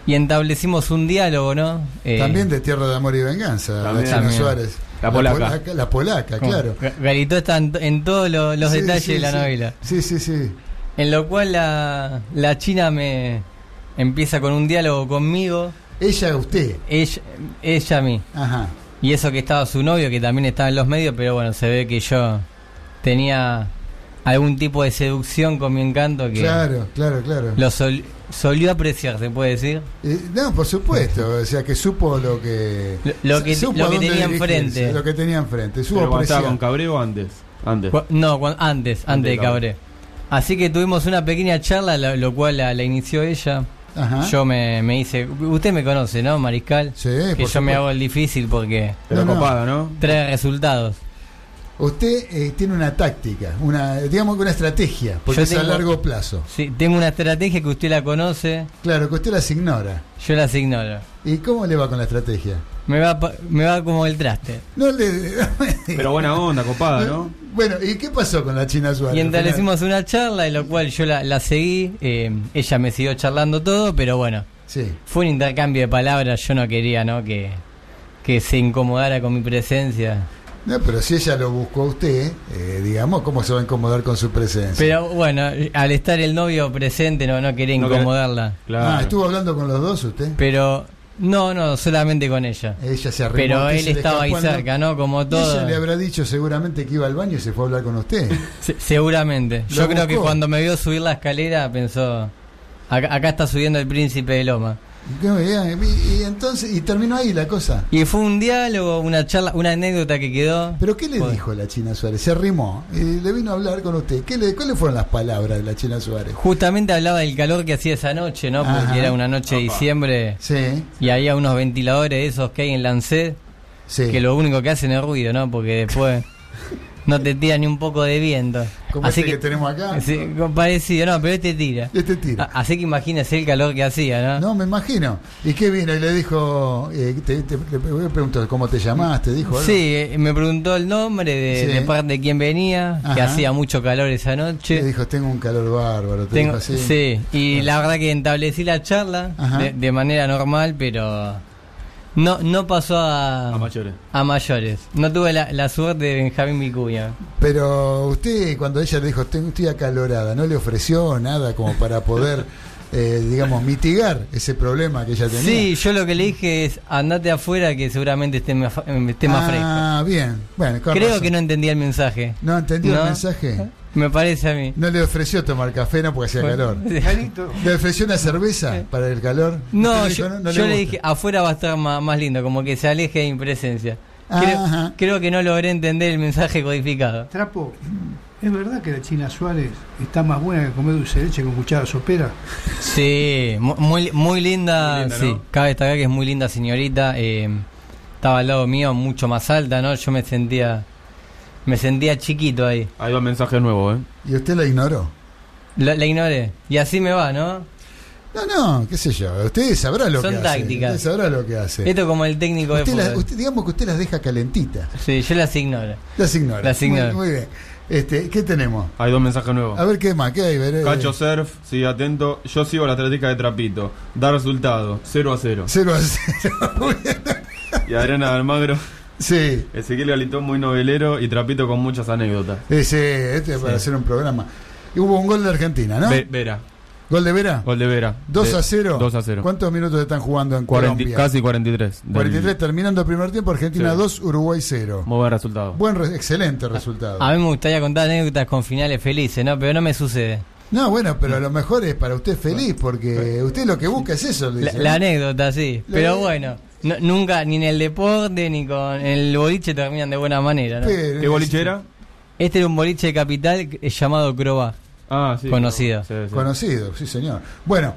Speaker 2: y establecimos un diálogo, ¿no? Eh,
Speaker 3: También de Tierra de Amor y Venganza, la. China
Speaker 2: También.
Speaker 3: Suárez.
Speaker 4: La polaca.
Speaker 3: La polaca, claro.
Speaker 2: Ga- Garito está en, en todos lo- los
Speaker 3: Sí,
Speaker 2: detalles
Speaker 3: sí,
Speaker 2: de la
Speaker 3: sí.
Speaker 2: novela.
Speaker 3: Sí, sí, sí.
Speaker 2: En lo cual la, la China me empieza con un diálogo conmigo,
Speaker 3: Ella, usted.
Speaker 2: ella, ella a mí.
Speaker 3: Ajá.
Speaker 2: Y eso que estaba su novio, que también estaba en los medios, pero bueno, se ve que yo tenía algún tipo de seducción con mi encanto que
Speaker 3: Claro, claro, claro.
Speaker 2: lo sol- solió apreciar, se puede decir.
Speaker 3: Eh, no, por supuesto. O sea, que supo lo que.
Speaker 2: Lo- lo que-
Speaker 3: supo
Speaker 2: lo que tenía enfrente.
Speaker 3: Lo que tenía enfrente. Supo
Speaker 4: ¿Pero estaba con Cabreo o antes? Antes.
Speaker 2: Cu- No, antes, antes de
Speaker 4: de Cabré.
Speaker 2: Cabré. Así que tuvimos una pequeña charla, lo, lo cual la, la inició ella.
Speaker 3: Ajá.
Speaker 2: Yo me, me hice, usted me conoce, ¿no, Mariscal?
Speaker 3: Sí,
Speaker 2: que yo me hago el difícil porque
Speaker 4: Pero
Speaker 3: No,
Speaker 4: copada, ¿no?
Speaker 2: trae resultados.
Speaker 3: Usted eh, tiene una táctica, una, digamos que una estrategia, porque
Speaker 2: Yo
Speaker 3: es a largo plazo.
Speaker 2: Sí, tengo una estrategia que usted la conoce,
Speaker 3: Claro, que usted las ignora.
Speaker 2: yo las ignoro.
Speaker 3: ¿Y cómo le va con la estrategia?
Speaker 2: Me va, pa- me va como el traste.
Speaker 3: No le.
Speaker 4: Pero buena onda, copada, ¿no?
Speaker 3: Bueno, ¿y qué pasó con la China Suárez?
Speaker 2: Y establecimos una charla, en lo cual yo la, la seguí, eh, ella me siguió charlando todo, pero bueno,
Speaker 3: Sí.
Speaker 2: fue un intercambio de palabras, yo no quería, ¿no? Que, que se incomodara con mi presencia.
Speaker 3: No, pero si ella lo buscó a usted, eh, digamos, ¿cómo se va a incomodar con su presencia?
Speaker 2: Pero bueno, al estar el novio presente no, no quería
Speaker 4: No
Speaker 2: incomodarla.
Speaker 4: Claro.
Speaker 3: Ah, ¿estuvo hablando con los dos usted?
Speaker 2: Pero no, no, solamente con ella.
Speaker 3: Ella se arrimó.
Speaker 2: Pero él estaba ahí
Speaker 3: ¿no?
Speaker 2: cerca, ¿no? Como todo.
Speaker 3: Ella le habrá dicho seguramente que iba al baño y se fue a hablar con usted.
Speaker 2: Se- seguramente. Yo creo que cuando me vio subir la escalera pensó, acá, acá está subiendo el príncipe de Loma.
Speaker 3: Y, entonces, y terminó ahí la cosa.
Speaker 2: Y fue un diálogo, una charla, una anécdota que quedó.
Speaker 3: ¿Pero qué le dijo la China Suárez? Se arrimó y le vino a hablar con usted. ¿Qué le, ¿Cuáles fueron las palabras de la China Suárez?
Speaker 2: Justamente hablaba del calor que hacía esa noche, ¿no? Porque
Speaker 3: Ajá.
Speaker 2: era una noche de diciembre
Speaker 3: Sí,
Speaker 2: y había unos ventiladores esos que hay en Lancet
Speaker 3: sí.
Speaker 2: que lo único que hacen es ruido, ¿no? Porque después no te tira ni un poco de viento.
Speaker 3: Como
Speaker 2: Así
Speaker 3: este que, tenemos acá.
Speaker 2: Sí, parecido, no, pero este tira.
Speaker 3: Este tira.
Speaker 2: Así que imagínese el calor que hacía, ¿no?
Speaker 3: No, me imagino. ¿Y qué vino? Y le dijo, eh, te, te- le preguntó, ¿cómo te llamaste? Dijo algo?
Speaker 2: Sí, eh, me preguntó el nombre de,
Speaker 3: Sí.
Speaker 2: de parte de quién venía, que hacía mucho calor esa
Speaker 3: Le
Speaker 2: noche.
Speaker 3: dijo, tengo un calor bárbaro. Te
Speaker 2: Tengo-
Speaker 3: dijo así.
Speaker 2: sí, y la verdad que establecí la charla de, de manera normal, pero no no pasó a,
Speaker 4: A mayores.
Speaker 2: a mayores. No tuve la, la suerte de Benjamín Vicuña.
Speaker 3: Pero usted, cuando ella le dijo, tengo, estoy acalorada, ¿no le ofreció nada como para poder, eh, digamos, mitigar ese problema que ella tenía?
Speaker 2: Sí, yo lo que le dije es andate afuera que seguramente esté más, fa- esté más fresco.
Speaker 3: Ah, bien. Bueno, con
Speaker 2: Creo
Speaker 3: razón.
Speaker 2: que no entendía el mensaje.
Speaker 3: ¿No entendió
Speaker 2: ¿No?
Speaker 3: el mensaje?
Speaker 2: Me parece a mí.
Speaker 3: No le ofreció tomar café, no, porque hacía
Speaker 2: Bueno,
Speaker 3: calor. ¿Le ofreció una cerveza para el calor?
Speaker 2: No, yo,
Speaker 3: dijo, no
Speaker 2: yo le dije, afuera va a estar más, más lindo, como que se aleje de mi presencia. Creo que no logré entender el mensaje codificado.
Speaker 5: Trapo, ¿es verdad que la China Suárez está más buena que comer dulce de leche con cuchara sopera?
Speaker 2: Sí, mu- muy, muy linda,
Speaker 4: Muy linda,
Speaker 2: sí.
Speaker 4: ¿no?
Speaker 2: Cabe destacar que es muy linda señorita. eh, estaba al lado mío, mucho más alta, ¿no? Yo me sentía, me sentía chiquito ahí.
Speaker 4: Hay dos mensajes nuevos, ¿eh?
Speaker 3: ¿Y usted la ignoró?
Speaker 2: La, la ignoré. Y así me va, ¿no?
Speaker 3: No, no, qué sé yo. Usted sabrá lo
Speaker 2: Son
Speaker 3: que
Speaker 2: tácticas.
Speaker 3: hace. Usted sabrá lo que hace.
Speaker 2: Esto como el técnico de
Speaker 3: Usted la-
Speaker 2: fútbol.
Speaker 3: usted- digamos que usted las deja calentitas.
Speaker 2: Sí, yo las ignoro.
Speaker 3: Las ignora.
Speaker 2: Las ignora.
Speaker 3: Muy, muy bien. Este, ¿Qué tenemos?
Speaker 4: Hay dos mensajes nuevos.
Speaker 3: A ver qué más, qué hay. Veré.
Speaker 4: Cacho Surf, sigue atento. Yo sigo la atlética de Trapito. Da resultado, 0 a 0.
Speaker 3: 0 a 0. Muy bien.
Speaker 4: Y Adriana Almagro,
Speaker 3: sí.
Speaker 4: Ezequiel Galitón muy novelero y Trapito con muchas anécdotas.
Speaker 3: Ese, este es para hacer un programa. Y hubo un gol de Argentina, ¿no?
Speaker 4: Ve- Vera,
Speaker 3: ¿Gol de Vera?
Speaker 4: gol de Vera.
Speaker 3: 2
Speaker 4: De-
Speaker 3: a 0.
Speaker 4: 2 a 0.
Speaker 3: ¿Cuántos minutos están jugando en
Speaker 4: 40
Speaker 3: Colombia?
Speaker 4: casi 43. del-
Speaker 3: 43, terminando el primer tiempo, Argentina
Speaker 4: Sí.
Speaker 3: 2, Uruguay 0.
Speaker 4: Muy buen resultado.
Speaker 3: Buen, re- excelente resultado.
Speaker 2: A mí me gustaría contar anécdotas con finales felices, ¿no? Pero no me sucede.
Speaker 3: No, bueno, pero a lo mejor es para usted feliz, porque usted lo que busca es eso.
Speaker 2: La,
Speaker 3: dice,
Speaker 2: la
Speaker 3: ¿no?
Speaker 2: anécdota, sí.
Speaker 3: La-
Speaker 2: Pero bueno, no- nunca, ni en el deporte, ni con en el boliche terminan de buena manera, ¿no?
Speaker 3: Pero-
Speaker 4: ¿Qué boliche era?
Speaker 2: Este era un boliche de capital eh, llamado Croba.
Speaker 4: Ah, sí.
Speaker 2: Conocido.
Speaker 4: Sí, sí.
Speaker 3: Conocido, sí, señor. Bueno,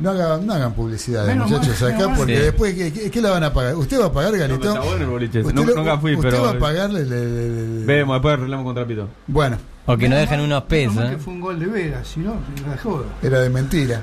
Speaker 3: no hagan, no hagan publicidad, muchachos,
Speaker 5: mal,
Speaker 3: acá, porque
Speaker 2: Sí.
Speaker 3: después, ¿qué, qué, qué la van a pagar? ¿Usted va a pagar,
Speaker 4: No,
Speaker 3: Galito?
Speaker 4: está bueno el boliche.
Speaker 3: ¿Usted,
Speaker 4: No-
Speaker 3: lo-
Speaker 4: nunca fui,
Speaker 3: usted
Speaker 4: pero.
Speaker 3: va a pagarle? le- le- le-
Speaker 4: Vemos, después arreglamos con Trapito.
Speaker 3: Bueno,
Speaker 2: O que no
Speaker 5: mal-
Speaker 2: unos pesos, ¿eh?
Speaker 5: que fue un gol de si no, la joda.
Speaker 3: era de mentira.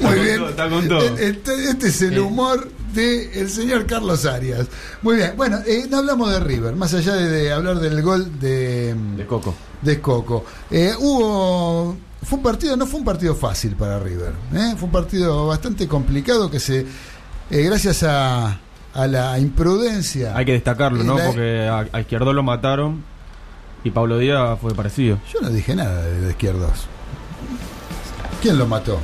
Speaker 3: Muy bien.
Speaker 4: todo, está con todo.
Speaker 3: Este, este es el humor del señor Carlos Arias. Muy bien. Bueno, eh, no hablamos de River, más allá de, de hablar del gol de,
Speaker 4: De Coco.
Speaker 3: de Coco. Eh, hubo. Fue un partido, no fue un partido fácil para River. ¿eh? Fue un partido bastante complicado que se. gracias a, a la imprudencia.
Speaker 4: Hay que destacarlo, ¿no?
Speaker 3: la-
Speaker 4: Porque a, a Izquierdo lo mataron y Pablo Díaz fue parecido.
Speaker 3: Yo no dije nada de, de izquierdos. ¿Quién lo mató?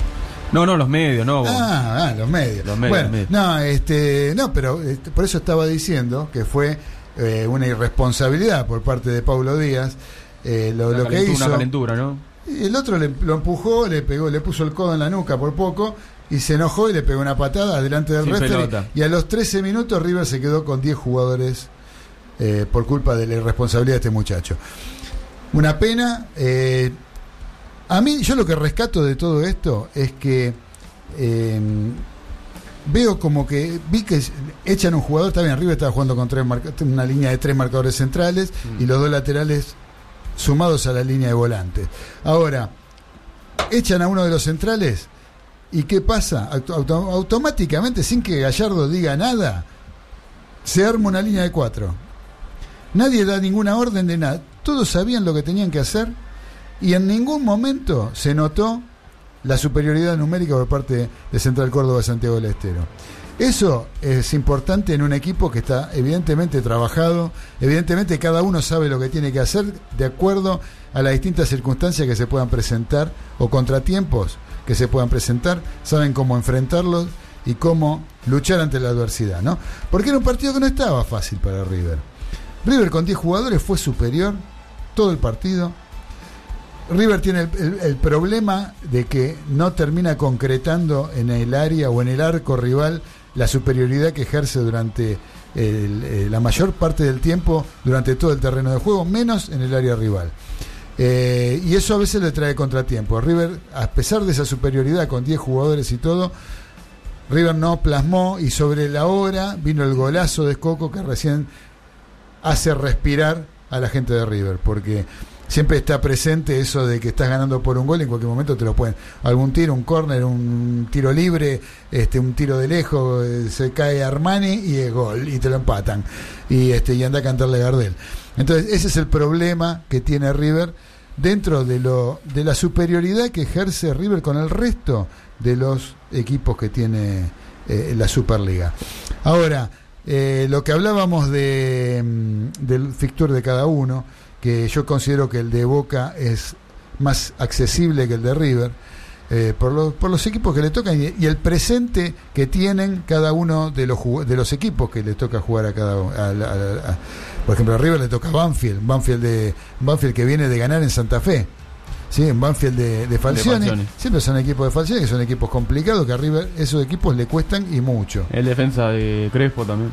Speaker 4: No, no, los medios, no.
Speaker 3: Ah, ah, los medios.
Speaker 4: Los medios,
Speaker 3: bueno,
Speaker 4: los medios.
Speaker 3: no, este, no, pero este, por eso estaba diciendo que fue eh, una irresponsabilidad por parte de Paulo Díaz eh, lo, que hizo.
Speaker 4: Una calentura, ¿no?
Speaker 3: Y el otro le, lo empujó, le pegó, le puso el codo en la nuca por poco y se enojó y le pegó una patada delante del referee.
Speaker 4: pelota.
Speaker 3: Y a los 13 minutos River se quedó con 10 jugadores eh, por culpa de la irresponsabilidad de este muchacho. Una pena. eh, a mí, yo lo que rescato de todo esto es que eh, veo como que vi que echan un jugador, está bien, River estaba jugando con tres una línea de tres marcadores centrales y los dos laterales sumados a la línea de volantes. Ahora, echan a uno de los centrales y ¿qué pasa? Auto- auto- automáticamente, sin que Gallardo diga nada, se arma una línea de cuatro. Nadie da ninguna orden de nada. Todos sabían lo que tenían que hacer y en ningún momento se notó la superioridad numérica por parte de Central Córdoba de Santiago del Estero. Eso es importante en un equipo que está evidentemente trabajado, evidentemente cada uno sabe lo que tiene que hacer de acuerdo a las distintas circunstancias que se puedan presentar o contratiempos que se puedan presentar, saben cómo enfrentarlos y cómo luchar ante la adversidad, ¿no? Porque era un partido que no estaba fácil para River. River con 10 jugadores fue superior todo el partido. River tiene el, problema de que no termina concretando en el área o en el arco rival la superioridad que ejerce durante eh, la mayor parte del tiempo, durante todo el terreno de juego, menos en el área rival. Eh, y eso a veces le trae contratiempo. River, a pesar de esa superioridad con 10 jugadores y todo, River no plasmó y sobre la hora vino el golazo de Coco que recién hace respirar a la gente de River, porque siempre está presente eso de que estás ganando por un gol, en cualquier momento te lo pueden. Algún tiro, un córner, un tiro libre, este, un tiro de lejos, eh, se cae Armani y es gol, y te lo empatan. Y este, y anda a cantarle Gardel. Entonces, ese es el problema que tiene River dentro de lo de la superioridad que ejerce River con el resto de los equipos que tiene eh, la Superliga. Ahora, eh, lo que hablábamos de, mm, del fixture de cada uno, que yo considero que el de Boca es más accesible que el de River, eh, por, los, por los equipos que le tocan y, y el presente que tienen cada uno de los, de los equipos que le toca jugar a cada uno. por ejemplo, a River le toca Banfield, Banfield, de, Banfield que viene de ganar en Santa Fe. Sí, en Banfield de, de. Siempre son equipos de Falcioni, que son equipos complicados, que a River esos equipos le cuestan y mucho.
Speaker 4: El defensa de Crespo también.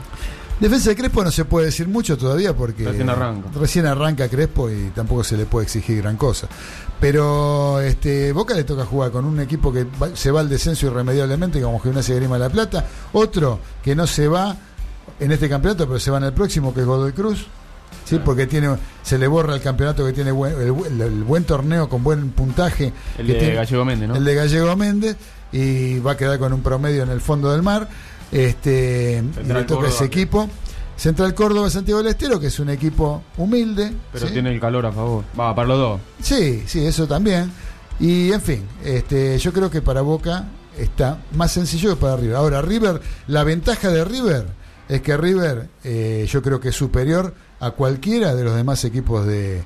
Speaker 3: Defensa de Crespo no se puede decir mucho todavía porque
Speaker 4: Recién arranca.
Speaker 3: recién arranca Crespo y tampoco se le puede exigir gran cosa. Pero este Boca le toca jugar con un equipo que va- se va al descenso irremediablemente, como Gimnasia Grima de la Plata, otro que no se va en este campeonato, pero se va en el próximo, que es Godoy Cruz. Sí, porque tiene, se le borra el campeonato que tiene buen- el, bu- el buen torneo con buen puntaje.
Speaker 4: El
Speaker 3: que
Speaker 4: de
Speaker 3: tiene-
Speaker 4: Gallego Méndez, ¿no?
Speaker 3: El de Gallego Méndez y va a quedar con un promedio en el fondo del mar. Este, toca
Speaker 4: Córdoba,
Speaker 3: ese equipo. Central Córdoba Santiago del Estero, que es un equipo humilde.
Speaker 4: Pero
Speaker 3: ¿sí?
Speaker 4: tiene el calor a favor. Va, para los dos.
Speaker 3: Sí, sí, eso también. Y en fin, este, yo creo que para Boca está más sencillo que para River. Ahora, River, la ventaja de River es que River eh, yo creo que es superior a cualquiera de los demás equipos de,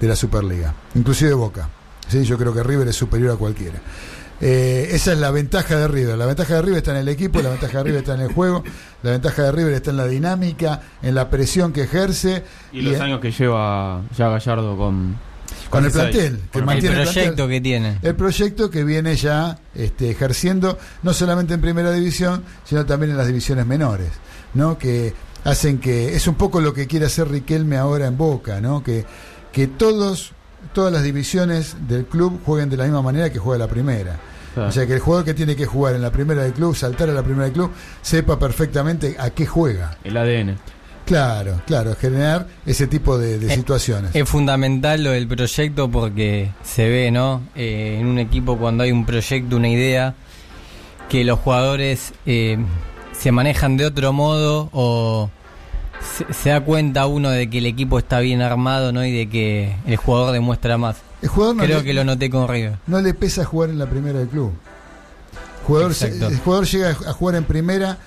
Speaker 3: de la Superliga, inclusive Boca. ¿sí? Yo creo que River es superior a cualquiera. Eh, esa es la ventaja de River. La ventaja de River está en el equipo, la ventaja de River está en el juego, la ventaja de River está en la dinámica, en la presión que ejerce
Speaker 4: Y los
Speaker 3: en-
Speaker 4: años que lleva ya Gallardo con.
Speaker 3: con el plantel, que
Speaker 4: el
Speaker 3: mantiene
Speaker 2: el
Speaker 3: plantel.
Speaker 2: proyecto que tiene.
Speaker 3: El proyecto que viene ya este, ejerciendo no solamente en primera división, sino también en las divisiones menores, ¿no? Que hacen que es un poco lo que quiere hacer Riquelme ahora en Boca, ¿no? Que que todos todas las divisiones del club jueguen de la misma manera que juega la primera.
Speaker 4: Claro.
Speaker 3: O sea, que el jugador que tiene que jugar en la primera del club, saltar a la primera del club, sepa perfectamente a qué juega.
Speaker 4: El ADN.
Speaker 3: Claro, claro, generar ese tipo de, de situaciones.
Speaker 2: Es fundamental lo del proyecto porque se ve, ¿no? Eh, en un equipo cuando hay un proyecto, una idea, que los jugadores eh, se manejan de otro modo o se, se da cuenta uno de que el equipo está bien armado, ¿no? Y de que el jugador demuestra más.
Speaker 3: El jugador no
Speaker 2: Creo
Speaker 3: le-
Speaker 2: que lo noté con River.
Speaker 3: no le pesa jugar en la primera del club. Jugador, se-
Speaker 2: Exacto.
Speaker 3: el jugador llega a jugar en primera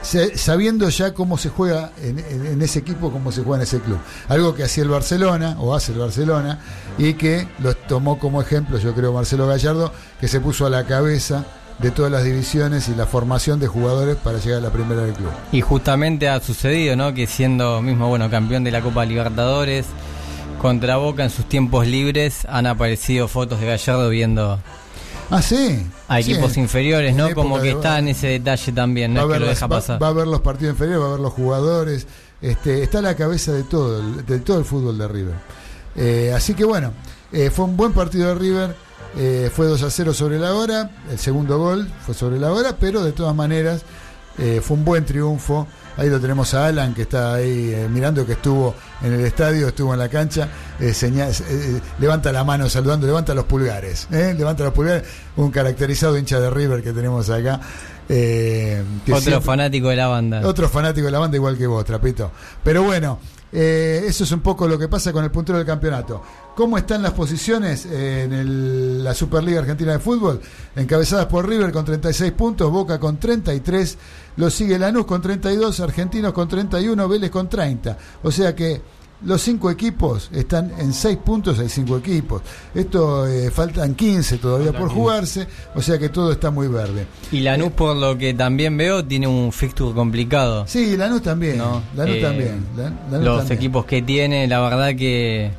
Speaker 3: se- sabiendo ya cómo se juega en, en- en ese equipo, cómo se juega en ese club. Algo que hacía el Barcelona, o hace el Barcelona, y que lo tomó como ejemplo, yo creo, Marcelo Gallardo, que se puso a la cabeza de todas las divisiones y la formación de jugadores para llegar a la primera del club.
Speaker 2: Y justamente ha sucedido, ¿no? Que siendo mismo, bueno, campeón de la Copa Libertadores, contra Boca en sus tiempos libres, han aparecido fotos de Gallardo viendo
Speaker 3: Ah, sí.
Speaker 2: a equipos inferiores, ¿no? Como que
Speaker 3: de-
Speaker 2: está en ese detalle también, no
Speaker 3: va,
Speaker 2: es
Speaker 3: a
Speaker 2: que
Speaker 3: ver
Speaker 2: lo
Speaker 3: las-
Speaker 2: deja
Speaker 3: va-
Speaker 2: pasar.
Speaker 3: va a ver los partidos inferiores, va a ver los jugadores, este, está a la cabeza de todo, el- de todo el fútbol de River. Eh, así que bueno, eh, fue un buen partido de River, eh, fue 2 a 0 sobre la hora, el segundo gol fue sobre la hora, pero de todas maneras fue un buen triunfo. Ahí lo tenemos a Alan que está ahí eh, mirando que estuvo en el estadio, estuvo en la cancha, eh, señal- eh, levanta la mano saludando, levanta los pulgares, levanta los pulgares, un caracterizado hincha de River que tenemos acá. que
Speaker 2: Otro
Speaker 3: siempre-
Speaker 2: fanático de la banda.
Speaker 3: otro fanático de la banda igual que vos, Trapito. Pero bueno, eh, eso es un poco lo que pasa con el puntero del campeonato. ¿Cómo están las posiciones eh, en el- la Superliga Argentina de Fútbol? Encabezadas por River con 36 puntos, Boca con 33, lo sigue Lanús con 32, Argentinos con 31, Vélez con 30. O sea que los cinco equipos están en 6 puntos, hay cinco equipos. Esto eh, faltan 15 todavía por
Speaker 4: 15.
Speaker 3: jugarse, o sea que todo está muy verde.
Speaker 2: Y Lanús, por lo que también veo, tiene un fixture complicado.
Speaker 3: Sí, Lanús también.
Speaker 2: ¿no?
Speaker 3: Lanús
Speaker 2: Eh,
Speaker 3: también. Lanús
Speaker 2: Los
Speaker 3: también.
Speaker 2: equipos que tiene, la verdad que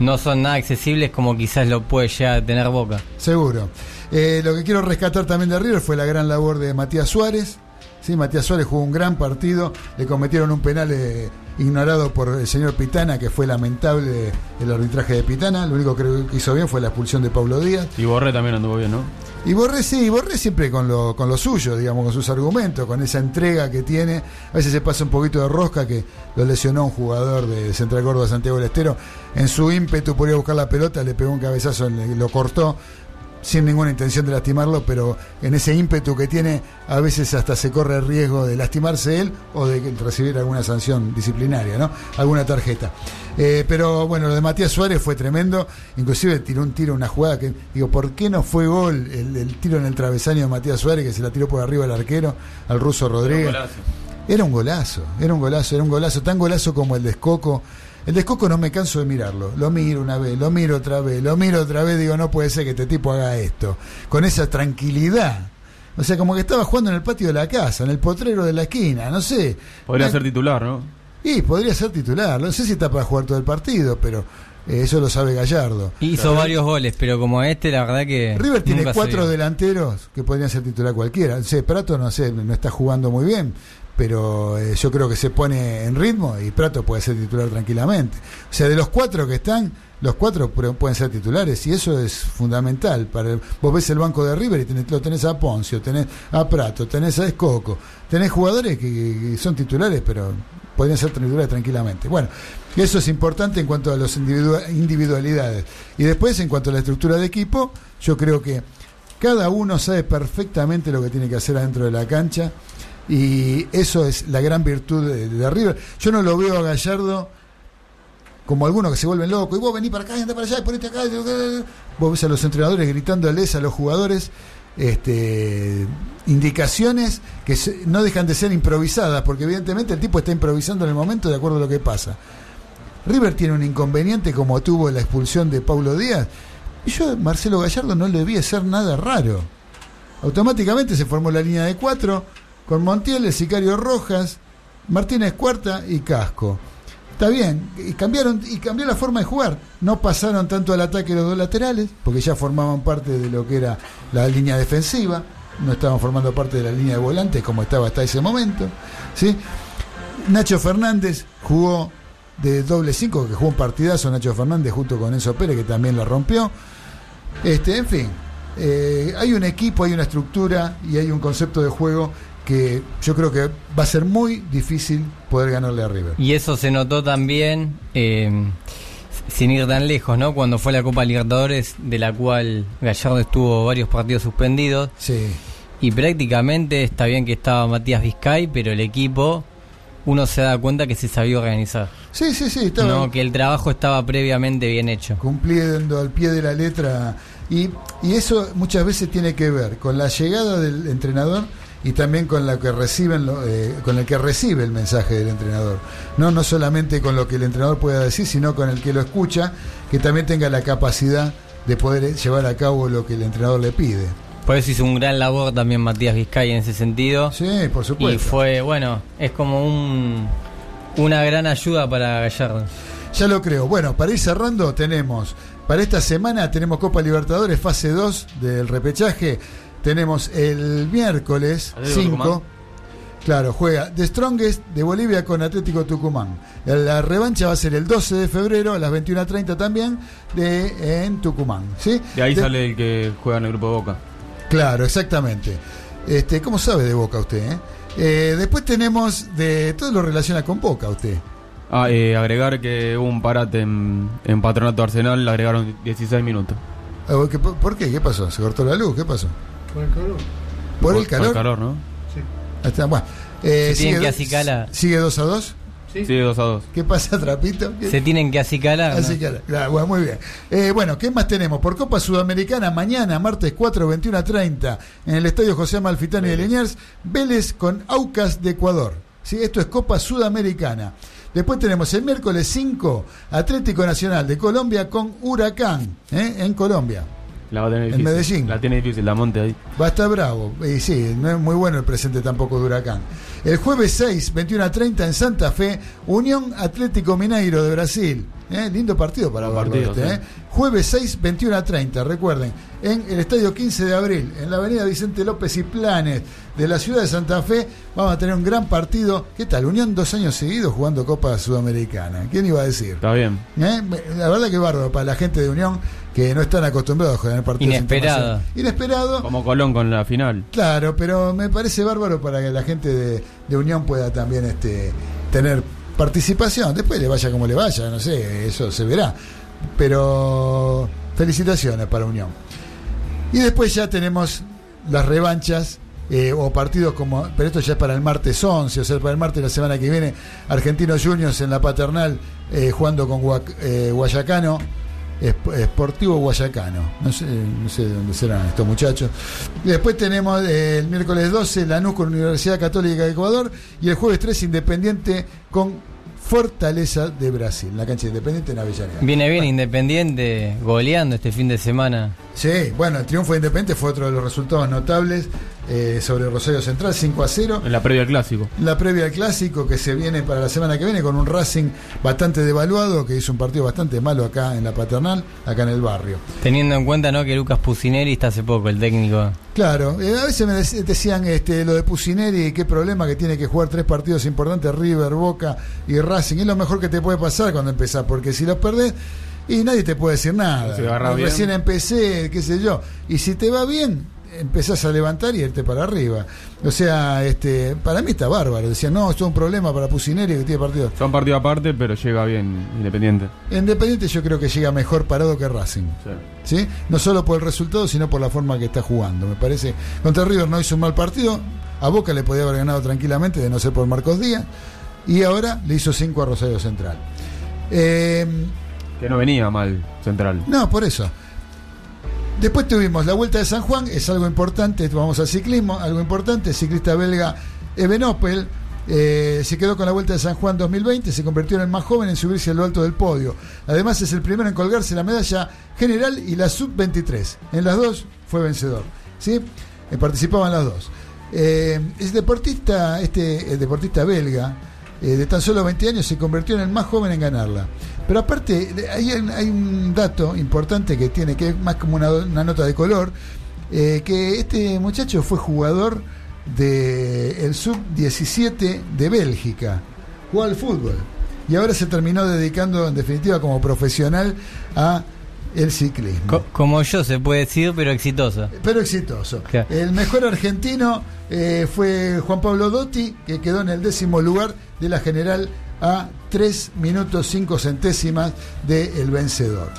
Speaker 2: no son nada accesibles como quizás lo puede llegar a tener Boca.
Speaker 3: Seguro. Eh, lo que quiero rescatar también de River fue la gran labor de Matías Suárez. Sí, Matías Suárez jugó un gran partido, le cometieron un penal eh, ignorado por el señor Pitana, que fue lamentable el arbitraje de Pitana. Lo único que hizo bien fue la expulsión de Pablo Díaz.
Speaker 4: Y Borré también anduvo bien, ¿no?
Speaker 3: Y Borré sí, Borré siempre con lo, con lo suyo, digamos, con sus argumentos, con esa entrega que tiene. A veces se pasa un poquito de rosca que lo lesionó un jugador de Central Córdoba, Santiago del Estero. En su ímpetu por ir a buscar la pelota, le pegó un cabezazo, lo cortó sin ninguna intención de lastimarlo, pero en ese ímpetu que tiene, a veces hasta se corre el riesgo de lastimarse él o de recibir alguna sanción disciplinaria, ¿no? Alguna tarjeta. Eh, pero bueno, lo de Matías Suárez fue tremendo, inclusive tiró un tiro, una jugada que, digo, ¿por qué no fue gol el, el tiro en el travesaño de Matías Suárez que se la tiró por arriba al arquero, al ruso Rodríguez? Era un golazo, era un golazo, era un golazo, tan golazo como el de Escoco. El de Escoco no me canso de mirarlo. Lo miro una vez, lo miro otra vez, lo miro otra vez, digo, no puede ser que este tipo haga esto. Con esa tranquilidad. O sea, como que estaba jugando en el patio de la casa, en el potrero de la esquina, no sé.
Speaker 4: Podría
Speaker 3: Una-
Speaker 4: ser titular, ¿no?
Speaker 3: Y podría ser titular. No sé si está para jugar todo el partido, pero eh, eso lo sabe Gallardo.
Speaker 2: Hizo varios goles, pero como este, la verdad que.
Speaker 3: River tiene cuatro delanteros que podrían ser titular cualquiera. sé, Prato no sé, no está jugando muy bien, pero eh, yo creo que se pone en ritmo y Prato puede ser titular tranquilamente. O sea, de los cuatro que están, los cuatro pu- pueden ser titulares y eso es fundamental. Para vos ves el banco de River y tenés, lo tenés a Poncio, tenés a Prato, tenés a Escoco, tenés jugadores que, que son titulares, pero podrían ser titulares tranquilamente. Bueno, eso es importante en cuanto a las individualidades. Y después, en cuanto a la estructura de equipo, yo creo que cada uno sabe perfectamente lo que tiene que hacer adentro de la cancha y eso es la gran virtud de, River. Yo no lo veo a Gallardo como algunos que se vuelven locos y vos vení para acá y anda para allá y ponete acá. Vos ves a los entrenadores gritándoles a los jugadores este, indicaciones que no dejan de ser improvisadas, porque evidentemente el tipo está improvisando en el momento de acuerdo a lo que pasa. River tiene un inconveniente como tuvo la expulsión de Paulo Díaz. Y yo, Marcelo Gallardo, no le vi hacer nada raro. Automáticamente se formó la línea de cuatro con Montiel, el Sicario Rojas, Martínez Cuarta y Casco. Está bien, y cambiaron y cambió la forma de jugar. No pasaron tanto al ataque los dos laterales, porque ya formaban parte de lo que era la línea defensiva, no estaban formando parte de la línea de volantes como estaba hasta ese momento. ¿sí? Nacho Fernández jugó de doble cinco, que jugó un partidazo Nacho Fernández junto con Enzo Pérez, que también la rompió. Este, en fin, eh, hay un equipo, hay una estructura y hay un concepto de juego que yo creo que va a ser muy difícil poder ganarle a River.
Speaker 2: Y eso se notó también, eh, sin ir tan lejos, ¿no? Cuando fue la Copa Libertadores, de la cual Gallardo estuvo varios partidos suspendidos.
Speaker 3: Sí.
Speaker 2: Y prácticamente está bien que estaba Matías Vizcay, pero el equipo, uno se da cuenta que se sabía organizar.
Speaker 3: Sí, sí, sí, estaba
Speaker 2: No, que el trabajo estaba previamente bien hecho.
Speaker 3: cumpliendo al pie de la letra. Y, y eso muchas veces tiene que ver con la llegada del entrenador y también con la que reciben lo- eh, con el que recibe el mensaje del entrenador. No, no solamente con lo que el entrenador pueda decir, sino con el que lo escucha, que también tenga la capacidad de poder llevar a cabo lo que el entrenador le pide.
Speaker 2: Por eso hizo un gran labor también Matías Vizcay en ese sentido.
Speaker 3: Sí, por supuesto.
Speaker 2: Y fue, bueno, es como un, una gran ayuda para Gallardo.
Speaker 3: Ya lo creo. Bueno, para ir cerrando, tenemos, para esta semana tenemos Copa Libertadores, fase 2 del repechaje. Tenemos el miércoles
Speaker 4: Atlético
Speaker 3: 5.
Speaker 4: Tucumán.
Speaker 3: Claro, juega The Strongest de Bolivia con Atlético Tucumán. La revancha va a ser el 12 de febrero a las 21.30 también de, en Tucumán. ¿sí?
Speaker 4: De ahí
Speaker 3: De-
Speaker 4: sale el que juega en el grupo de Boca.
Speaker 3: Claro, exactamente. Este, ¿Cómo sabe de Boca usted? eh? Eh, después tenemos de todo lo relaciona con Boca usted.
Speaker 4: Ah, eh, agregar que hubo un parate en, en Patronato Arsenal, le agregaron 16 minutos.
Speaker 3: Ah, ¿qué- ¿Por por qué? ¿Qué pasó? ¿Se cortó la luz? ¿Qué pasó?
Speaker 5: Por el calor.
Speaker 3: ¿Por el calor?
Speaker 4: Por el calor, ¿no?
Speaker 5: Sí.
Speaker 3: Ahí está, bueno. Eh,
Speaker 2: Se tienen
Speaker 3: sigue
Speaker 2: que
Speaker 3: do-
Speaker 2: acicalar.
Speaker 3: ¿Sigue 2 a 2?
Speaker 5: Sí.
Speaker 4: Sí, 2 a 2.
Speaker 3: ¿Qué pasa, Trapito? ¿Qué-
Speaker 2: Se tienen que acicalar. ¿no?
Speaker 3: Acicalar. Claro, bueno, muy bien. Eh, bueno, ¿qué más tenemos? Por Copa Sudamericana, mañana, martes 4, 21 a 30, en el Estadio José Amalfitani de Liniers, Vélez con Aucas de Ecuador. ¿Sí? Esto es Copa Sudamericana. Después tenemos el miércoles 5, Atlético Nacional de Colombia con Huracán, ¿eh? en Colombia.
Speaker 4: La va a tener
Speaker 3: En
Speaker 4: difícil.
Speaker 3: Medellín.
Speaker 4: La tiene difícil, la monte ahí.
Speaker 3: Va a estar bravo. Y sí, no es muy bueno el presente tampoco de Huracán. El jueves 6, 21 a 30 en Santa Fe, Unión Atlético Mineiro de Brasil. ¿eh? lindo partido para
Speaker 4: partido,
Speaker 3: este,
Speaker 4: sí.
Speaker 3: ¿eh? Jueves 6, 21 a 30, recuerden, en el estadio 15 de abril, en la avenida Vicente López y Planes de la ciudad de Santa Fe, vamos a tener un gran partido. ¿Qué tal? Unión dos años seguidos jugando Copa Sudamericana. ¿Quién iba a decir?
Speaker 4: Está bien.
Speaker 3: ¿Eh? La verdad que bárbaro para la gente de Unión que no están acostumbrados a jugar partidos
Speaker 2: Inesperado.
Speaker 3: Inesperado.
Speaker 4: Como Colón con la final.
Speaker 3: Claro, pero me parece bárbaro para que la gente de, de Unión pueda también este, tener participación. Después le vaya como le vaya, no sé, eso se verá. Pero felicitaciones para Unión. Y después ya tenemos las revanchas eh, o partidos como, pero esto ya es para el martes 11, o sea, para el martes de la semana que viene, Argentinos Juniors en la paternal eh, jugando con Guac- eh, Guayacano, Esp- Sportivo Guayacano, no sé, no sé de dónde serán estos muchachos. Después tenemos eh, el miércoles 12 Lanús con Universidad Católica de Ecuador y el jueves 3 Independiente con Fortaleza de Brasil, la cancha de Independiente en Avellaneda.
Speaker 2: Viene bien Independiente goleando este fin de semana.
Speaker 3: Sí, bueno, el triunfo de Independiente fue otro de los resultados notables eh, sobre Rosario Central, 5 a 0.
Speaker 4: En la previa al clásico.
Speaker 3: La previa al clásico que se viene para la semana que viene con un Racing bastante devaluado, que hizo un partido bastante malo acá en la paternal, acá en el barrio.
Speaker 2: Teniendo en cuenta ¿no? que Lucas Pusineri está hace poco, el técnico.
Speaker 3: Claro, eh, a veces me dec- decían este, lo de Pusineri, qué problema que tiene que jugar tres partidos importantes, River, Boca y Racing. Es lo mejor que te puede pasar cuando empezás, porque si los perdés, y nadie te puede decir nada.
Speaker 4: Si.
Speaker 3: Recién empecé, qué sé yo. Y si te va bien, empezás a levantar y irte para arriba. O sea, este, para mí está bárbaro. Decían, no, esto es un problema para Pusineri que tiene partidos.
Speaker 4: Son partido aparte, pero llega bien Independiente.
Speaker 3: Independiente yo creo que llega mejor parado que Racing.
Speaker 4: Sí.
Speaker 3: ¿sí? No solo por el resultado, sino por la forma que está jugando. Me parece, contra River no hizo un mal partido, a Boca le podía haber ganado tranquilamente, de no ser por Marcos Díaz, y ahora le hizo 5 a Rosario Central. Eh,
Speaker 4: Que no venía mal Central.
Speaker 3: no, por eso. Después tuvimos la Vuelta de San Juan, es algo importante, vamos al ciclismo, algo importante, el ciclista belga Ebenopel eh, se quedó con la Vuelta de San Juan 2020, se convirtió en el más joven en subirse a lo alto del podio. Además es el primero en colgarse la medalla general y la sub-23. En las dos fue vencedor. ¿sí? Eh, participaban las dos. Eh, deportista, este, el deportista belga, eh, de tan solo 20 años, se convirtió en el más joven en ganarla. Pero aparte, hay, hay un dato importante que tiene, que es más como una, una nota de color, eh, que este muchacho fue jugador del el sub-17 de Bélgica, jugó al fútbol. Y ahora se terminó dedicando, en definitiva, como profesional a el ciclismo.
Speaker 2: Co- como yo se puede decir, pero exitoso.
Speaker 3: Pero exitoso.
Speaker 2: Claro.
Speaker 3: El mejor argentino eh, fue Juan Pablo Dotti, que quedó en el décimo lugar de la general a 3 minutos 5 centésimas del vencedor.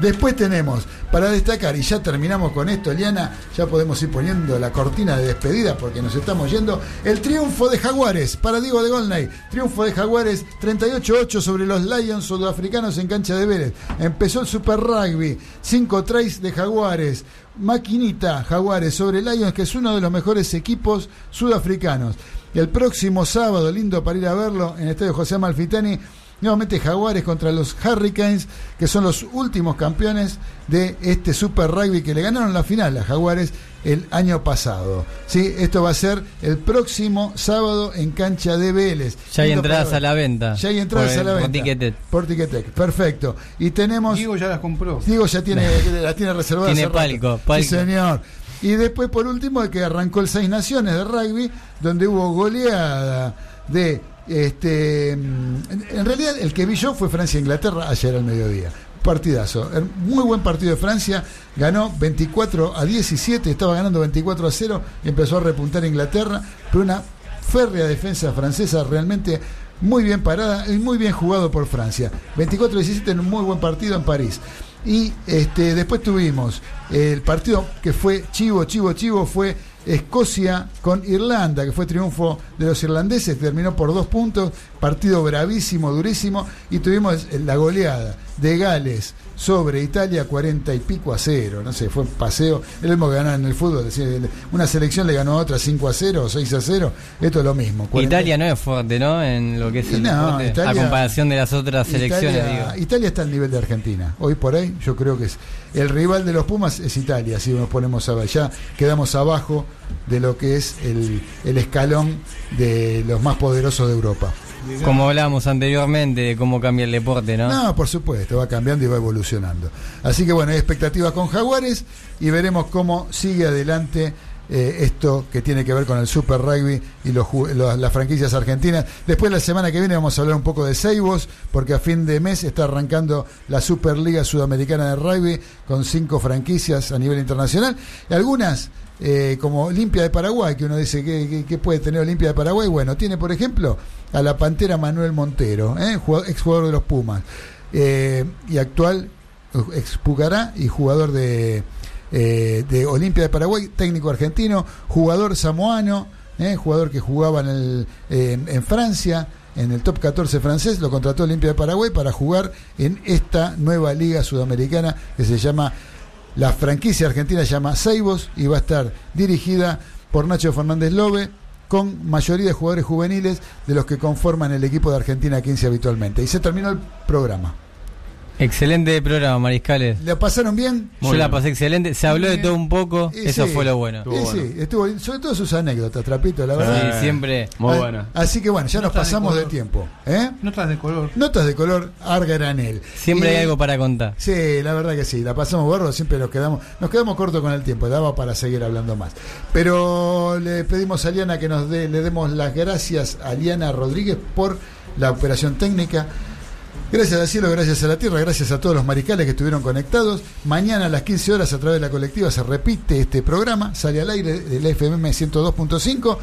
Speaker 3: Después tenemos, para destacar, y ya terminamos con esto, Eliana, ya podemos ir poniendo la cortina de despedida porque nos estamos yendo. El triunfo de Jaguares para Diego de Golnay. Triunfo de Jaguares 38-8 sobre los Lions sudafricanos en cancha de Vélez. Empezó el Super Rugby, 5 tries de Jaguares. Maquinita Jaguares sobre Lions, que es uno de los mejores equipos sudafricanos. El próximo sábado, lindo para ir a verlo, en el estadio José Malfitani, nuevamente Jaguares contra los Hurricanes, que son los últimos campeones de este Super Rugby que le ganaron la final a Jaguares el año pasado. ¿Sí? Esto va a ser el próximo sábado en cancha de Vélez.
Speaker 2: Ya hay entradas a la venta.
Speaker 3: Ya hay entradas
Speaker 2: Por-
Speaker 3: a la
Speaker 2: por
Speaker 3: venta.
Speaker 2: Ticketek.
Speaker 3: Por Ticketek, perfecto. Y tenemos...
Speaker 5: Diego ya las compró.
Speaker 3: Diego ya tiene, las tiene reservadas.
Speaker 2: Tiene palco, palco.
Speaker 3: Sí, señor. Y después, por último, que arrancó el Seis Naciones de rugby, donde hubo goleada de. este mm, En realidad, el que vi fue Francia-Inglaterra ayer al mediodía. Partidazo. Er- Muy buen partido de Francia. Ganó 24 a 17. Estaba ganando 24 a 0. Y empezó a repuntar Inglaterra. Pero una férrea defensa francesa realmente muy bien parada y muy bien jugado por Francia. 24-17 en un muy buen partido en París. Y este, después tuvimos el partido que fue chivo, chivo, chivo, fue Escocia con Irlanda, que fue triunfo de los irlandeses, terminó por dos puntos, partido bravísimo, durísimo, y tuvimos la goleada de Gales sobre Italia 40 y pico a cero, no sé, fue un paseo, es lo mismo que ganar en el fútbol, decir, una selección le ganó a otra 5 a 0 o 6 a 0, esto es lo mismo. 40
Speaker 2: Italia no es fuerte, ¿no? En lo que es el
Speaker 3: no,
Speaker 2: deporte,
Speaker 3: Italia-
Speaker 2: a comparación de las otras selecciones,
Speaker 3: Italia,
Speaker 2: digo.
Speaker 3: Italia está al nivel de Argentina. Hoy por ahí yo creo que es el rival de los Pumas es Italia, si nos ponemos a. Ya quedamos abajo de lo que es el, el escalón de los más poderosos de Europa.
Speaker 2: Como hablábamos anteriormente de cómo cambia el deporte, ¿no?
Speaker 3: No, por supuesto, va cambiando y va evolucionando. Así que bueno, hay expectativas con Jaguares y veremos cómo sigue adelante eh, esto que tiene que ver con el Super Rugby y los, ju- los- las franquicias argentinas. Después la semana que viene vamos a hablar un poco de Seibos, porque a fin de mes está arrancando la Superliga Sudamericana de Rugby con cinco franquicias a nivel internacional. Y algunas, eh, como Olimpia de Paraguay, que uno dice que, que- que puede tener Olimpia de Paraguay, bueno, tiene por ejemplo a la Pantera Manuel Montero, eh, jugado- exjugador de los Pumas, eh, y actual ex Pucará y jugador de, eh, de Olimpia de Paraguay, técnico argentino, jugador samoano, eh, jugador que jugaba en, en Francia, en el top 14 francés, lo contrató Olimpia de Paraguay para jugar en esta nueva liga sudamericana que se llama, la franquicia argentina se llama Seibos y va a estar dirigida por Nacho Fernández Lobe con mayoría de jugadores juveniles de los que conforman el equipo de Argentina 15 habitualmente. Y se terminó el programa.
Speaker 2: Excelente programa, Mariscales.
Speaker 3: ¿La pasaron bien?
Speaker 2: Yo la pasé excelente. Se habló de todo un poco.
Speaker 3: Y
Speaker 2: Eso
Speaker 3: sí,
Speaker 2: fue lo bueno.
Speaker 3: y sí, estuvo, sobre todo sus anécdotas, Trapito, la verdad.
Speaker 2: Sí, siempre.
Speaker 4: Muy
Speaker 3: Ah,
Speaker 4: buena.
Speaker 3: Así que bueno, ya nos
Speaker 5: Notas
Speaker 3: pasamos de tiempo. ¿eh?
Speaker 5: Notas de color.
Speaker 3: Notas de color Arga Granel.
Speaker 2: Siempre
Speaker 3: Y-
Speaker 2: hay algo para contar.
Speaker 3: Sí, la verdad que sí, la pasamos borro, siempre nos quedamos, nos quedamos cortos con el tiempo, daba para seguir hablando más. Pero le pedimos a Liana que nos dé, le demos las gracias a Liana Rodríguez por la operación técnica. Gracias al cielo, gracias a la tierra, gracias a todos los mariscales que estuvieron conectados. Mañana a las 15 horas a través de la colectiva se repite este programa, sale al aire del FMM 102.5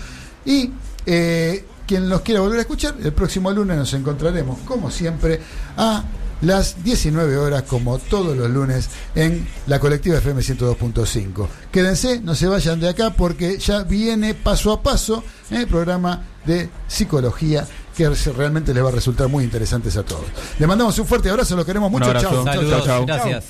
Speaker 3: y eh, quien los quiera volver a escuchar, el próximo lunes nos encontraremos, como siempre, a las 19 horas, como todos los lunes, en la colectiva FM 102.5. Quédense, no se vayan de acá porque ya viene paso a paso el programa de psicología que realmente les va a resultar muy interesantes a todos. Les mandamos un fuerte abrazo, los queremos mucho. Chao,
Speaker 2: chao,
Speaker 3: chao.
Speaker 2: Gracias.